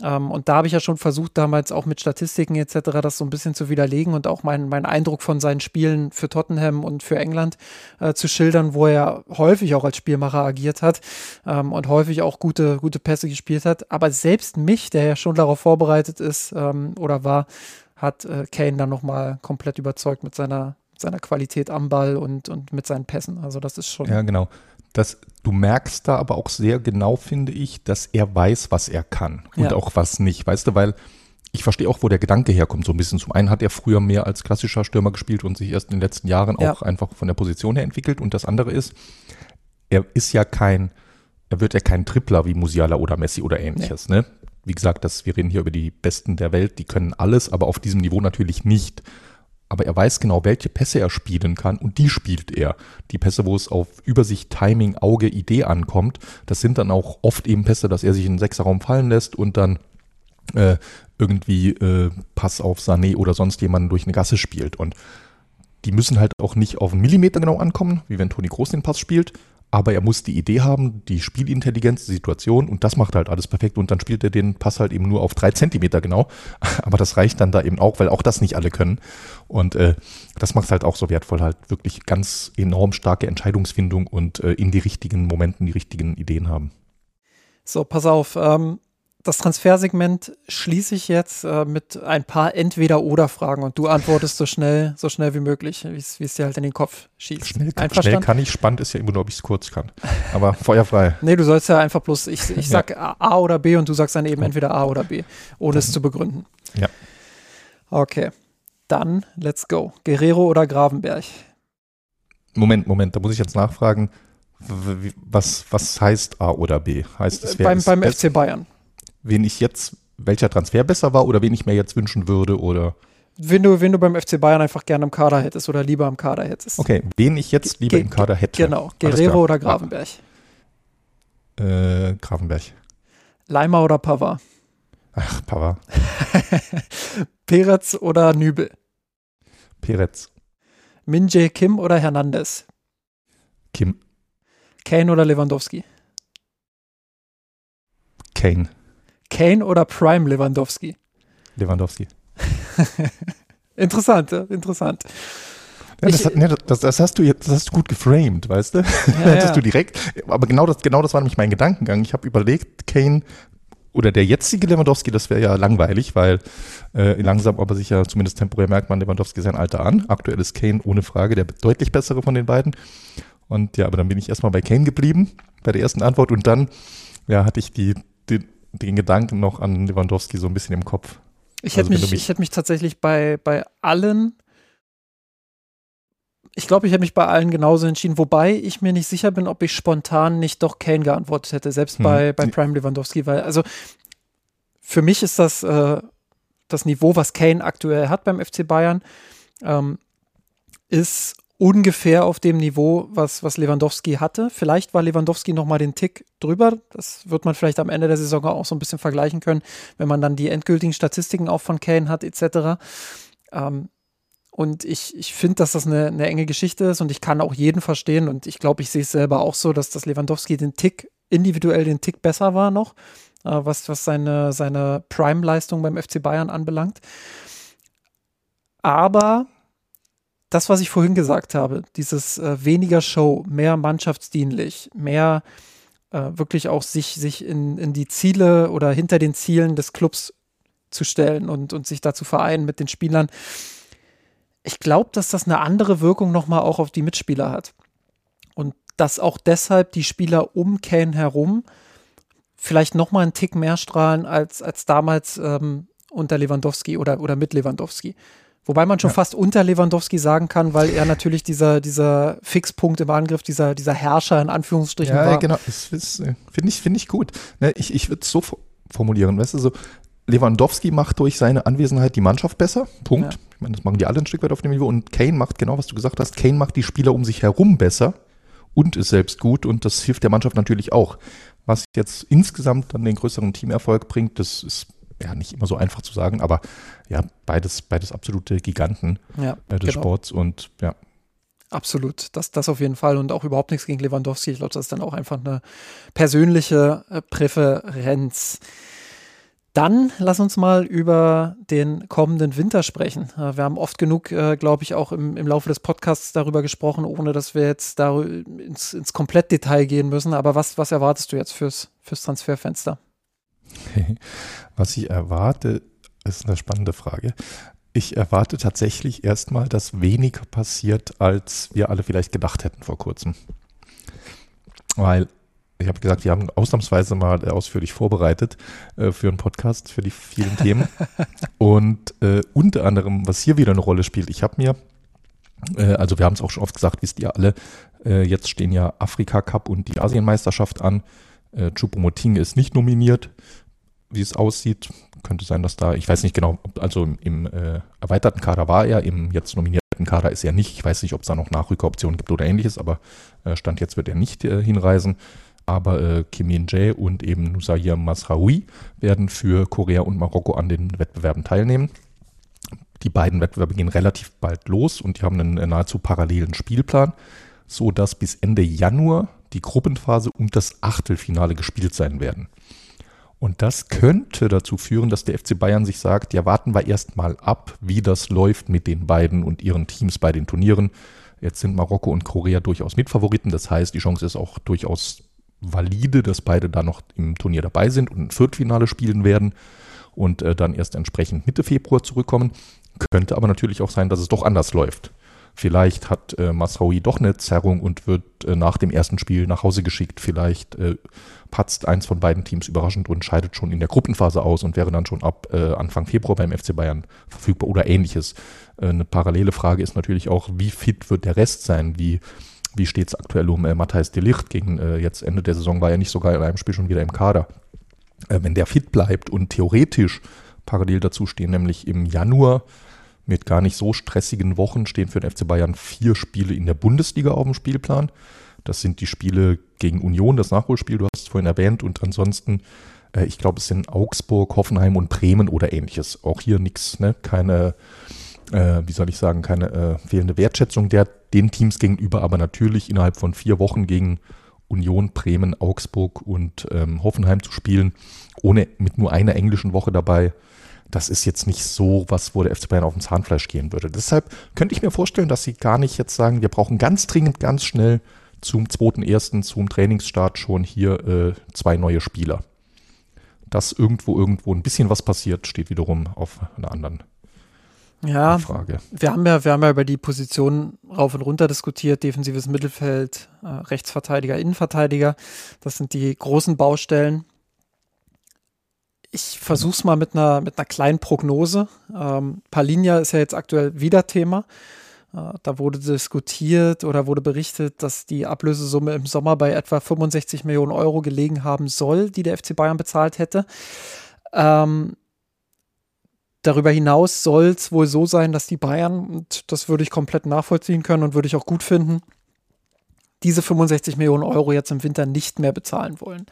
Ähm, und da habe ich ja schon versucht, damals auch mit Statistiken etc. das so ein bisschen zu widerlegen und auch meinen mein Eindruck von seinen Spielen für Tottenham und für England äh, zu schildern, wo er häufig auch als Spielmacher agiert hat ähm, und häufig auch gute, gute Pässe gespielt hat. Aber selbst mich, der ja schon darauf vorbereitet ist ähm, oder war, hat äh, Kane dann nochmal komplett überzeugt mit seiner, seiner Qualität am Ball und, und mit seinen Pässen. Also das ist schon. Ja, genau. Das, du merkst da aber auch sehr genau, finde ich, dass er weiß, was er kann und ja. auch was nicht. Weißt du, weil ich verstehe auch, wo der Gedanke herkommt. So ein bisschen. Zum einen hat er früher mehr als klassischer Stürmer gespielt und sich erst in den letzten Jahren ja. auch einfach von der Position her entwickelt. Und das andere ist, er ist ja kein, er wird ja kein Tripler wie Musiala oder Messi oder ähnliches. Nee. Ne? Wie gesagt, das, wir reden hier über die Besten der Welt, die können alles, aber auf diesem Niveau natürlich nicht aber er weiß genau, welche Pässe er spielen kann und die spielt er. Die Pässe, wo es auf Übersicht, Timing, Auge, Idee ankommt, das sind dann auch oft eben Pässe, dass er sich in den Sechserraum fallen lässt und dann äh, irgendwie äh, Pass auf Sané oder sonst jemanden durch eine Gasse spielt. Und die müssen halt auch nicht auf einen Millimeter genau ankommen, wie wenn Toni Groß den Pass spielt, aber er muss die Idee haben, die Spielintelligenz, die Situation und das macht halt alles perfekt und dann spielt er den Pass halt eben nur auf drei Zentimeter genau, aber das reicht dann da eben auch, weil auch das nicht alle können und äh, das macht halt auch so wertvoll, halt wirklich ganz enorm starke Entscheidungsfindung und äh, in die richtigen Momenten die richtigen Ideen haben. So, pass auf, ähm, das Transfersegment schließe ich jetzt äh, mit ein paar Entweder-Oder-Fragen und du antwortest so schnell, so schnell wie möglich, wie es dir halt in den Kopf schießt. Schnell, schnell kann ich, spannend ist ja immer nur, ob ich es kurz kann. Aber feuerfrei. nee, du sollst ja einfach bloß, ich, ich sag ja. A oder B und du sagst dann eben entweder A oder B, ohne es zu begründen. Ja. Okay. Dann let's go. Guerrero oder Gravenberg? Moment, Moment, da muss ich jetzt nachfragen. Was, was heißt A oder B? Heißt es, wer beim, beim FC Bayern wen ich jetzt, welcher Transfer besser war oder wen ich mir jetzt wünschen würde oder? Wen du, wen du beim FC Bayern einfach gerne im Kader hättest oder lieber im Kader hättest. Okay, wen ich jetzt lieber Ge- im Kader hätte. Genau. Guerrero oder Gravenberg. Äh, Grafenberg. Leimer oder Pavard. Ach, Pava. Peretz oder Nübel. Peretz. Minje Kim oder Hernandez. Kim. Kane oder Lewandowski. Kane. Kane oder Prime Lewandowski. Lewandowski. Interessant, interessant. Ja, das, hat, ne, das, das, hast du jetzt, das hast du gut geframed, weißt du? Ja, Hättest ja. du direkt. Aber genau das, genau das war nämlich mein Gedankengang. Ich habe überlegt, Kane oder der jetzige Lewandowski, das wäre ja langweilig, weil äh, langsam aber sicher, zumindest temporär merkt man Lewandowski sein Alter an. Aktuell ist Kane ohne Frage der deutlich bessere von den beiden. Und ja, aber dann bin ich erstmal bei Kane geblieben, bei der ersten Antwort. Und dann ja, hatte ich die, die, den Gedanken noch an Lewandowski so ein bisschen im Kopf. Ich hätte Also mich, mich- ich hätte mich tatsächlich bei, bei allen, ich glaube, ich hätte mich bei allen genauso entschieden, wobei ich mir nicht sicher bin, ob ich spontan nicht doch Kane geantwortet hätte, selbst Hm. bei, bei Prime Lewandowski, weil, also für mich ist das äh, das Niveau, was Kane aktuell hat beim FC Bayern, ähm, ist ungefähr auf dem Niveau, was, was Lewandowski hatte. Vielleicht war Lewandowski noch mal den Tick drüber. Das wird man vielleicht am Ende der Saison auch so ein bisschen vergleichen können, wenn man dann die endgültigen Statistiken auch von Kane hat, etc. Ähm, und ich, ich finde, dass das eine, eine enge Geschichte ist und ich kann auch jeden verstehen und ich glaube, ich sehe es selber auch so, dass das Lewandowski den Tick, individuell den Tick besser war noch, äh, was, was seine, seine Prime-Leistung beim FC Bayern anbelangt. Aber das, was ich vorhin gesagt habe, dieses äh, weniger Show, mehr mannschaftsdienlich, mehr äh, wirklich auch sich, sich in, in die Ziele oder hinter den Zielen des Clubs zu stellen und, und sich da zu vereinen mit den Spielern. Ich glaube, dass das eine andere Wirkung nochmal auch auf die Mitspieler hat. Und dass auch deshalb die Spieler um Kane herum vielleicht nochmal einen Tick mehr strahlen als, als damals ähm, unter Lewandowski oder, oder mit Lewandowski. Wobei man schon Ja. fast unter Lewandowski sagen kann, weil er natürlich dieser, dieser Fixpunkt im Angriff, dieser, dieser Herrscher in Anführungsstrichen Ja, war. genau. Ist, äh, finde ich, finde ich gut. Ne, ich ich würde es so fo- formulieren, weißt du, so Lewandowski macht durch seine Anwesenheit die Mannschaft besser. Punkt. Ja. Ich meine, das machen die alle ein Stück weit auf dem Niveau. Und Kane macht genau, was du gesagt hast. Kane macht die Spieler um sich herum besser und ist selbst gut. Und das hilft der Mannschaft natürlich auch. Was jetzt insgesamt dann den größeren Teamerfolg bringt, das ist ja nicht immer so einfach zu sagen, aber ja, beides, beides absolute Giganten Ja, äh, des genau. Sports. Und ja, Absolut, das, das auf jeden Fall und auch überhaupt nichts gegen Lewandowski. Ich glaube, das ist dann auch einfach eine persönliche äh, Präferenz. Dann lass uns mal über den kommenden Winter sprechen. Äh, Wir haben oft genug, äh, glaube ich, auch im, im Laufe des Podcasts darüber gesprochen, ohne dass wir jetzt da ins, ins Komplettdetail gehen müssen. Aber was, was erwartest du jetzt fürs, fürs Transferfenster? Was ich erwarte, ist eine spannende Frage. Ich erwarte tatsächlich erstmal, dass weniger passiert, als wir alle vielleicht gedacht hätten vor kurzem. Weil, ich habe gesagt, wir haben ausnahmsweise mal ausführlich vorbereitet äh, für einen Podcast, für die vielen Themen. Und äh, unter anderem, was hier wieder eine Rolle spielt, ich habe mir, äh, also wir haben es auch schon oft gesagt, wisst ihr alle, äh, jetzt stehen ja Afrika Cup und die Asienmeisterschaft an. Äh, Choupo-Moting ist nicht nominiert wie es aussieht. Könnte sein, dass da, ich weiß nicht genau, also im, im äh, erweiterten Kader war er, im jetzt nominierten Kader ist er nicht. Ich weiß nicht, ob es da noch Nachrückeroptionen gibt oder ähnliches, aber äh, Stand jetzt wird er nicht äh, hinreisen. Aber äh, Kim Min-jae und eben Nusair Masraoui werden für Korea und Marokko an den Wettbewerben teilnehmen. Die beiden Wettbewerbe gehen relativ bald los und die haben einen äh, nahezu parallelen Spielplan, so dass bis Ende Januar die Gruppenphase und das Achtelfinale gespielt sein werden. Und das könnte dazu führen, dass der FC Bayern sich sagt, ja, warten wir erstmal ab, wie das läuft mit den beiden und ihren Teams bei den Turnieren. Jetzt sind Marokko und Korea durchaus Mitfavoriten. Das heißt, die Chance ist auch durchaus valide, dass beide da noch im Turnier dabei sind und ein Viertelfinale spielen werden und äh, dann erst entsprechend Mitte Februar zurückkommen. Könnte aber natürlich auch sein, dass es doch anders läuft. Vielleicht hat äh, Masraoui doch eine Zerrung und wird äh, nach dem ersten Spiel nach Hause geschickt. Vielleicht äh, patzt eins von beiden Teams überraschend und scheidet schon in der Gruppenphase aus und wäre dann schon ab äh, Anfang Februar beim FC Bayern verfügbar oder ähnliches. Äh, eine parallele Frage ist natürlich auch, wie fit wird der Rest sein? Wie, wie steht es aktuell um äh, Matthijs de Licht? Gegen äh, jetzt Ende der Saison war er nicht sogar in einem Spiel schon wieder im Kader. Äh, wenn der fit bleibt und theoretisch parallel dazu stehen, nämlich im Januar mit gar nicht so stressigen Wochen stehen für den FC Bayern vier Spiele in der Bundesliga auf dem Spielplan. Das sind die Spiele gegen Union, das Nachholspiel, du hast es vorhin erwähnt, und ansonsten, äh, ich glaube, es sind Augsburg, Hoffenheim und Bremen oder ähnliches. Auch hier nichts, ne? keine, äh, wie soll ich sagen, keine äh, fehlende Wertschätzung der, den Teams gegenüber, aber natürlich innerhalb von vier Wochen gegen Union, Bremen, Augsburg und ähm, Hoffenheim zu spielen, ohne mit nur einer englischen Woche dabei das ist jetzt nicht so was, wo der FC Bayern auf dem Zahnfleisch gehen würde. Deshalb könnte ich mir vorstellen, dass sie gar nicht jetzt sagen, wir brauchen ganz dringend, ganz schnell zum 2.1., zum Trainingsstart schon hier äh, zwei neue Spieler. Dass irgendwo irgendwo ein bisschen was passiert, steht wiederum auf einer anderen ja, Frage. Wir haben ja, wir haben ja über die Position rauf und runter diskutiert, defensives Mittelfeld, äh, Rechtsverteidiger, Innenverteidiger. Das sind die großen Baustellen ich versuche es mal mit einer, mit einer kleinen Prognose. Ähm, Palinja ist ja jetzt aktuell wieder Thema. Äh, da wurde diskutiert oder wurde berichtet, dass die Ablösesumme im Sommer bei etwa 65 Millionen Euro gelegen haben soll, die der FC Bayern bezahlt hätte. Ähm, darüber hinaus soll es wohl so sein, dass die Bayern, und das würde ich komplett nachvollziehen können und würde ich auch gut finden, diese 65 Millionen Euro jetzt im Winter nicht mehr bezahlen wollen.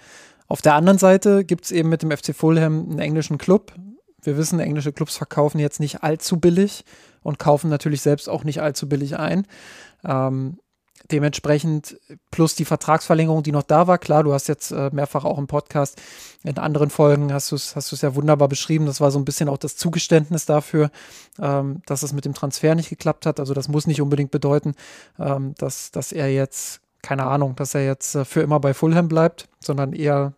Auf der anderen Seite gibt es eben mit dem FC Fulham einen englischen Club. Wir wissen, englische Clubs verkaufen jetzt nicht allzu billig und kaufen natürlich selbst auch nicht allzu billig ein. Ähm, dementsprechend plus die Vertragsverlängerung, die noch da war. Klar, du hast jetzt äh, mehrfach auch im Podcast in anderen Folgen hast du es hast ja wunderbar beschrieben. Das war so ein bisschen auch das Zugeständnis dafür, ähm, dass es mit dem Transfer nicht geklappt hat. Also das muss nicht unbedingt bedeuten, ähm, dass, dass er jetzt, keine Ahnung, dass er jetzt äh, für immer bei Fulham bleibt, sondern eher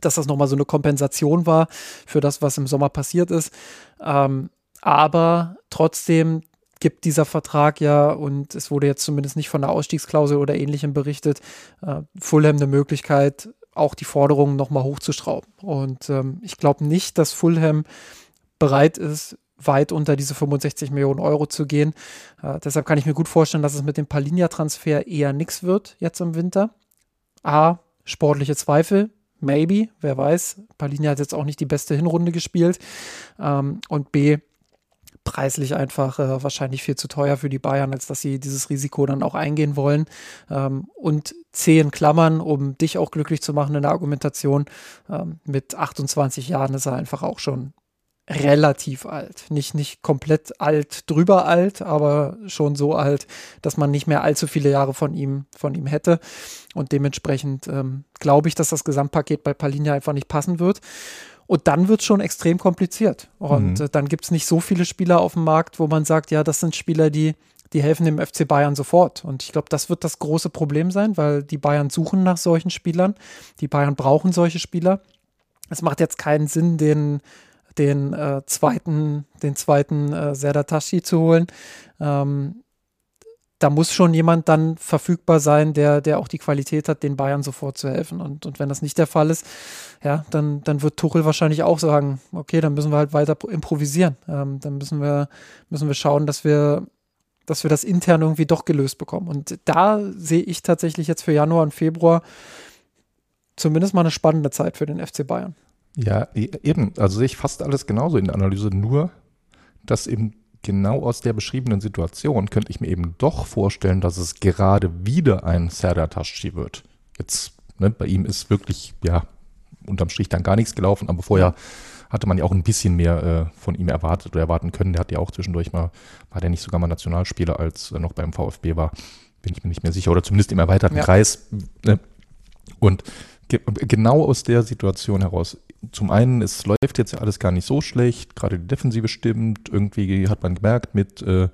dass das nochmal so eine Kompensation war für das, was im Sommer passiert ist. Ähm, aber trotzdem gibt dieser Vertrag ja, und es wurde jetzt zumindest nicht von der Ausstiegsklausel oder ähnlichem berichtet, äh, Fulham eine Möglichkeit, auch die Forderungen nochmal hochzuschrauben. Und ähm, ich glaube nicht, dass Fulham bereit ist, weit unter diese 65 Millionen Euro zu gehen. Äh, deshalb kann ich mir gut vorstellen, dass es mit dem Palinja-Transfer eher nichts wird jetzt im Winter. A, sportliche Zweifel, maybe, wer weiß. Palini hat jetzt auch nicht die beste Hinrunde gespielt. Ähm, und B, preislich einfach äh, wahrscheinlich viel zu teuer für die Bayern, als dass sie dieses Risiko dann auch eingehen wollen. Ähm, und zehn Klammern, um dich auch glücklich zu machen in der Argumentation. Ähm, mit 28 Jahren ist er einfach auch schon relativ alt. Nicht, nicht komplett alt, drüber alt, aber schon so alt, dass man nicht mehr allzu viele Jahre von ihm, von ihm hätte. Und dementsprechend ähm, glaube ich, dass das Gesamtpaket bei Palinja einfach nicht passen wird. Und dann wird es schon extrem kompliziert. Und mhm. äh, dann gibt es nicht so viele Spieler auf dem Markt, wo man sagt, ja, das sind Spieler, die, die helfen dem FC Bayern sofort. Und ich glaube, das wird das große Problem sein, weil die Bayern suchen nach solchen Spielern. Die Bayern brauchen solche Spieler. Es macht jetzt keinen Sinn, den den äh, zweiten, den zweiten äh, Serdar zu holen. Ähm, da muss schon jemand dann verfügbar sein, der, der auch die Qualität hat, den Bayern sofort zu helfen. Und, und wenn das nicht der Fall ist, ja, dann, dann wird Tuchel wahrscheinlich auch sagen, okay, dann müssen wir halt weiter improvisieren. Ähm, dann müssen wir, müssen wir schauen, dass wir, dass wir das intern irgendwie doch gelöst bekommen. Und da sehe ich tatsächlich jetzt für Januar und Februar zumindest mal eine spannende Zeit für den FC Bayern. Ja, e, eben. Also sehe ich fast alles genauso in der Analyse, nur dass eben genau aus der beschriebenen Situation könnte ich mir eben doch vorstellen, dass es gerade wieder ein Serdar Taschi wird. Jetzt, ne, bei ihm ist wirklich, ja, unterm Strich dann gar nichts gelaufen, aber vorher hatte man ja auch ein bisschen mehr äh, von ihm erwartet oder erwarten können. Der hat ja auch zwischendurch mal, war der nicht sogar mal Nationalspieler, als er noch beim VfB war, bin ich mir nicht mehr sicher, oder zumindest im erweiterten ja. Kreis. Ne? Und ge genau aus der Situation heraus zum einen, es läuft jetzt ja alles gar nicht so schlecht, gerade die Defensive stimmt, irgendwie hat man gemerkt, mit äh,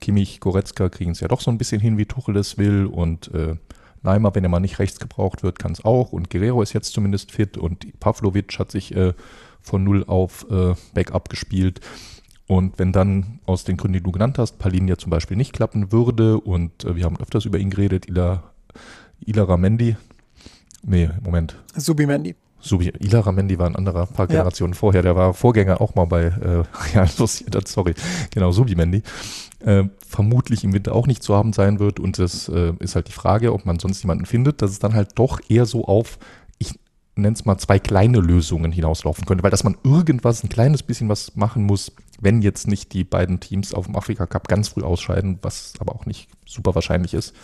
Kimmich, Goretzka kriegen es ja doch so ein bisschen hin, wie Tuchel es will. Und äh, Neymar, wenn er mal nicht rechts gebraucht wird, kann es auch. Und Guerrero ist jetzt zumindest fit. Und Pavlovic hat sich äh, von null auf äh, Backup gespielt. Und wenn dann aus den Gründen, die du genannt hast, Palin ja zum Beispiel nicht klappen würde und äh, wir haben öfters über ihn geredet, Ila, Ila Ramendi, nee, Moment. Subimendi. Subi Ilara Mendy war ein anderer, paar Generationen ja. vorher. Der war Vorgänger auch mal bei äh, Real Sociedad, sorry. Genau, Subi Mendy. Äh, vermutlich im Winter auch nicht zu haben sein wird. Und das äh, ist halt die Frage, ob man sonst jemanden findet, dass es dann halt doch eher so auf, ich nenne es mal, zwei kleine Lösungen hinauslaufen könnte. Weil dass man irgendwas, ein kleines bisschen was machen muss, wenn jetzt nicht die beiden Teams auf dem Afrika Cup ganz früh ausscheiden, was aber auch nicht super wahrscheinlich ist.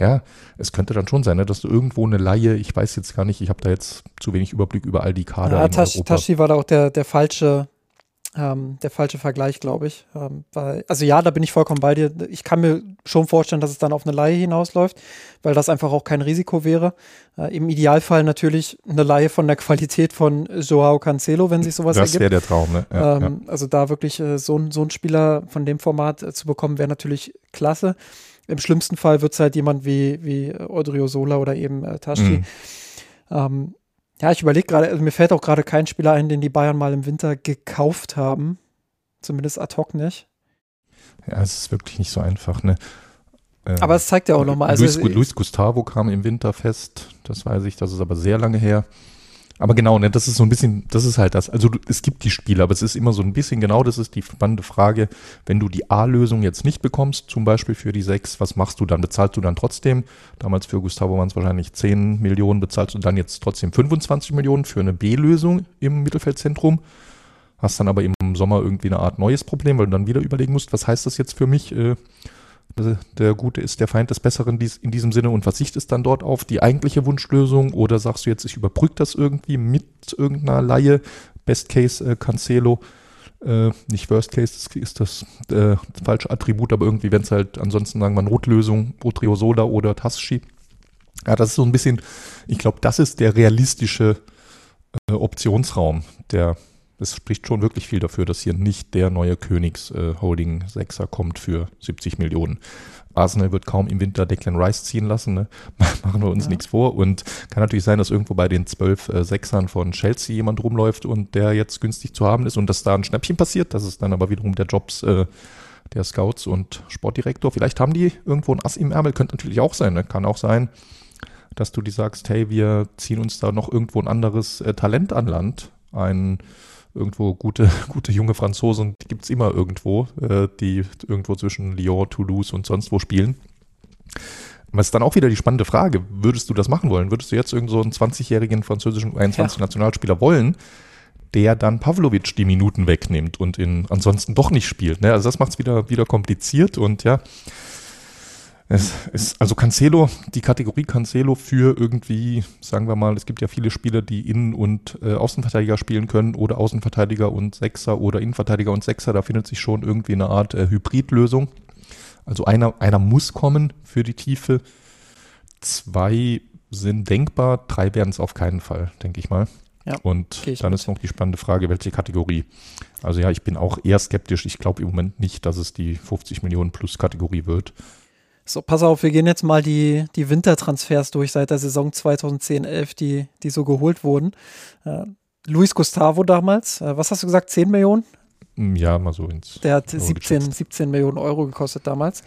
Ja, es könnte dann schon sein, ne, dass du irgendwo eine Laie, ich weiß jetzt gar nicht, ich habe da jetzt zu wenig Überblick über all die Kader. Ja, Tasch, Tashi war da auch der, der falsche, ähm, der falsche Vergleich, glaube ich. Ähm, weil, also ja, da bin ich vollkommen bei dir. Ich kann mir schon vorstellen, dass es dann auf eine Laie hinausläuft, weil das einfach auch kein Risiko wäre. Äh, Im Idealfall natürlich eine Laie von der Qualität von Joao Cancelo, wenn sich sowas das ergibt. Das wäre der Traum, ne? Ja, ähm, ja. Also da wirklich äh, so, so einen Spieler von dem Format äh, zu bekommen, wäre natürlich klasse. Im schlimmsten Fall wird es halt jemand wie, wie Odriozola oder eben äh, Taschki. Mhm. Ähm, ja, ich überlege gerade, also mir fällt auch gerade kein Spieler ein, den die Bayern mal im Winter gekauft haben. Zumindest ad hoc nicht. Ja, es ist wirklich nicht so einfach, ne? Ähm, aber es zeigt ja auch nochmal. Also, Luis, Luis Gustavo kam im Winter fest, das weiß ich, das ist aber sehr lange her. Aber genau, ne, das ist so ein bisschen, das ist halt das. Also du, es gibt die Spiele, aber es ist immer so ein bisschen genau, das ist die spannende Frage. Wenn du die A-Lösung jetzt nicht bekommst, zum Beispiel für die sechs, was machst du dann? Bezahlst du dann trotzdem? Damals für Gustavo waren es wahrscheinlich 10 Millionen, bezahlst du dann jetzt trotzdem 25 Millionen für eine B-Lösung im Mittelfeldzentrum? Hast dann aber im Sommer irgendwie eine Art neues Problem, weil du dann wieder überlegen musst, was heißt das jetzt für mich? Äh, der Gute ist der Feind des Besseren in diesem Sinne und verzichtest dann dort auf die eigentliche Wunschlösung oder sagst du jetzt, ich überbrücke das irgendwie mit irgendeiner Laie, Best Case äh, Cancelo, äh, nicht Worst Case, das ist das äh, falsche Attribut, aber irgendwie, wenn es halt ansonsten sagen wir Notlösung, Otriosola oder Taschi. Ja, das ist so ein bisschen, ich glaube, das ist der realistische äh, Optionsraum, der es spricht schon wirklich viel dafür, dass hier nicht der neue Königs-Holding-Sechser äh, kommt für 70 Millionen. Arsenal wird kaum im Winter Declan Rice ziehen lassen, ne? machen wir uns ja. nichts vor. Und kann natürlich sein, dass irgendwo bei den zwölf äh, Sechsern von Chelsea jemand rumläuft und der jetzt günstig zu haben ist und dass da ein Schnäppchen passiert. Das ist dann aber wiederum der Jobs äh, der Scouts und Sportdirektor. Vielleicht haben die irgendwo ein Ass im Ärmel, könnte natürlich auch sein. Ne? Kann auch sein, dass du die sagst, hey, wir ziehen uns da noch irgendwo ein anderes äh, Talent an Land. Ein irgendwo gute, gute junge Franzosen, die gibt es immer irgendwo, äh, die irgendwo zwischen Lyon, Toulouse und sonst wo spielen. Es ist dann auch wieder die spannende Frage, würdest du das machen wollen? Würdest du jetzt irgend so einen 20-jährigen französischen 21 ja. Nationalspieler wollen, der dann Pavlovic die Minuten wegnimmt und in ansonsten doch nicht spielt? Ne? Also das macht es wieder, wieder kompliziert und ja, es ist, also Cancelo, die Kategorie Cancelo für irgendwie, sagen wir mal, es gibt ja viele Spieler, die Innen- und äh, Außenverteidiger spielen können oder Außenverteidiger und Sechser oder Innenverteidiger und Sechser, da findet sich schon irgendwie eine Art äh, Hybridlösung. Also einer, einer muss kommen für die Tiefe. Zwei sind denkbar, drei werden es auf keinen Fall, denke ich mal. Ja, und dann mit. ist noch die spannende Frage, welche Kategorie. Also ja, ich bin auch eher skeptisch. Ich glaube im Moment nicht, dass es die 50 Millionen plus Kategorie wird. So, pass auf, wir gehen jetzt mal die, die Wintertransfers durch seit der Saison 2010-11, die, die so geholt wurden. Äh, Luis Gustavo damals, äh, was hast du gesagt, 10 Millionen? Mm, ja, mal so ins. Der hat 17, 17 Millionen Euro gekostet damals.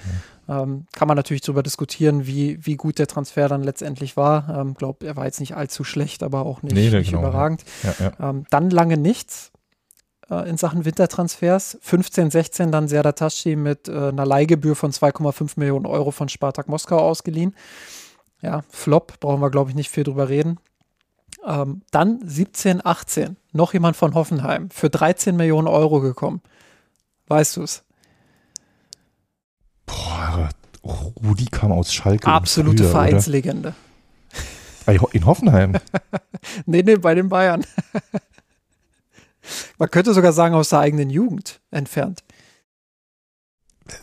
Ja. Ähm, kann man natürlich darüber diskutieren, wie, wie gut der Transfer dann letztendlich war. Ich ähm, glaube, er war jetzt nicht allzu schlecht, aber auch nicht, nee, nicht genau, überragend. Ja, ja. Ähm, dann lange nichts äh, in Sachen Wintertransfers. 15, 16 dann Serdar Taschi mit äh, einer Leihgebühr von 2,5 Millionen Euro von Spartak Moskau ausgeliehen. Ja, Flop, brauchen wir glaube ich nicht viel drüber reden. Ähm, dann 17, 18, noch jemand von Hoffenheim, für 13 Millionen Euro gekommen. Weißt du es? Boah, Rudi kam aus Schalke. Absolute früher, Vereinslegende. In Hoffenheim? nee, nee, bei den Bayern. Man könnte sogar sagen, aus der eigenen Jugend entfernt.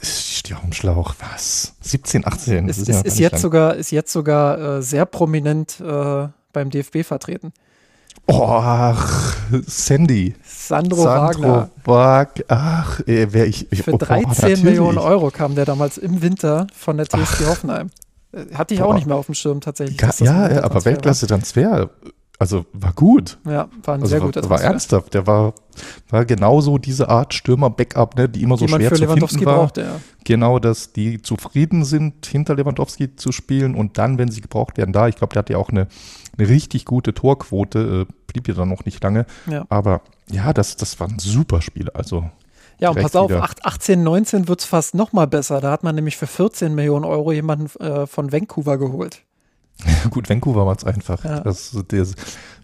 Steht auf dem Schlauch. Was? 17, 18? Das ist, ist, ja ist jetzt sogar, ist jetzt sogar äh, sehr prominent äh, beim DFB vertreten. Oh, ach, Sandy. Sandro, Sandro Wagner. Wag ach, äh, wer ich, ich. Für 13 oh, Millionen Euro kam der damals im Winter von der TSG ach. Hoffenheim. Äh, hatte ich Boah. auch nicht mehr auf dem Schirm tatsächlich. Ja, aber Weltklasse-Transfer also war gut. Ja, war ein also sehr war, guter Transfer. War ernsthaft. Der war, war genauso diese Art Stürmer-Backup, ne, die immer so schwer zu finden war. Brauchte, ja. Genau, dass die zufrieden sind, hinter Lewandowski zu spielen und dann, wenn sie gebraucht werden, da. Ich glaube, der hat ja auch eine, eine richtig gute Torquote, äh, blieb ja dann noch nicht lange. Ja. Aber ja, das, das war ein super Spiel. Also ja, und pass auf, 18, 19 wird es fast noch mal besser. Da hat man nämlich für 14 Millionen Euro jemanden äh, von Vancouver geholt. Gut, Vancouver war es einfach. Ja. Das, das,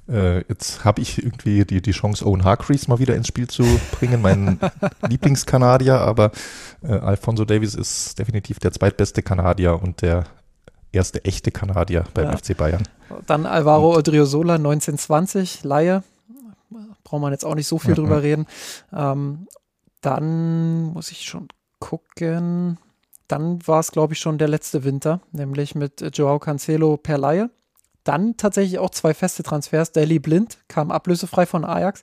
Äh, jetzt habe ich irgendwie die, die Chance, Owen Hargreaves mal wieder ins Spiel zu bringen, mein Lieblingskanadier, aber äh, Alfonso Davies ist definitiv der zweitbeste Kanadier und der erste echte Kanadier beim ja. FC Bayern. Dann Alvaro Odriozola 1920, Laie. Braucht man jetzt auch nicht so viel ja, drüber reden. Ähm, dann muss ich schon gucken. Dann war es, glaube ich, schon der letzte Winter, nämlich mit Joao Cancelo per Laie. Dann tatsächlich auch zwei feste Transfers. Daily Blind kam ablösefrei von Ajax.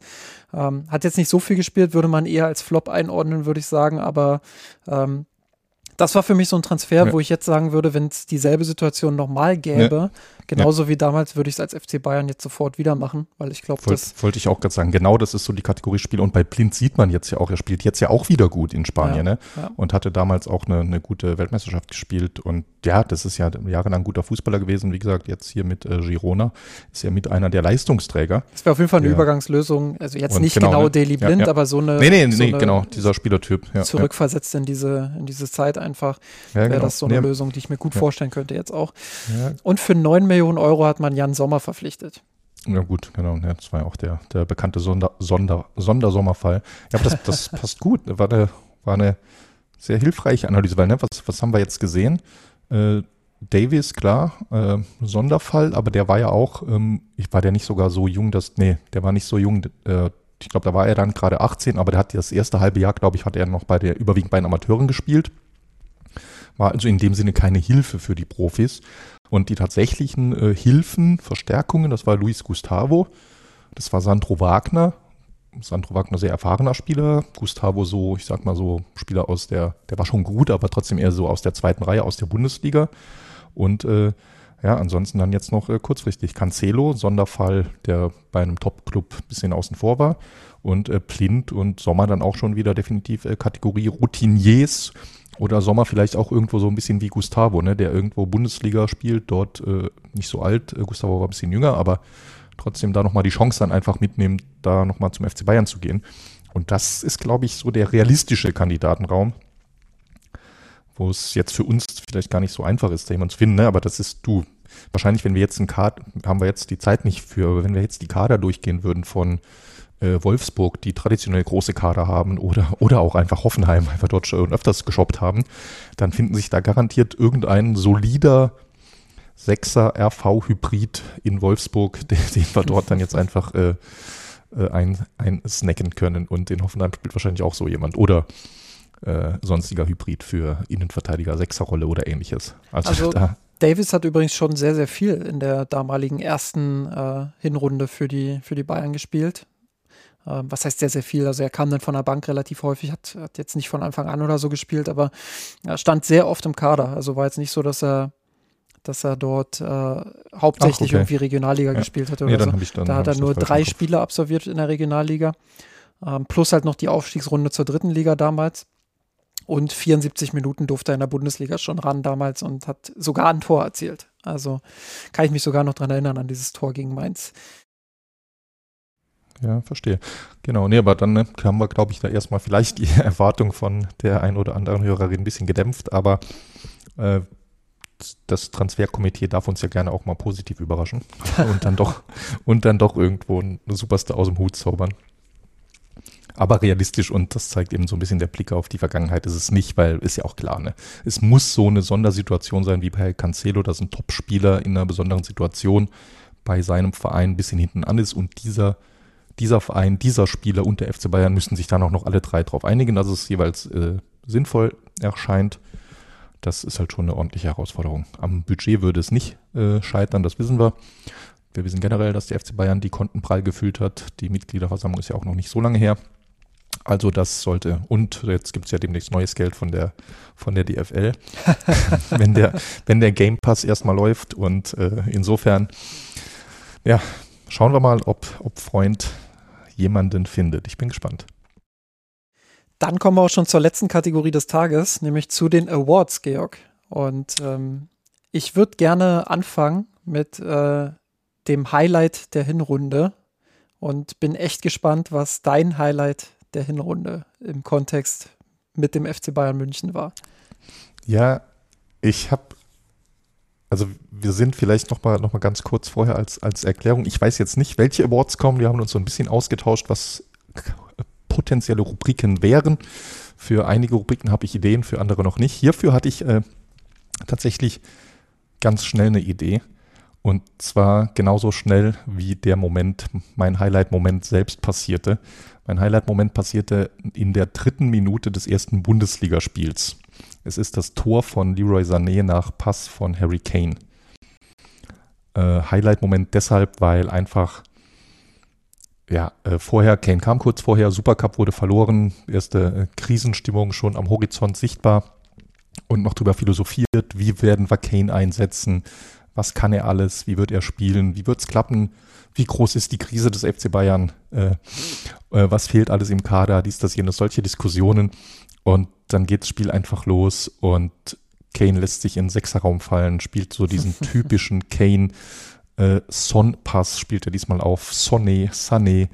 Ähm, hat jetzt nicht so viel gespielt, würde man eher als Flop einordnen, würde ich sagen. Aber ähm, das war für mich so ein Transfer, ja. wo ich jetzt sagen würde, wenn es dieselbe Situation nochmal gäbe, ja. Genauso ja. wie damals, würde ich es als FC Bayern jetzt sofort wieder machen, weil ich glaube, das. Wollte ich auch gerade sagen, genau das ist so die Kategorie Spiel. Und bei Blind sieht man jetzt ja auch, er spielt jetzt ja auch wieder gut in Spanien, ne? Und hatte damals auch eine, eine, gute Weltmeisterschaft gespielt. Und ja, das ist ja jahrelang guter Fußballer gewesen. Wie gesagt, jetzt hier mit äh, Girona ist ja mit einer der Leistungsträger. Das wäre auf jeden Fall eine Übergangslösung. Also jetzt und nicht genau, genau ne? Daily Blind, aber so eine. Nee, nee, so nee, genau, dieser Spielertyp. zurückversetzt in diese, in diese Zeit einfach. Ja, wäre genau. das so eine nee. Lösung, die ich mir gut ja. vorstellen könnte jetzt auch. Ja. Und für 9 Millionen Euro hat man Jan Sommer verpflichtet. Ja gut, genau. Ja, das war ja auch der, der bekannte Sonder, Sonder, Sondersommerfall. Ja, aber das, das passt gut. War eine, war eine sehr hilfreiche Analyse, weil ne, was, was haben wir jetzt gesehen? Äh, Davis, klar, äh, Sonderfall, aber der war ja auch, ähm, ich war der nicht sogar so jung, dass, nee, der war nicht so jung, äh, ich glaube, da war er dann gerade 18, aber der hat das erste halbe Jahr, glaube ich, hat er noch bei der, überwiegend bei den Amateuren gespielt war also in dem Sinne keine Hilfe für die Profis. Und die tatsächlichen äh, Hilfen, Verstärkungen, das war Luis Gustavo, das war Sandro Wagner. Sandro Wagner sehr erfahrener Spieler, Gustavo so, ich sag mal so, Spieler aus der, der war schon gut, aber trotzdem eher so aus der zweiten Reihe, aus der Bundesliga. Und äh, ja, ansonsten dann jetzt noch äh, kurzfristig Cancelo, Sonderfall, der bei einem Top-Club ein bisschen außen vor war. Und äh, Plint und Sommer dann auch schon wieder definitiv äh, Kategorie Routiniers, oder Sommer vielleicht auch irgendwo so ein bisschen wie Gustavo, ne, der irgendwo Bundesliga spielt, dort äh, nicht so alt. Äh, Gustavo war ein bisschen jünger, aber trotzdem da nochmal die Chance dann einfach mitnehmen, da nochmal zum FC Bayern zu gehen. Und das ist, glaube ich, so der realistische Kandidatenraum, wo es jetzt für uns vielleicht gar nicht so einfach ist, da jemanden zu finden, ne? aber das ist du. Wahrscheinlich, wenn wir jetzt ein Kader, haben wir jetzt die Zeit nicht für, aber wenn wir jetzt die Kader durchgehen würden von äh, Wolfsburg, die traditionell große Kader haben oder, oder auch einfach Hoffenheim, einfach dort schon öfters geshoppt haben, dann finden sich da garantiert irgendein solider Sechser RV-Hybrid in Wolfsburg, den, den, wir dort dann jetzt einfach äh, äh, ein, ein snacken können. Und in Hoffenheim spielt wahrscheinlich auch so jemand. Oder äh, sonstiger Hybrid für Innenverteidiger, Sechserrolle oder ähnliches. Also, also da Davis hat übrigens schon sehr, sehr viel in der damaligen ersten äh, Hinrunde für die, für die Bayern gespielt. Ähm, was heißt sehr, sehr viel? Also er kam dann von der Bank relativ häufig, hat, hat jetzt nicht von Anfang an oder so gespielt, aber er stand sehr oft im Kader. Also war jetzt nicht so, dass er dass er dort äh, hauptsächlich Ach, okay. irgendwie Regionalliga ja. gespielt hat oder ja, so. da hat er nur drei Spiele absolviert in der Regionalliga. Ähm, plus halt noch die Aufstiegsrunde zur dritten Liga damals. Und 74 Minuten durfte er in der Bundesliga schon ran damals und hat sogar ein Tor erzielt. Also kann ich mich sogar noch dran erinnern an dieses Tor gegen Mainz. Ja, verstehe. Genau, nee, aber dann ne, haben wir, glaube ich, da erstmal vielleicht die Erwartung von der ein oder anderen Hörerin ein bisschen gedämpft, aber äh, das Transferkomitee darf uns ja gerne auch mal positiv überraschen und dann doch und dann doch irgendwo eine Superstar aus dem Hut zaubern. Aber realistisch und das zeigt eben so ein bisschen der Blick auf die Vergangenheit ist es nicht, weil ist ja auch klar, ne? Es muss so eine Sondersituation sein wie bei Cancelo, dass ein Topspieler in einer besonderen Situation bei seinem Verein ein bisschen hinten an ist und dieser dieser Verein, dieser Spieler und der FC Bayern müssen sich dann auch noch alle drei darauf einigen, dass es jeweils äh, sinnvoll erscheint. Das ist halt schon eine ordentliche Herausforderung. Am Budget würde es nicht äh, scheitern, das wissen wir. Wir wissen generell, dass der FC Bayern die Konten prall gefüllt hat. Die Mitgliederversammlung ist ja auch noch nicht so lange her. Also das sollte, und jetzt gibt es ja demnächst neues Geld von der, von der DFL, wenn, der, wenn der Game Pass erstmal läuft. Und äh, insofern, ja, schauen wir mal, ob, ob Freund jemanden findet. Ich bin gespannt. Dann kommen wir auch schon zur letzten Kategorie des Tages, nämlich zu den Awards, Georg. Und ähm, ich würde gerne anfangen mit äh, dem Highlight der Hinrunde und bin echt gespannt, was dein Highlight der Hinrunde im Kontext mit dem FC Bayern München war. Ja, ich habe also wir sind vielleicht noch mal, noch mal ganz kurz vorher als, als Erklärung. Ich weiß jetzt nicht, welche Awards kommen. Wir haben uns so ein bisschen ausgetauscht, was potenzielle Rubriken wären. Für einige Rubriken habe ich Ideen, für andere noch nicht. Hierfür hatte ich äh, tatsächlich ganz schnell eine Idee. Und zwar genauso schnell, wie der Moment, mein Highlight-Moment selbst passierte. Mein Highlight-Moment passierte in der dritten Minute des ersten Bundesligaspiels. Es ist das Tor von Leroy Sané nach Pass von Harry Kane. Äh, Highlight-Moment deshalb, weil einfach ja, äh, vorher, Kane kam kurz vorher, Supercup wurde verloren, erste äh, Krisenstimmung schon am Horizont sichtbar und noch darüber philosophiert, wie werden wir Kane einsetzen, was kann er alles, wie wird er spielen, wie wird es klappen, wie groß ist die Krise des FC Bayern, äh, äh, was fehlt alles im Kader, dies, das, jenes, solche Diskussionen und dann geht das Spiel einfach los und Kane lässt sich in den Sechserraum fallen, spielt so diesen typischen Kane äh, Son-Pass, spielt er diesmal auf Sonne, Sané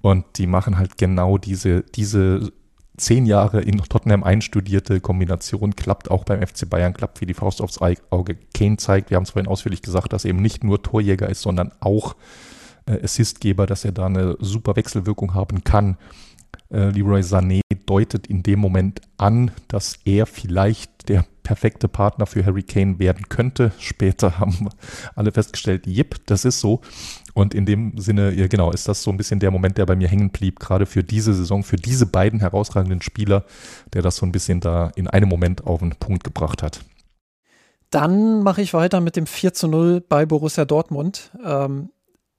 und die machen halt genau diese, diese zehn Jahre in Tottenham einstudierte Kombination klappt auch beim FC Bayern, klappt wie die Faust aufs Auge. Kane zeigt, wir haben es vorhin ausführlich gesagt, dass er eben nicht nur Torjäger ist, sondern auch äh, Assistgeber, dass er da eine super Wechselwirkung haben kann. Äh, Leroy Sané deutet in dem Moment an, dass er vielleicht der perfekte Partner für Harry Kane werden könnte. Später haben alle festgestellt, jip, das ist so. Und in dem Sinne, ja, genau, ist das so ein bisschen der Moment, der bei mir hängen blieb, gerade für diese Saison, für diese beiden herausragenden Spieler, der das so ein bisschen da in einem Moment auf den Punkt gebracht hat. Dann mache ich weiter mit dem 4 zu 0 bei Borussia Dortmund. Ähm,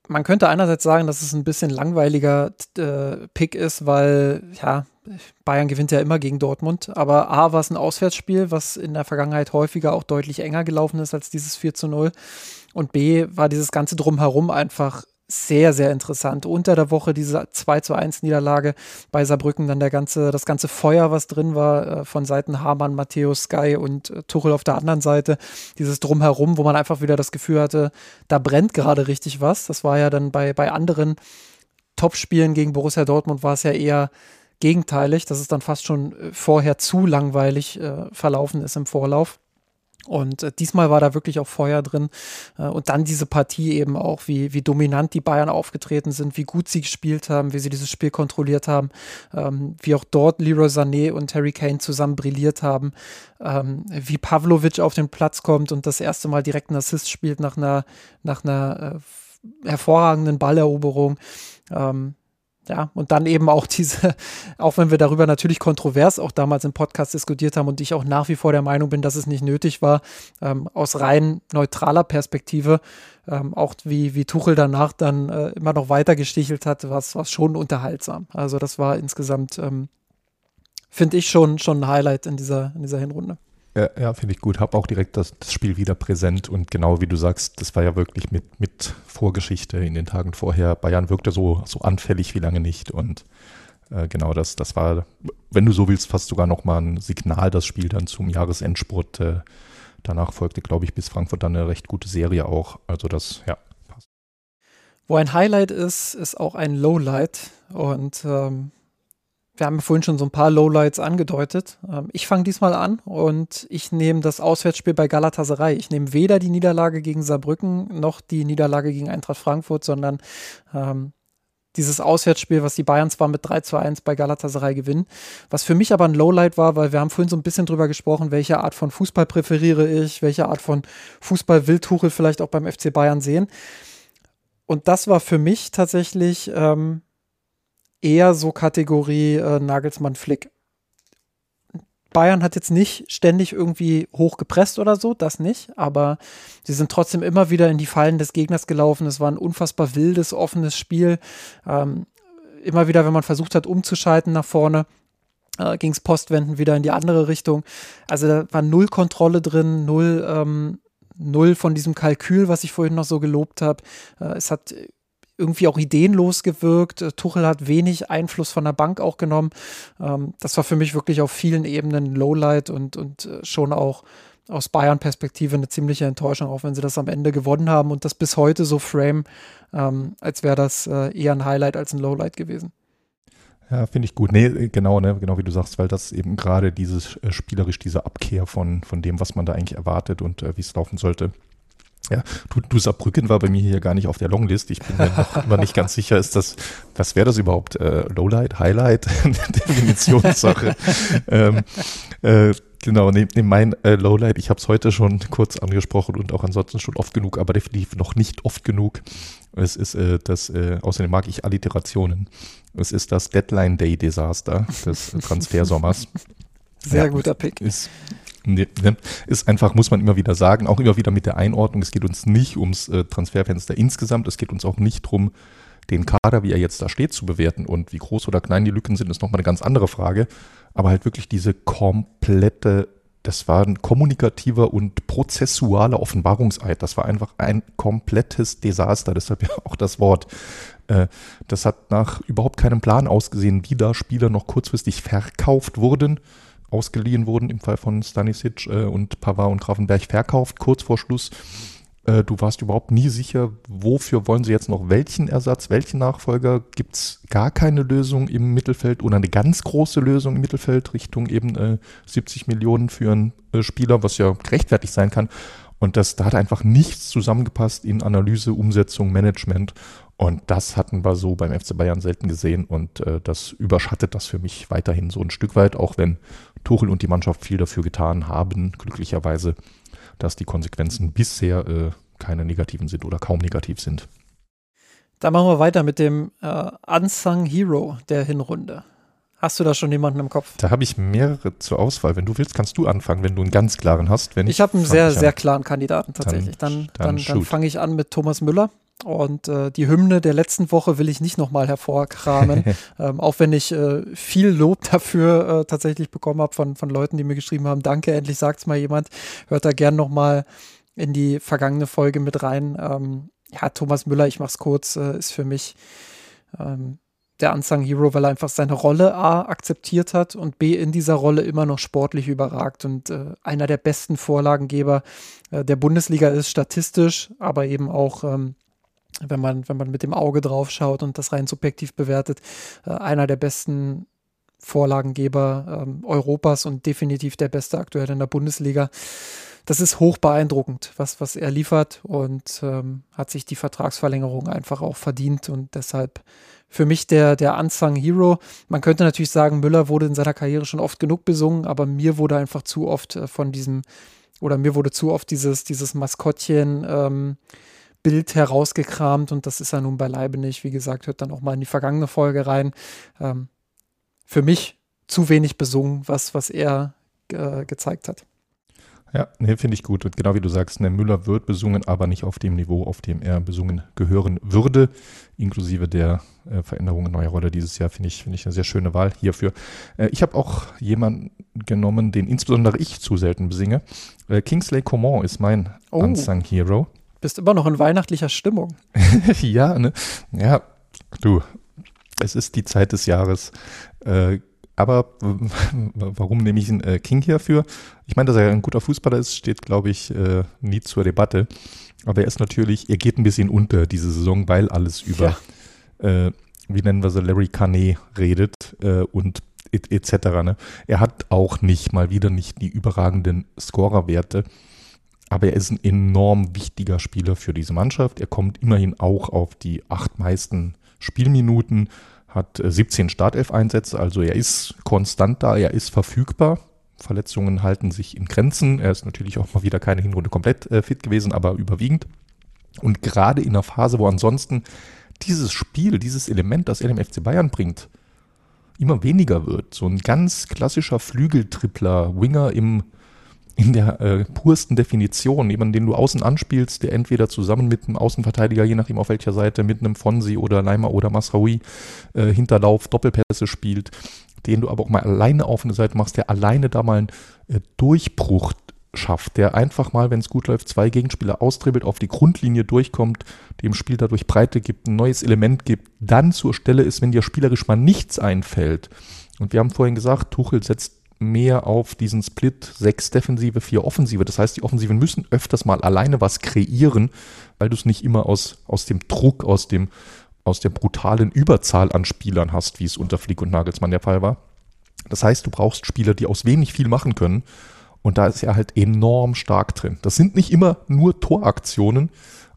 man könnte einerseits sagen, dass es ein bisschen langweiliger äh, Pick ist, weil ja, Bayern gewinnt ja immer gegen Dortmund, aber A war es ein Auswärtsspiel, was in der Vergangenheit häufiger auch deutlich enger gelaufen ist als dieses 4 zu 0. Und B war dieses ganze Drumherum einfach sehr, sehr interessant. Unter der Woche diese 2 zu 1 Niederlage bei Saarbrücken, dann der ganze, das ganze Feuer, was drin war, äh, von Seiten Hamann, Matthäus, Sky und äh, Tuchel auf der anderen Seite. Dieses Drumherum, wo man einfach wieder das Gefühl hatte, da brennt gerade richtig was. Das war ja dann bei, bei anderen Topspielen gegen Borussia Dortmund war es ja eher gegenteilig, dass es dann fast schon äh, vorher zu langweilig äh, verlaufen ist im Vorlauf. Und äh, diesmal war da wirklich auch Feuer drin. Äh, und dann diese Partie eben auch, wie, wie dominant die Bayern aufgetreten sind, wie gut sie gespielt haben, wie sie dieses Spiel kontrolliert haben, ähm, wie auch dort Leroy Sané und Harry Kane zusammen brilliert haben, ähm, wie Pavlovic auf den Platz kommt und das erste Mal direkt einen Assist spielt nach einer, nach einer äh, hervorragenden Balleroberung. Ähm, ja, und dann eben auch diese, auch wenn wir darüber natürlich kontrovers auch damals im Podcast diskutiert haben und ich auch nach wie vor der Meinung bin, dass es nicht nötig war, ähm, aus rein neutraler Perspektive, ähm, auch wie, wie Tuchel danach dann äh, immer noch weiter gestichelt hat, was was schon unterhaltsam. Also das war insgesamt, ähm, finde ich schon, schon ein Highlight in dieser, in dieser Hinrunde. Ja, ja finde ich gut. Habe auch direkt das, das, Spiel wieder präsent und genau wie du sagst, das war ja wirklich mit, mit Vorgeschichte in den Tagen vorher. Bayern wirkte so, so anfällig wie lange nicht und äh, genau das, das war, wenn du so willst, fast sogar nochmal ein Signal, das Spiel dann zum Jahresendspurt. Äh, danach folgte, glaube ich, bis Frankfurt dann eine recht gute Serie auch. Also das, ja, passt. Wo ein Highlight ist, ist auch ein Lowlight und ähm wir haben vorhin schon so ein paar Lowlights angedeutet. Ähm, ich fange diesmal an und ich nehme das Auswärtsspiel bei Galatasaray. Ich nehme weder die Niederlage gegen Saarbrücken noch die Niederlage gegen Eintracht Frankfurt, sondern ähm, dieses Auswärtsspiel, was die Bayern zwar mit 3 zu 1 bei Galatasaray gewinnen, was für mich aber ein Lowlight war, weil wir haben vorhin so ein bisschen drüber gesprochen, welche Art von Fußball präferiere ich, welche Art von Fußball will Tuchel vielleicht auch beim FC Bayern sehen. Und das war für mich tatsächlich ähm, eher so Kategorie äh, Nagelsmann-Flick. Bayern hat jetzt nicht ständig irgendwie hochgepresst oder so, das nicht, aber sie sind trotzdem immer wieder in die Fallen des Gegners gelaufen. Es war ein unfassbar wildes, offenes Spiel. Ähm, immer wieder, wenn man versucht hat, umzuschalten nach vorne, äh, ging es Postwenden wieder in die andere Richtung. Also da war null Kontrolle drin, null, ähm, null von diesem Kalkül, was ich vorhin noch so gelobt habe. Äh, es hat irgendwie auch ideenlos gewirkt. Äh, Tuchel hat wenig Einfluss von der Bank auch genommen. Ähm, das war für mich wirklich auf vielen Ebenen Lowlight und, und äh, schon auch aus Bayern-Perspektive eine ziemliche Enttäuschung, auch wenn sie das am Ende gewonnen haben und das bis heute so frame, ähm, als wäre das äh, eher ein Highlight als ein Lowlight gewesen. Ja, finde ich gut. Nee, genau, ne, genau wie du sagst, weil das eben gerade dieses äh, spielerisch, diese Abkehr von, von dem, was man da eigentlich erwartet und äh, wie es laufen sollte, Ja, du, du Saarbrücken war bei mir hier gar nicht auf der Longlist. Ich bin mir noch immer nicht ganz sicher, ist das, was wäre das überhaupt? Äh, Lowlight, Highlight? Definitionssache. ähm, äh, genau, neben ne, mein äh, Lowlight, ich habe es heute schon kurz angesprochen und auch ansonsten schon oft genug, aber definitiv noch nicht oft genug. Es ist äh, das, äh, außerdem mag ich Alliterationen. Es ist das Deadline Day Desaster des Transfersommers. Sehr ja, guter Pick. Ist, ne, ist einfach, muss man immer wieder sagen, auch immer wieder mit der Einordnung. Es geht uns nicht ums äh, Transferfenster insgesamt. Es geht uns auch nicht darum, den Kader, wie er jetzt da steht, zu bewerten. Und wie groß oder klein die Lücken sind, ist nochmal eine ganz andere Frage. Aber halt wirklich diese komplette das war ein kommunikativer und prozessualer Offenbarungseid. Das war einfach ein komplettes Desaster, deshalb ja auch das Wort. Äh, das hat nach überhaupt keinem Plan ausgesehen, wie da Spieler noch kurzfristig verkauft wurden, ausgeliehen wurden, im Fall von Stanisic äh, und Pavard und Grafenberg verkauft, kurz vor Schluss äh, du warst überhaupt nie sicher, wofür wollen sie jetzt noch welchen Ersatz, welchen Nachfolger. Gibt es gar keine Lösung im Mittelfeld oder eine ganz große Lösung im Mittelfeld Richtung eben äh, 70 Millionen für einen äh, Spieler, was ja gerechtfertigt sein kann. Und das, da hat einfach nichts zusammengepasst in Analyse, Umsetzung, Management. Und das hatten wir so beim FC Bayern selten gesehen. Und äh, das überschattet das für mich weiterhin so ein Stück weit, auch wenn Tuchel und die Mannschaft viel dafür getan haben, glücklicherweise dass die Konsequenzen bisher äh, keine negativen sind oder kaum negativ sind. Dann machen wir weiter mit dem äh, Unsung Hero der Hinrunde. Hast du da schon jemanden im Kopf? Da habe ich mehrere zur Auswahl. Wenn du willst, kannst du anfangen, wenn du einen ganz klaren hast. Wenn ich habe einen sehr, sehr klaren Kandidaten tatsächlich. Dann, dann, dann, dann fange ich an mit Thomas Müller. Und äh, die Hymne der letzten Woche will ich nicht nochmal hervorkramen, ähm, auch wenn ich äh, viel Lob dafür äh, tatsächlich bekommen habe von, von Leuten, die mir geschrieben haben, danke, endlich sagt es mal jemand, hört da gern nochmal in die vergangene Folge mit rein. Ähm, ja, Thomas Müller, ich mach's kurz, äh, ist für mich ähm, der Unsung Hero, weil er einfach seine Rolle A akzeptiert hat und B in dieser Rolle immer noch sportlich überragt und äh, einer der besten Vorlagengeber äh, der Bundesliga ist, statistisch, aber eben auch ähm, wenn man, wenn man mit dem Auge drauf schaut und das rein subjektiv bewertet, äh, einer der besten Vorlagengeber ähm, Europas und definitiv der beste aktuell in der Bundesliga. Das ist hoch beeindruckend, was, was er liefert und ähm, hat sich die Vertragsverlängerung einfach auch verdient und deshalb für mich der, der Unsung Hero. Man könnte natürlich sagen, Müller wurde in seiner Karriere schon oft genug besungen, aber mir wurde einfach zu oft äh, von diesem, oder mir wurde zu oft dieses, dieses Maskottchen ähm, Bild herausgekramt und das ist er nun beileibe nicht. Wie gesagt, hört dann auch mal in die vergangene Folge rein. Ähm, für mich zu wenig besungen, was, was er äh, gezeigt hat. Ja, nee, finde ich gut. Und genau wie du sagst, ne, Müller wird besungen, aber nicht auf dem Niveau, auf dem er besungen gehören würde, inklusive der äh, Veränderungen neuer Rolle dieses Jahr, finde ich, finde ich eine sehr schöne Wahl hierfür. Äh, ich habe auch jemanden genommen, den insbesondere ich zu selten besinge. Äh, Kingsley Coman ist mein oh. Unsung Hero. Bist immer noch in weihnachtlicher Stimmung. ja, ne? Ja, du, es ist die Zeit des Jahres. Äh, aber warum nehme ich einen äh, King hierfür? Ich meine, dass er ein guter Fußballer ist, steht, glaube ich, äh, nie zur Debatte. Aber er ist natürlich, er geht ein bisschen unter diese Saison, weil alles über, ja. äh, wie nennen wir sie, Larry Carnet redet äh, und etc. Et ne? Er hat auch nicht, mal wieder nicht die überragenden Scorerwerte. Aber er ist ein enorm wichtiger Spieler für diese Mannschaft. Er kommt immerhin auch auf die acht meisten Spielminuten, hat 17 äh, Startelf-Einsätze, also er ist konstant da, er ist verfügbar. Verletzungen halten sich in Grenzen. Er ist natürlich auch mal wieder keine Hinrunde komplett äh, fit gewesen, aber überwiegend. Und gerade in einer Phase, wo ansonsten dieses Spiel, dieses Element, das er dem FC Bayern bringt, immer weniger wird. So ein ganz klassischer Flügeltrippler, Winger im in der äh, pursten Definition, jemanden, den du außen anspielst, der entweder zusammen mit einem Außenverteidiger, je nachdem auf welcher Seite, mit einem Fonsi oder Leimer oder Masraoui äh, Hinterlauf, Doppelpässe spielt, den du aber auch mal alleine auf eine Seite machst, der alleine da mal einen äh, Durchbruch schafft, der einfach mal, wenn es gut läuft, zwei Gegenspieler austribbelt, auf die Grundlinie durchkommt, dem Spiel dadurch Breite gibt, ein neues Element gibt, dann zur Stelle ist, wenn dir spielerisch mal nichts einfällt. Und wir haben vorhin gesagt, Tuchel setzt mehr auf diesen Split 6 Defensive, 4 Offensive. Das heißt, die Offensiven müssen öfters mal alleine was kreieren, weil du es nicht immer aus, aus dem Druck, aus, dem, aus der brutalen Überzahl an Spielern hast, wie es unter Flick und Nagelsmann der Fall war. Das heißt, du brauchst Spieler, die aus wenig viel machen können. Und da ist er halt enorm stark drin. Das sind nicht immer nur Toraktionen,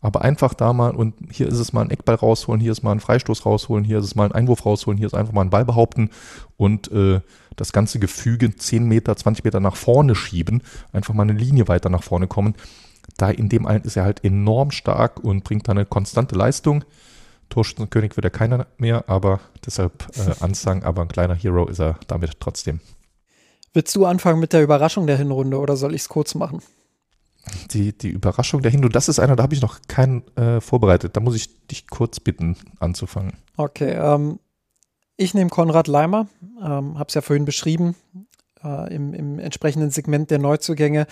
aber einfach da mal und hier ist es mal ein Eckball rausholen, hier ist mal ein Freistoß rausholen, hier ist es mal ein Einwurf rausholen, hier ist einfach mal ein Ball behaupten und äh, das ganze Gefüge 10 Meter, 20 Meter nach vorne schieben, einfach mal eine Linie weiter nach vorne kommen. Da in dem einen ist er halt enorm stark und bringt da eine konstante Leistung. Torschützenkönig wird er keiner mehr, aber deshalb äh, Ansang, aber ein kleiner Hero ist er damit trotzdem. Willst du anfangen mit der Überraschung der Hinrunde oder soll ich es kurz machen? Die, die Überraschung der Hinrunde, das ist einer, da habe ich noch keinen äh, vorbereitet. Da muss ich dich kurz bitten, anzufangen. Okay, ähm, ich nehme Konrad Leimer, ähm, habe es ja vorhin beschrieben, äh, im, im entsprechenden Segment der Neuzugänge,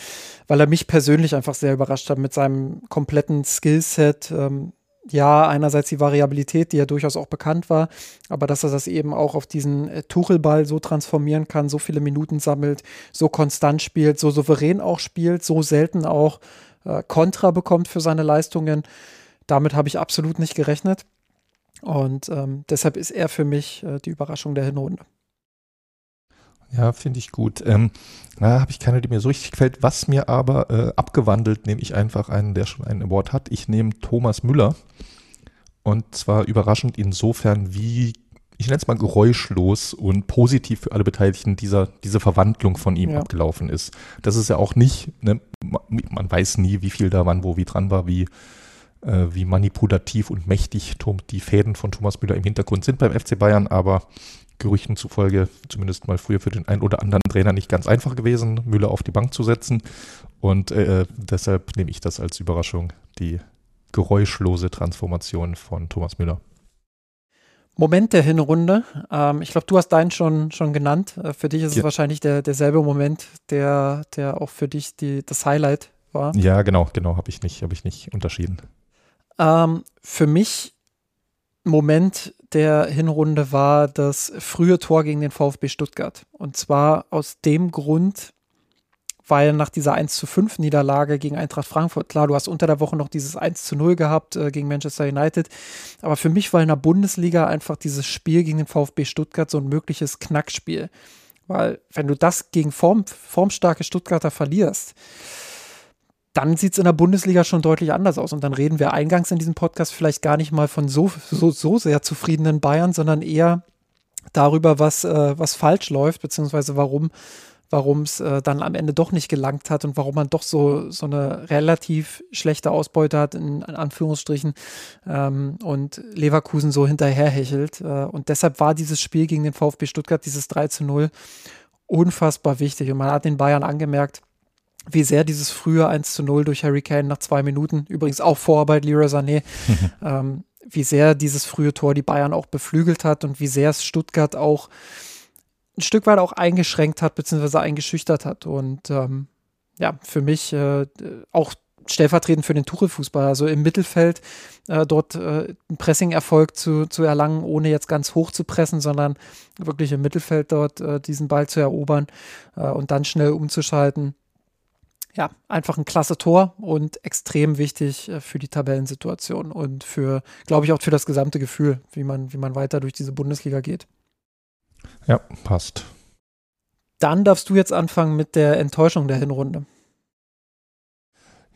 weil er mich persönlich einfach sehr überrascht hat mit seinem kompletten Skillset. Ähm, ja, einerseits die Variabilität, die ja durchaus auch bekannt war, aber dass er das eben auch auf diesen äh, Tuchelball so transformieren kann, so viele Minuten sammelt, so konstant spielt, so souverän auch spielt, so selten auch äh, Kontra bekommt für seine Leistungen. Damit habe ich absolut nicht gerechnet. Und ähm, deshalb ist er für mich äh, die Überraschung der Hinrunde. Ja, finde ich gut. Ähm, da habe ich keine, die mir so richtig gefällt. Was mir aber äh, abgewandelt, nehme ich einfach einen, der schon einen Award hat. Ich nehme Thomas Müller. Und zwar überraschend insofern, wie, ich nenne es mal geräuschlos und positiv für alle Beteiligten dieser, diese Verwandlung von ihm ja. abgelaufen ist. Das ist ja auch nicht, ne, man weiß nie, wie viel da wann, wo, wie dran war, wie, äh, wie manipulativ und mächtig die Fäden von Thomas Müller im Hintergrund sind beim FC Bayern, aber Gerüchten zufolge zumindest mal früher für den einen oder anderen Trainer nicht ganz einfach gewesen, Müller auf die Bank zu setzen. Und äh, deshalb nehme ich das als Überraschung, die geräuschlose Transformation von Thomas Müller. Moment der Hinrunde. Ähm, ich glaube, du hast deinen schon, schon genannt. Äh, für dich ist ja. es wahrscheinlich der, derselbe Moment, der, der auch für dich die, das Highlight war. Ja, genau, genau, habe ich nicht, habe ich nicht unterschieden. Ähm, für mich Moment der Hinrunde war das frühe Tor gegen den VfB Stuttgart. Und zwar aus dem Grund, weil nach dieser 1 zu 5 Niederlage gegen Eintracht Frankfurt, klar, du hast unter der Woche noch dieses 1 zu 0 gehabt äh, gegen Manchester United, aber für mich war in der Bundesliga einfach dieses Spiel gegen den VfB Stuttgart so ein mögliches Knackspiel. Weil wenn du das gegen form, formstarke Stuttgarter verlierst, dann sieht es in der Bundesliga schon deutlich anders aus. Und dann reden wir eingangs in diesem Podcast vielleicht gar nicht mal von so, so, so sehr zufriedenen Bayern, sondern eher darüber, was, äh, was falsch läuft, beziehungsweise warum warum es äh, dann am Ende doch nicht gelangt hat und warum man doch so, so eine relativ schlechte Ausbeute hat, in, in Anführungsstrichen, ähm, und Leverkusen so hinterherhechelt. Äh, und deshalb war dieses Spiel gegen den VfB Stuttgart, dieses 3 zu 0, unfassbar wichtig. Und man hat den Bayern angemerkt, wie sehr dieses frühe 1 zu 0 durch Harry Kane nach zwei Minuten, übrigens auch Vorarbeit Leroy Sané, ähm, wie sehr dieses frühe Tor die Bayern auch beflügelt hat und wie sehr es Stuttgart auch ein Stück weit auch eingeschränkt hat, beziehungsweise eingeschüchtert hat. Und ähm, ja, für mich äh, auch stellvertretend für den Tuchel-Fußball, also im Mittelfeld äh, dort äh, einen Pressing-Erfolg zu, zu erlangen, ohne jetzt ganz hoch zu pressen, sondern wirklich im Mittelfeld dort äh, diesen Ball zu erobern äh, und dann schnell umzuschalten ja, einfach ein klasse Tor und extrem wichtig äh, für die Tabellensituation und für, glaube ich, auch für das gesamte Gefühl, wie man, wie man weiter durch diese Bundesliga geht. Ja, passt. Dann darfst du jetzt anfangen mit der Enttäuschung der Hinrunde.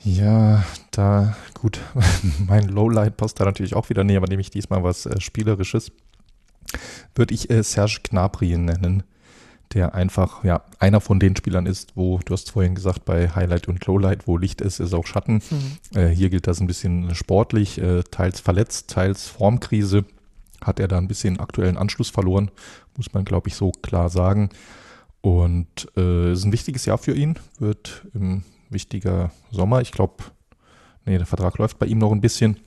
Ja, da, gut, mein Lowlight passt da natürlich auch wieder näher, aber nehme ich diesmal was äh, Spielerisches. Würde ich äh, Serge Gnabry nennen der einfach ja einer von den Spielern ist, wo du hast vorhin gesagt bei Highlight und Lowlight, wo Licht ist, ist auch Schatten. Mhm. Äh, hier gilt das ein bisschen sportlich, äh, teils verletzt, teils Formkrise. Hat er da ein bisschen aktuellen Anschluss verloren, muss man glaube ich so klar sagen. Und äh, ist ein wichtiges Jahr für ihn, wird ein wichtiger Sommer. Ich glaube, nee, der Vertrag läuft bei ihm noch ein bisschen.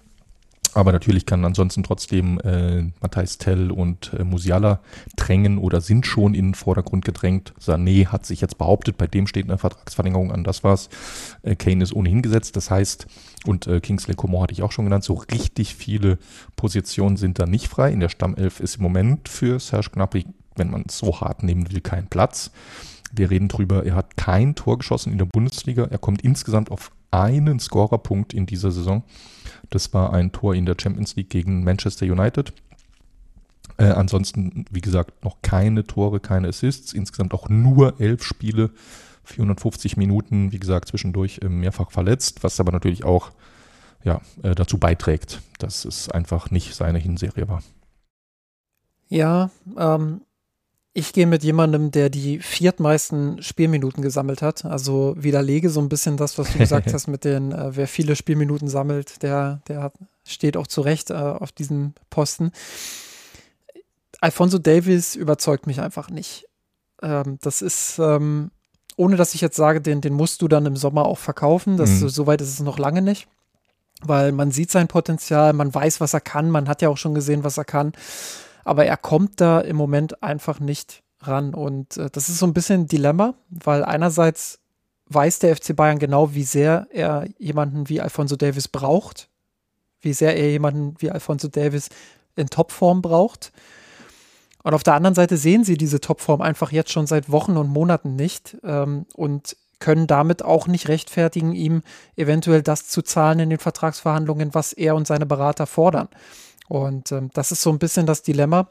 Aber natürlich kann ansonsten trotzdem äh, Matthijs Tell und äh, Musiala drängen oder sind schon in den Vordergrund gedrängt. Sané hat sich jetzt behauptet, bei dem steht eine Vertragsverlängerung an, das war's. Äh, Kane ist ohnehin gesetzt, das heißt, und äh, Kingsley Coman hatte ich auch schon genannt, so richtig viele Positionen sind da nicht frei. In der Stammelf ist im Moment für Serge Gnabry, wenn man es so hart nehmen will, kein Platz. Wir reden drüber, er hat kein Tor geschossen in der Bundesliga. Er kommt insgesamt auf einen Scorerpunkt in dieser Saison. Das war ein Tor in der Champions League gegen Manchester United. Äh, ansonsten, wie gesagt, noch keine Tore, keine Assists. Insgesamt auch nur elf Spiele 450 Minuten, wie gesagt, zwischendurch mehrfach verletzt, was aber natürlich auch ja, äh, dazu beiträgt, dass es einfach nicht seine Hinserie war. Ja, ähm, ich gehe mit jemandem, der die viertmeisten Spielminuten gesammelt hat. Also widerlege so ein bisschen das, was du gesagt hast mit den, äh, wer viele Spielminuten sammelt, der, der hat, steht auch zu Recht äh, auf diesem Posten. Alfonso Davis überzeugt mich einfach nicht. Ähm, das ist, ähm, ohne dass ich jetzt sage, den, den musst du dann im Sommer auch verkaufen. Das, mhm. Soweit ist es noch lange nicht. Weil man sieht sein Potenzial, man weiß, was er kann, man hat ja auch schon gesehen, was er kann. Aber er kommt da im Moment einfach nicht ran. Und äh, das ist so ein bisschen ein Dilemma, weil einerseits weiß der FC Bayern genau, wie sehr er jemanden wie Alfonso Davis braucht, wie sehr er jemanden wie Alfonso Davis in Topform braucht. Und auf der anderen Seite sehen sie diese Topform einfach jetzt schon seit Wochen und Monaten nicht ähm, und können damit auch nicht rechtfertigen, ihm eventuell das zu zahlen in den Vertragsverhandlungen, was er und seine Berater fordern. Und ähm, das ist so ein bisschen das Dilemma.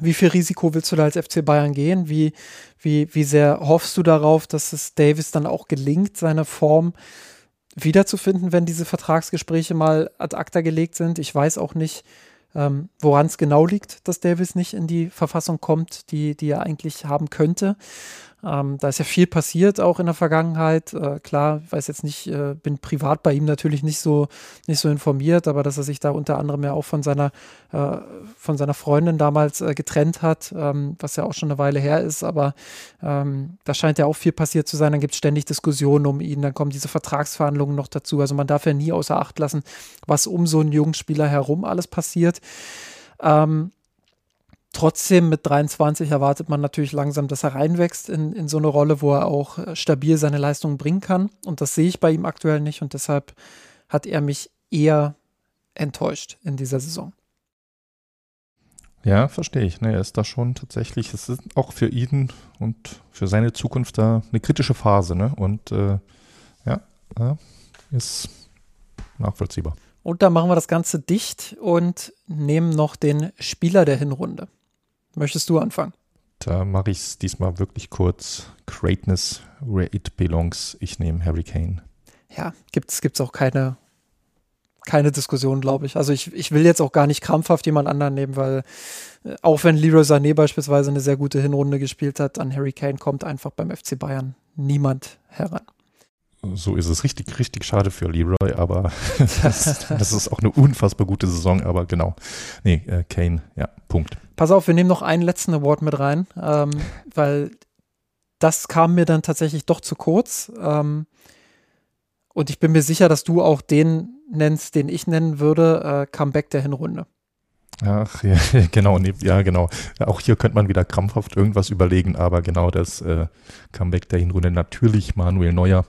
Wie viel Risiko willst du da als FC Bayern gehen? Wie, wie, wie sehr hoffst du darauf, dass es Davis dann auch gelingt, seine Form wiederzufinden, wenn diese Vertragsgespräche mal ad acta gelegt sind? Ich weiß auch nicht, ähm, woran es genau liegt, dass Davis nicht in die Verfassung kommt, die, die er eigentlich haben könnte. Ähm, da ist ja viel passiert auch in der Vergangenheit. Äh, klar, weiß jetzt nicht, äh, bin privat bei ihm natürlich nicht so, nicht so informiert, aber dass er sich da unter anderem ja auch von seiner, äh, von seiner Freundin damals äh, getrennt hat, ähm, was ja auch schon eine Weile her ist, aber ähm, da scheint ja auch viel passiert zu sein. Dann gibt es ständig Diskussionen um ihn, dann kommen diese Vertragsverhandlungen noch dazu. Also man darf ja nie außer Acht lassen, was um so einen jungen Spieler herum alles passiert. Ähm, Trotzdem mit 23 erwartet man natürlich langsam, dass er reinwächst in, in so eine Rolle, wo er auch äh, stabil seine Leistungen bringen kann. Und das sehe ich bei ihm aktuell nicht. Und deshalb hat er mich eher enttäuscht in dieser Saison. Ja, verstehe ich. Ne, er ist da schon tatsächlich, es ist auch für ihn und für seine Zukunft da eine kritische Phase. Ne? Und äh, ja, ist nachvollziehbar. Und da machen wir das Ganze dicht und nehmen noch den Spieler der Hinrunde. Möchtest du anfangen? Da mache ich es diesmal wirklich kurz. Greatness where it belongs. Ich nehme Harry Kane. Ja, gibt es auch keine, keine Diskussion, glaube ich. Also ich, ich will jetzt auch gar nicht krampfhaft jemand anderen nehmen, weil äh, auch wenn Leroy Sané beispielsweise eine sehr gute Hinrunde gespielt hat, an Harry Kane kommt einfach beim FC Bayern niemand heran so ist es richtig, richtig schade für Leroy, aber das, das, ist auch eine unfassbar gute Saison, aber genau. Nee, äh, Kane, ja, Punkt. Pass auf, wir nehmen noch einen letzten Award mit rein, ähm, weil das kam mir dann tatsächlich doch zu kurz. Ähm, und ich bin mir sicher, dass du auch den nennst, den ich nennen würde, äh, Comeback der Hinrunde. Ach, ja, genau, nee, ja, genau. Auch hier könnte man wieder krampfhaft irgendwas überlegen, aber genau das äh, Comeback der Hinrunde. Natürlich Manuel Neuer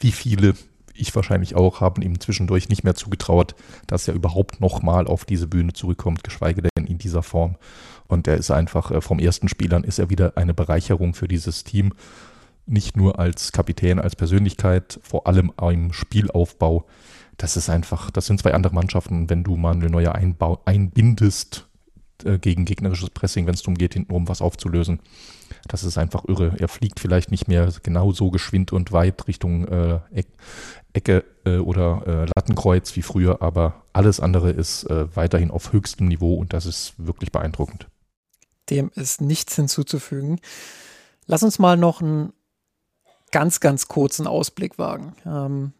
wie viele, ich wahrscheinlich auch, haben ihm zwischendurch nicht mehr zugetraut, dass er überhaupt nochmal auf diese Bühne zurückkommt, geschweige denn in dieser Form. Und er ist einfach, äh, vom ersten Spielern ist er wieder eine Bereicherung für dieses Team. Nicht nur als Kapitän, als Persönlichkeit, vor allem im Spielaufbau. Das ist einfach, das sind zwei andere Mannschaften. Wenn du Manuel Neuer einbindest äh, gegen gegnerisches Pressing, wenn es darum geht, hintenrum was aufzulösen, das ist einfach irre. Er fliegt vielleicht nicht mehr genauso geschwind und weit Richtung äh, Eck, Ecke äh, oder äh, Lattenkreuz wie früher, aber alles andere ist äh, weiterhin auf höchstem Niveau und das ist wirklich beeindruckend. Dem ist nichts hinzuzufügen. Lass uns mal noch einen ganz, ganz kurzen Ausblick wagen. Ähm,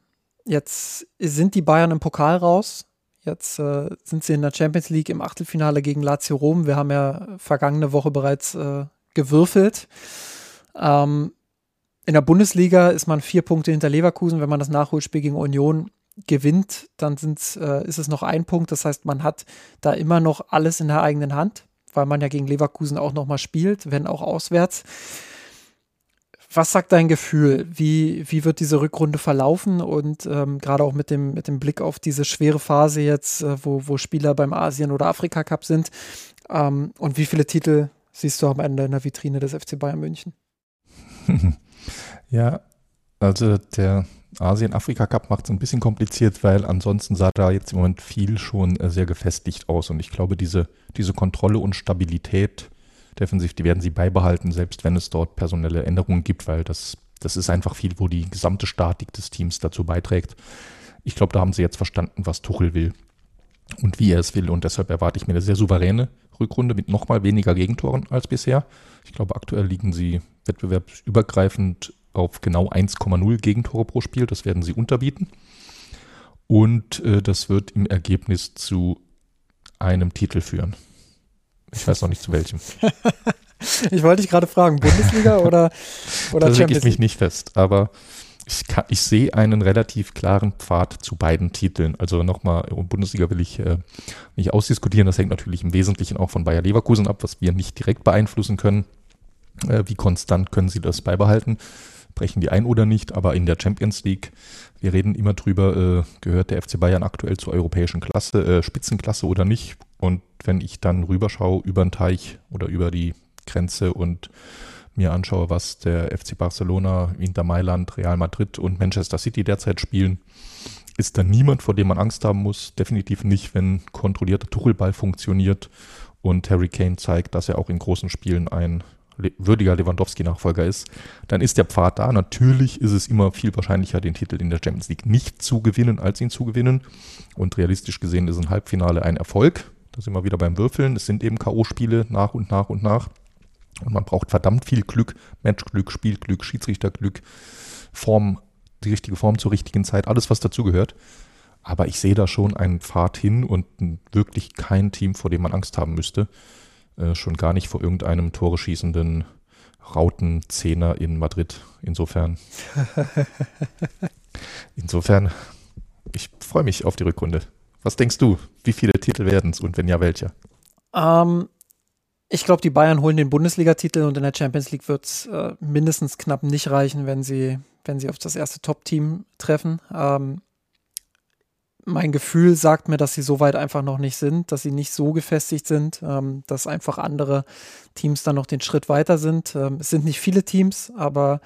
jetzt sind die Bayern im Pokal raus. Jetzt äh, sind sie in der Champions League im Achtelfinale gegen Lazio Rom. Wir haben ja vergangene Woche bereits äh, gewürfelt. Ähm, in der Bundesliga ist man vier Punkte hinter Leverkusen. Wenn man das Nachholspiel gegen Union gewinnt, dann äh, ist es noch ein Punkt. Das heißt, man hat da immer noch alles in der eigenen Hand, weil man ja gegen Leverkusen auch nochmal spielt, wenn auch auswärts. Was sagt dein Gefühl? Wie, wie wird diese Rückrunde verlaufen? Und ähm, gerade auch mit dem, mit dem Blick auf diese schwere Phase jetzt, äh, wo, wo Spieler beim Asien- oder Afrika-Cup sind. Ähm, und wie viele Titel siehst du am Ende in der Vitrine des FC Bayern München. ja, also der Asien-Afrika-Cup macht es ein bisschen kompliziert, weil ansonsten sah da jetzt im Moment viel schon äh, sehr gefestigt aus. Und ich glaube, diese, diese Kontrolle und Stabilität defensiv, die werden sie beibehalten, selbst wenn es dort personelle Änderungen gibt, weil das das ist einfach viel, wo die gesamte Statik des Teams dazu beiträgt. Ich glaube, da haben sie jetzt verstanden, was Tuchel will und wie er es will. Und deshalb erwarte ich mir eine sehr souveräne Rückrunde mit nochmal weniger Gegentoren als bisher. Ich glaube, aktuell liegen sie wettbewerbsübergreifend auf genau 1,0 Gegentore pro Spiel. Das werden sie unterbieten. Und äh, das wird im Ergebnis zu einem Titel führen. Ich weiß noch nicht zu welchem. ich wollte dich gerade fragen, Bundesliga oder, oder da lege ich mich nicht fest, aber ich, kann, ich sehe einen relativ klaren Pfad zu beiden Titeln. Also nochmal, Bundesliga will ich äh, nicht ausdiskutieren. Das hängt natürlich im Wesentlichen auch von Bayer Leverkusen ab, was wir nicht direkt beeinflussen können. Äh, wie konstant können sie das beibehalten? Brechen die ein oder nicht? Aber in der Champions League, wir reden immer drüber, äh, gehört der FC Bayern aktuell zur europäischen Klasse, äh, Spitzenklasse oder nicht? Und wenn ich dann rüberschaue über den Teich oder über die Grenze und mir anschaue, was der FC Barcelona, Inter Mailand, Real Madrid und Manchester City derzeit spielen, ist da niemand, vor dem man Angst haben muss. Definitiv nicht, wenn kontrollierter Tuchelball funktioniert und Harry Kane zeigt, dass er auch in großen Spielen ein würdiger Lewandowski-Nachfolger ist, dann ist der Pfad da. Natürlich ist es immer viel wahrscheinlicher, den Titel in der Champions League nicht zu gewinnen, als ihn zu gewinnen. Und realistisch gesehen ist ein Halbfinale ein Erfolg. Da sind wir wieder beim Würfeln. Es sind eben K.O.-Spiele nach und nach und nach. Und man braucht verdammt viel Glück, Matchglück, Spielglück, Schiedsrichterglück, Form, die richtige Form zur richtigen Zeit, alles, was dazugehört. Aber ich sehe da schon einen Pfad hin und wirklich kein Team, vor dem man Angst haben müsste. Äh, schon gar nicht vor irgendeinem Tore schießenden Rautenzehner in Madrid. Insofern. insofern, ich freue mich auf die Rückrunde. Was denkst du? Wie viele Titel werden es und wenn ja, welcher? Ähm, ich glaube, die Bayern holen den Bundesligatitel und in der Champions League wird es äh, mindestens knapp nicht reichen, wenn sie, wenn sie auf das erste Top-Team treffen. Ähm, mein Gefühl sagt mir, dass sie so weit einfach noch nicht sind, dass sie nicht so gefestigt sind, ähm, dass einfach andere Teams dann noch den Schritt weiter sind. Ähm, es sind nicht viele Teams, aber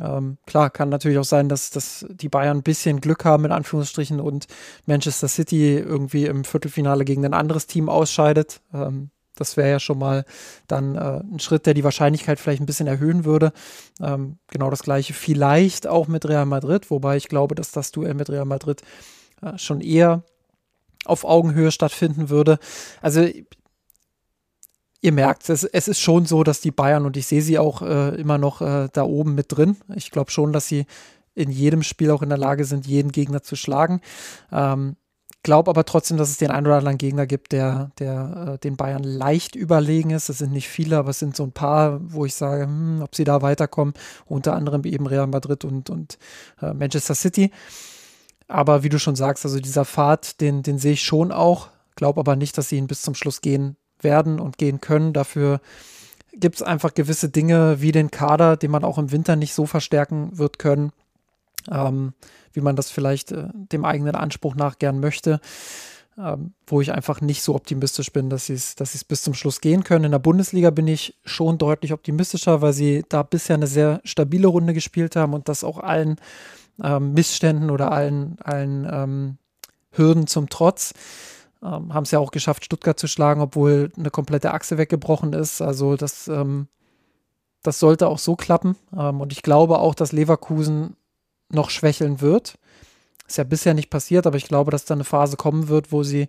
ähm, klar, kann natürlich auch sein, dass, dass die Bayern ein bisschen Glück haben, in Anführungsstrichen, und Manchester City irgendwie im Viertelfinale gegen ein anderes Team ausscheidet. Ähm, das wäre ja schon mal dann äh, ein Schritt, der die Wahrscheinlichkeit vielleicht ein bisschen erhöhen würde. Ähm, genau das gleiche vielleicht auch mit Real Madrid, wobei ich glaube, dass das Duell mit Real Madrid äh, schon eher auf Augenhöhe stattfinden würde. Also ihr merkt, es, es ist schon so, dass die Bayern, und ich sehe sie auch äh, immer noch äh, da oben mit drin. Ich glaube schon, dass sie in jedem Spiel auch in der Lage sind, jeden Gegner zu schlagen. Ähm, glaube aber trotzdem, dass es den einen oder anderen Gegner gibt, der, der äh, den Bayern leicht überlegen ist. Es sind nicht viele, aber es sind so ein paar, wo ich sage, hm, ob sie da weiterkommen. Unter anderem eben Real Madrid und, und äh, Manchester City. Aber wie du schon sagst, also dieser Pfad, den, den sehe ich schon auch. Glaube aber nicht, dass sie ihn bis zum Schluss gehen werden und gehen können. Dafür gibt es einfach gewisse Dinge wie den Kader, den man auch im Winter nicht so verstärken wird können. Ähm, wie man das vielleicht äh, dem eigenen Anspruch nach gern möchte, ähm, wo ich einfach nicht so optimistisch bin, dass sie es dass bis zum Schluss gehen können. In der Bundesliga bin ich schon deutlich optimistischer, weil sie da bisher eine sehr stabile Runde gespielt haben und das auch allen ähm, Missständen oder allen, allen ähm, Hürden zum Trotz. Ähm, haben es ja auch geschafft, Stuttgart zu schlagen, obwohl eine komplette Achse weggebrochen ist. Also das, ähm, das sollte auch so klappen. Und ich glaube auch, dass Leverkusen noch schwächeln wird. Ist ja bisher nicht passiert, aber ich glaube, dass da eine Phase kommen wird, wo sie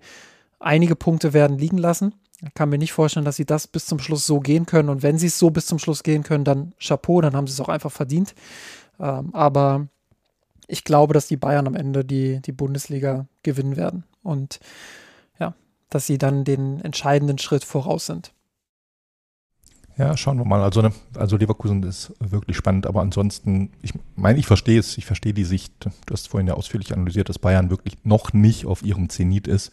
einige Punkte werden liegen lassen. Ich kann mir nicht vorstellen, dass sie das bis zum Schluss so gehen können. Und wenn sie es so bis zum Schluss gehen können, dann Chapeau, dann haben sie es auch einfach verdient. Ähm, aber ich glaube, dass die Bayern am Ende die, die Bundesliga gewinnen werden. Und ja, dass sie dann den entscheidenden Schritt voraus sind. Ja, schauen wir mal. Also, ne, also Leverkusen ist wirklich spannend, aber ansonsten, ich meine, ich verstehe es, ich verstehe die Sicht. Du hast vorhin ja ausführlich analysiert, dass Bayern wirklich noch nicht auf ihrem Zenit ist.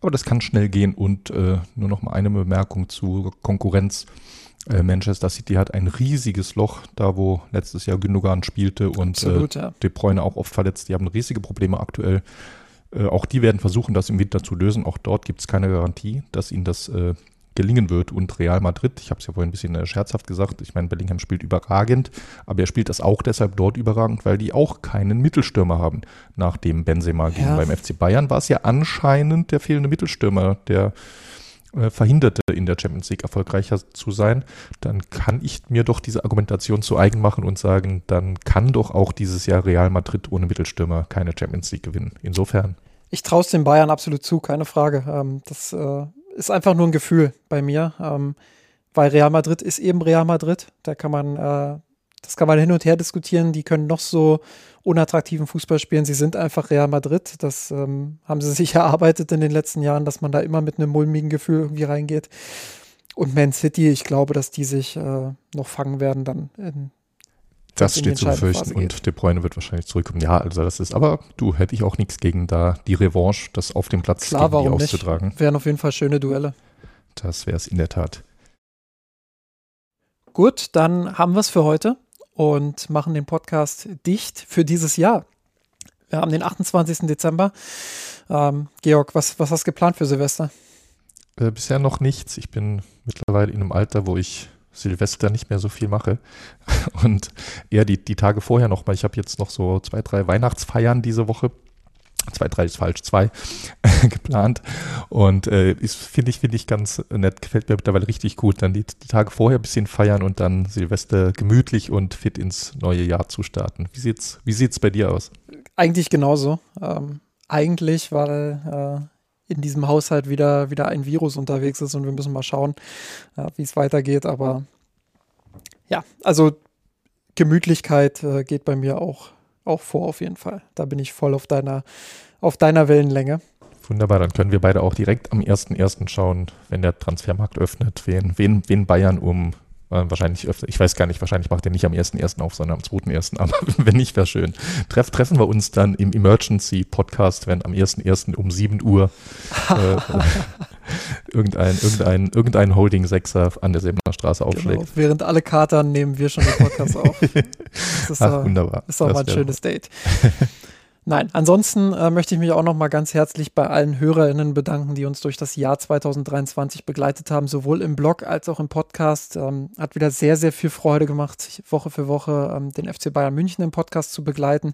Aber das kann schnell gehen und äh, nur noch mal eine Bemerkung zur Konkurrenz. Äh, Manchester City hat ein riesiges Loch, da wo letztes Jahr Gündogan spielte und Absolut, äh, ja. De Bruyne auch oft verletzt. Die haben riesige Probleme aktuell. Äh, auch die werden versuchen, das im Winter zu lösen. Auch dort gibt es keine Garantie, dass ihnen das äh, gelingen wird. Und Real Madrid, ich habe es ja vorhin ein bisschen äh, scherzhaft gesagt, ich meine, Bellingham spielt überragend, aber er spielt das auch deshalb dort überragend, weil die auch keinen Mittelstürmer haben. Nachdem Benzema ging ja. beim FC Bayern war es ja anscheinend der fehlende Mittelstürmer, der äh, verhinderte, in der Champions League erfolgreicher zu sein, dann kann ich mir doch diese Argumentation zu eigen machen und sagen, dann kann doch auch dieses Jahr Real Madrid ohne Mittelstürmer keine Champions League gewinnen. Insofern. Ich traue es den Bayern absolut zu, keine Frage. Ähm, das äh, ist einfach nur ein Gefühl bei mir, ähm, weil Real Madrid ist eben Real Madrid. Da kann man, äh, das kann man hin und her diskutieren. Die können noch so unattraktiven Fußball spielen. Sie sind einfach Real Madrid. Das ähm, haben sie sich erarbeitet in den letzten Jahren, dass man da immer mit einem mulmigen Gefühl irgendwie reingeht. Und Man City, ich glaube, dass die sich äh, noch fangen werden dann in das steht zu befürchten und De Bruyne wird wahrscheinlich zurückkommen. Ja, also das ist, aber du hätte ich auch nichts gegen da die Revanche, das auf dem Platz Klar, gegen die auszutragen. Nicht? Wären auf jeden Fall schöne Duelle. Das wäre es in der Tat. Gut, dann haben wir es für heute und machen den Podcast dicht für dieses Jahr. Wir haben den 28. Dezember. Ähm, Georg, was, was hast du geplant für Silvester? Äh, bisher noch nichts. Ich bin mittlerweile in einem Alter, wo ich Silvester nicht mehr so viel mache. Und eher die, die Tage vorher noch mal. Ich habe jetzt noch so zwei, drei Weihnachtsfeiern diese Woche. Zwei, drei ist falsch, zwei geplant. Und äh, finde ich, finde ich ganz nett, gefällt mir mittlerweile richtig gut. Dann die, die Tage vorher ein bisschen feiern und dann Silvester gemütlich und fit ins neue Jahr zu starten. Wie sieht's, wie sieht's bei dir aus? Eigentlich genauso. Ähm, eigentlich, weil äh, in diesem Haushalt wieder, wieder ein Virus unterwegs ist und wir müssen mal schauen, äh, wie es weitergeht. Aber ja, also Gemütlichkeit äh, geht bei mir auch, auch vor auf jeden Fall. Da bin ich voll auf deiner, auf deiner Wellenlänge. Wunderbar, dann können wir beide auch direkt am 1.1. schauen, wenn der Transfermarkt öffnet, wen, wen, wen Bayern um wahrscheinlich öfter, ich weiß gar nicht, wahrscheinlich macht er nicht am 1.1. auf, sondern am 2.1. Aber wenn nicht, wäre schön. Treff, treffen wir uns dann im Emergency Podcast, wenn am 1.1. um 7 Uhr äh, irgendein, irgendein, irgendein Holding Sechser an der Sebener Straße genau, aufschlägt. Genau. Während alle Katern nehmen wir schon den Podcast auf. Das ist, Ach, wunderbar. ist doch mal ein schönes Date. Nein, ansonsten äh, möchte ich mich auch noch mal ganz herzlich bei allen HörerInnen bedanken, die uns durch das Jahr 2023 begleitet haben, sowohl im Blog als auch im Podcast. Ähm, hat wieder sehr, sehr viel Freude gemacht, Woche für Woche ähm, den FC Bayern München im Podcast zu begleiten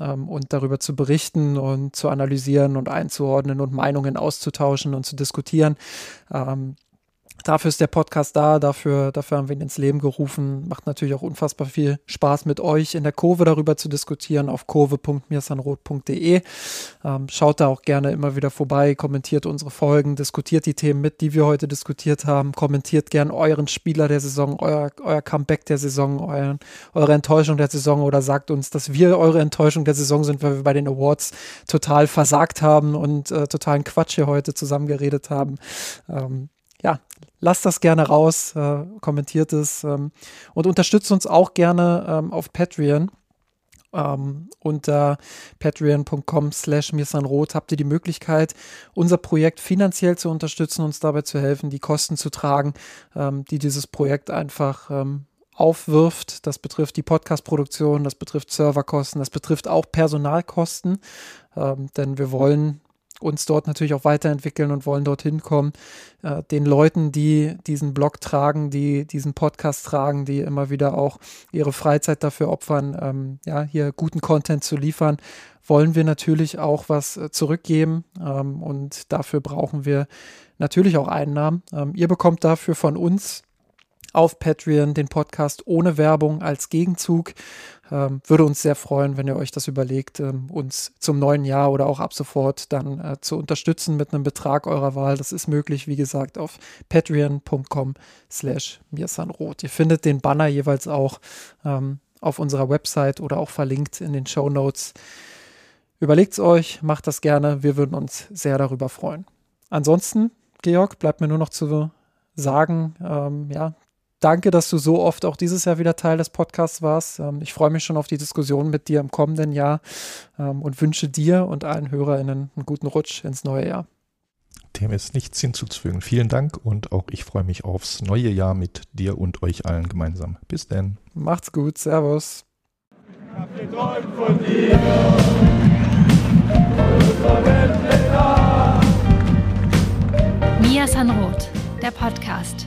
ähm, und darüber zu berichten und zu analysieren und einzuordnen und Meinungen auszutauschen und zu diskutieren. Dafür ist der Podcast da, dafür, dafür haben wir ihn ins Leben gerufen. Macht natürlich auch unfassbar viel Spaß mit euch in der Kurve darüber zu diskutieren auf kurve.mirsanrot.de. Ähm, schaut da auch gerne immer wieder vorbei, kommentiert unsere Folgen, diskutiert die Themen mit, die wir heute diskutiert haben, kommentiert gern euren Spieler der Saison, euer, euer Comeback der Saison, euren, eure Enttäuschung der Saison oder sagt uns, dass wir eure Enttäuschung der Saison sind, weil wir bei den Awards total versagt haben und äh, totalen Quatsch hier heute zusammengeredet haben. Ähm, ja, lasst das gerne raus, äh, kommentiert es ähm, und unterstützt uns auch gerne ähm, auf Patreon. Ähm, unter patreon.com slash mirsanrot habt ihr die Möglichkeit, unser Projekt finanziell zu unterstützen, uns dabei zu helfen, die Kosten zu tragen, ähm, die dieses Projekt einfach ähm, aufwirft. Das betrifft die Podcast-Produktion, das betrifft Serverkosten, das betrifft auch Personalkosten, ähm, denn wir wollen uns dort natürlich auch weiterentwickeln und wollen dorthin kommen, äh, den Leuten, die diesen Blog tragen, die diesen Podcast tragen, die immer wieder auch ihre Freizeit dafür opfern, ähm, ja, hier guten Content zu liefern, wollen wir natürlich auch was äh, zurückgeben ähm, und dafür brauchen wir natürlich auch Einnahmen. Ähm, ihr bekommt dafür von uns auf Patreon den Podcast ohne Werbung als Gegenzug. Ähm, würde uns sehr freuen, wenn ihr euch das überlegt, ähm, uns zum neuen Jahr oder auch ab sofort dann äh, zu unterstützen mit einem Betrag eurer Wahl. Das ist möglich, wie gesagt, auf patreon.com slash mirsanrot. Ihr findet den Banner jeweils auch ähm, auf unserer Website oder auch verlinkt in den Show Notes. Überlegt es euch, macht das gerne. Wir würden uns sehr darüber freuen. Ansonsten, Georg, bleibt mir nur noch zu sagen, ähm, ja, danke, dass du so oft auch dieses Jahr wieder Teil des Podcasts warst. Ähm, ich freue mich schon auf die Diskussion mit dir im kommenden Jahr ähm, und wünsche dir und allen HörerInnen einen guten Rutsch ins neue Jahr. Dem ist nichts hinzuzufügen. Vielen Dank und auch ich freue mich aufs neue Jahr mit dir und euch allen gemeinsam. Bis denn. Macht's gut. Servus. Ich hab geträumt von dir. Mia Sanroth, der Podcast.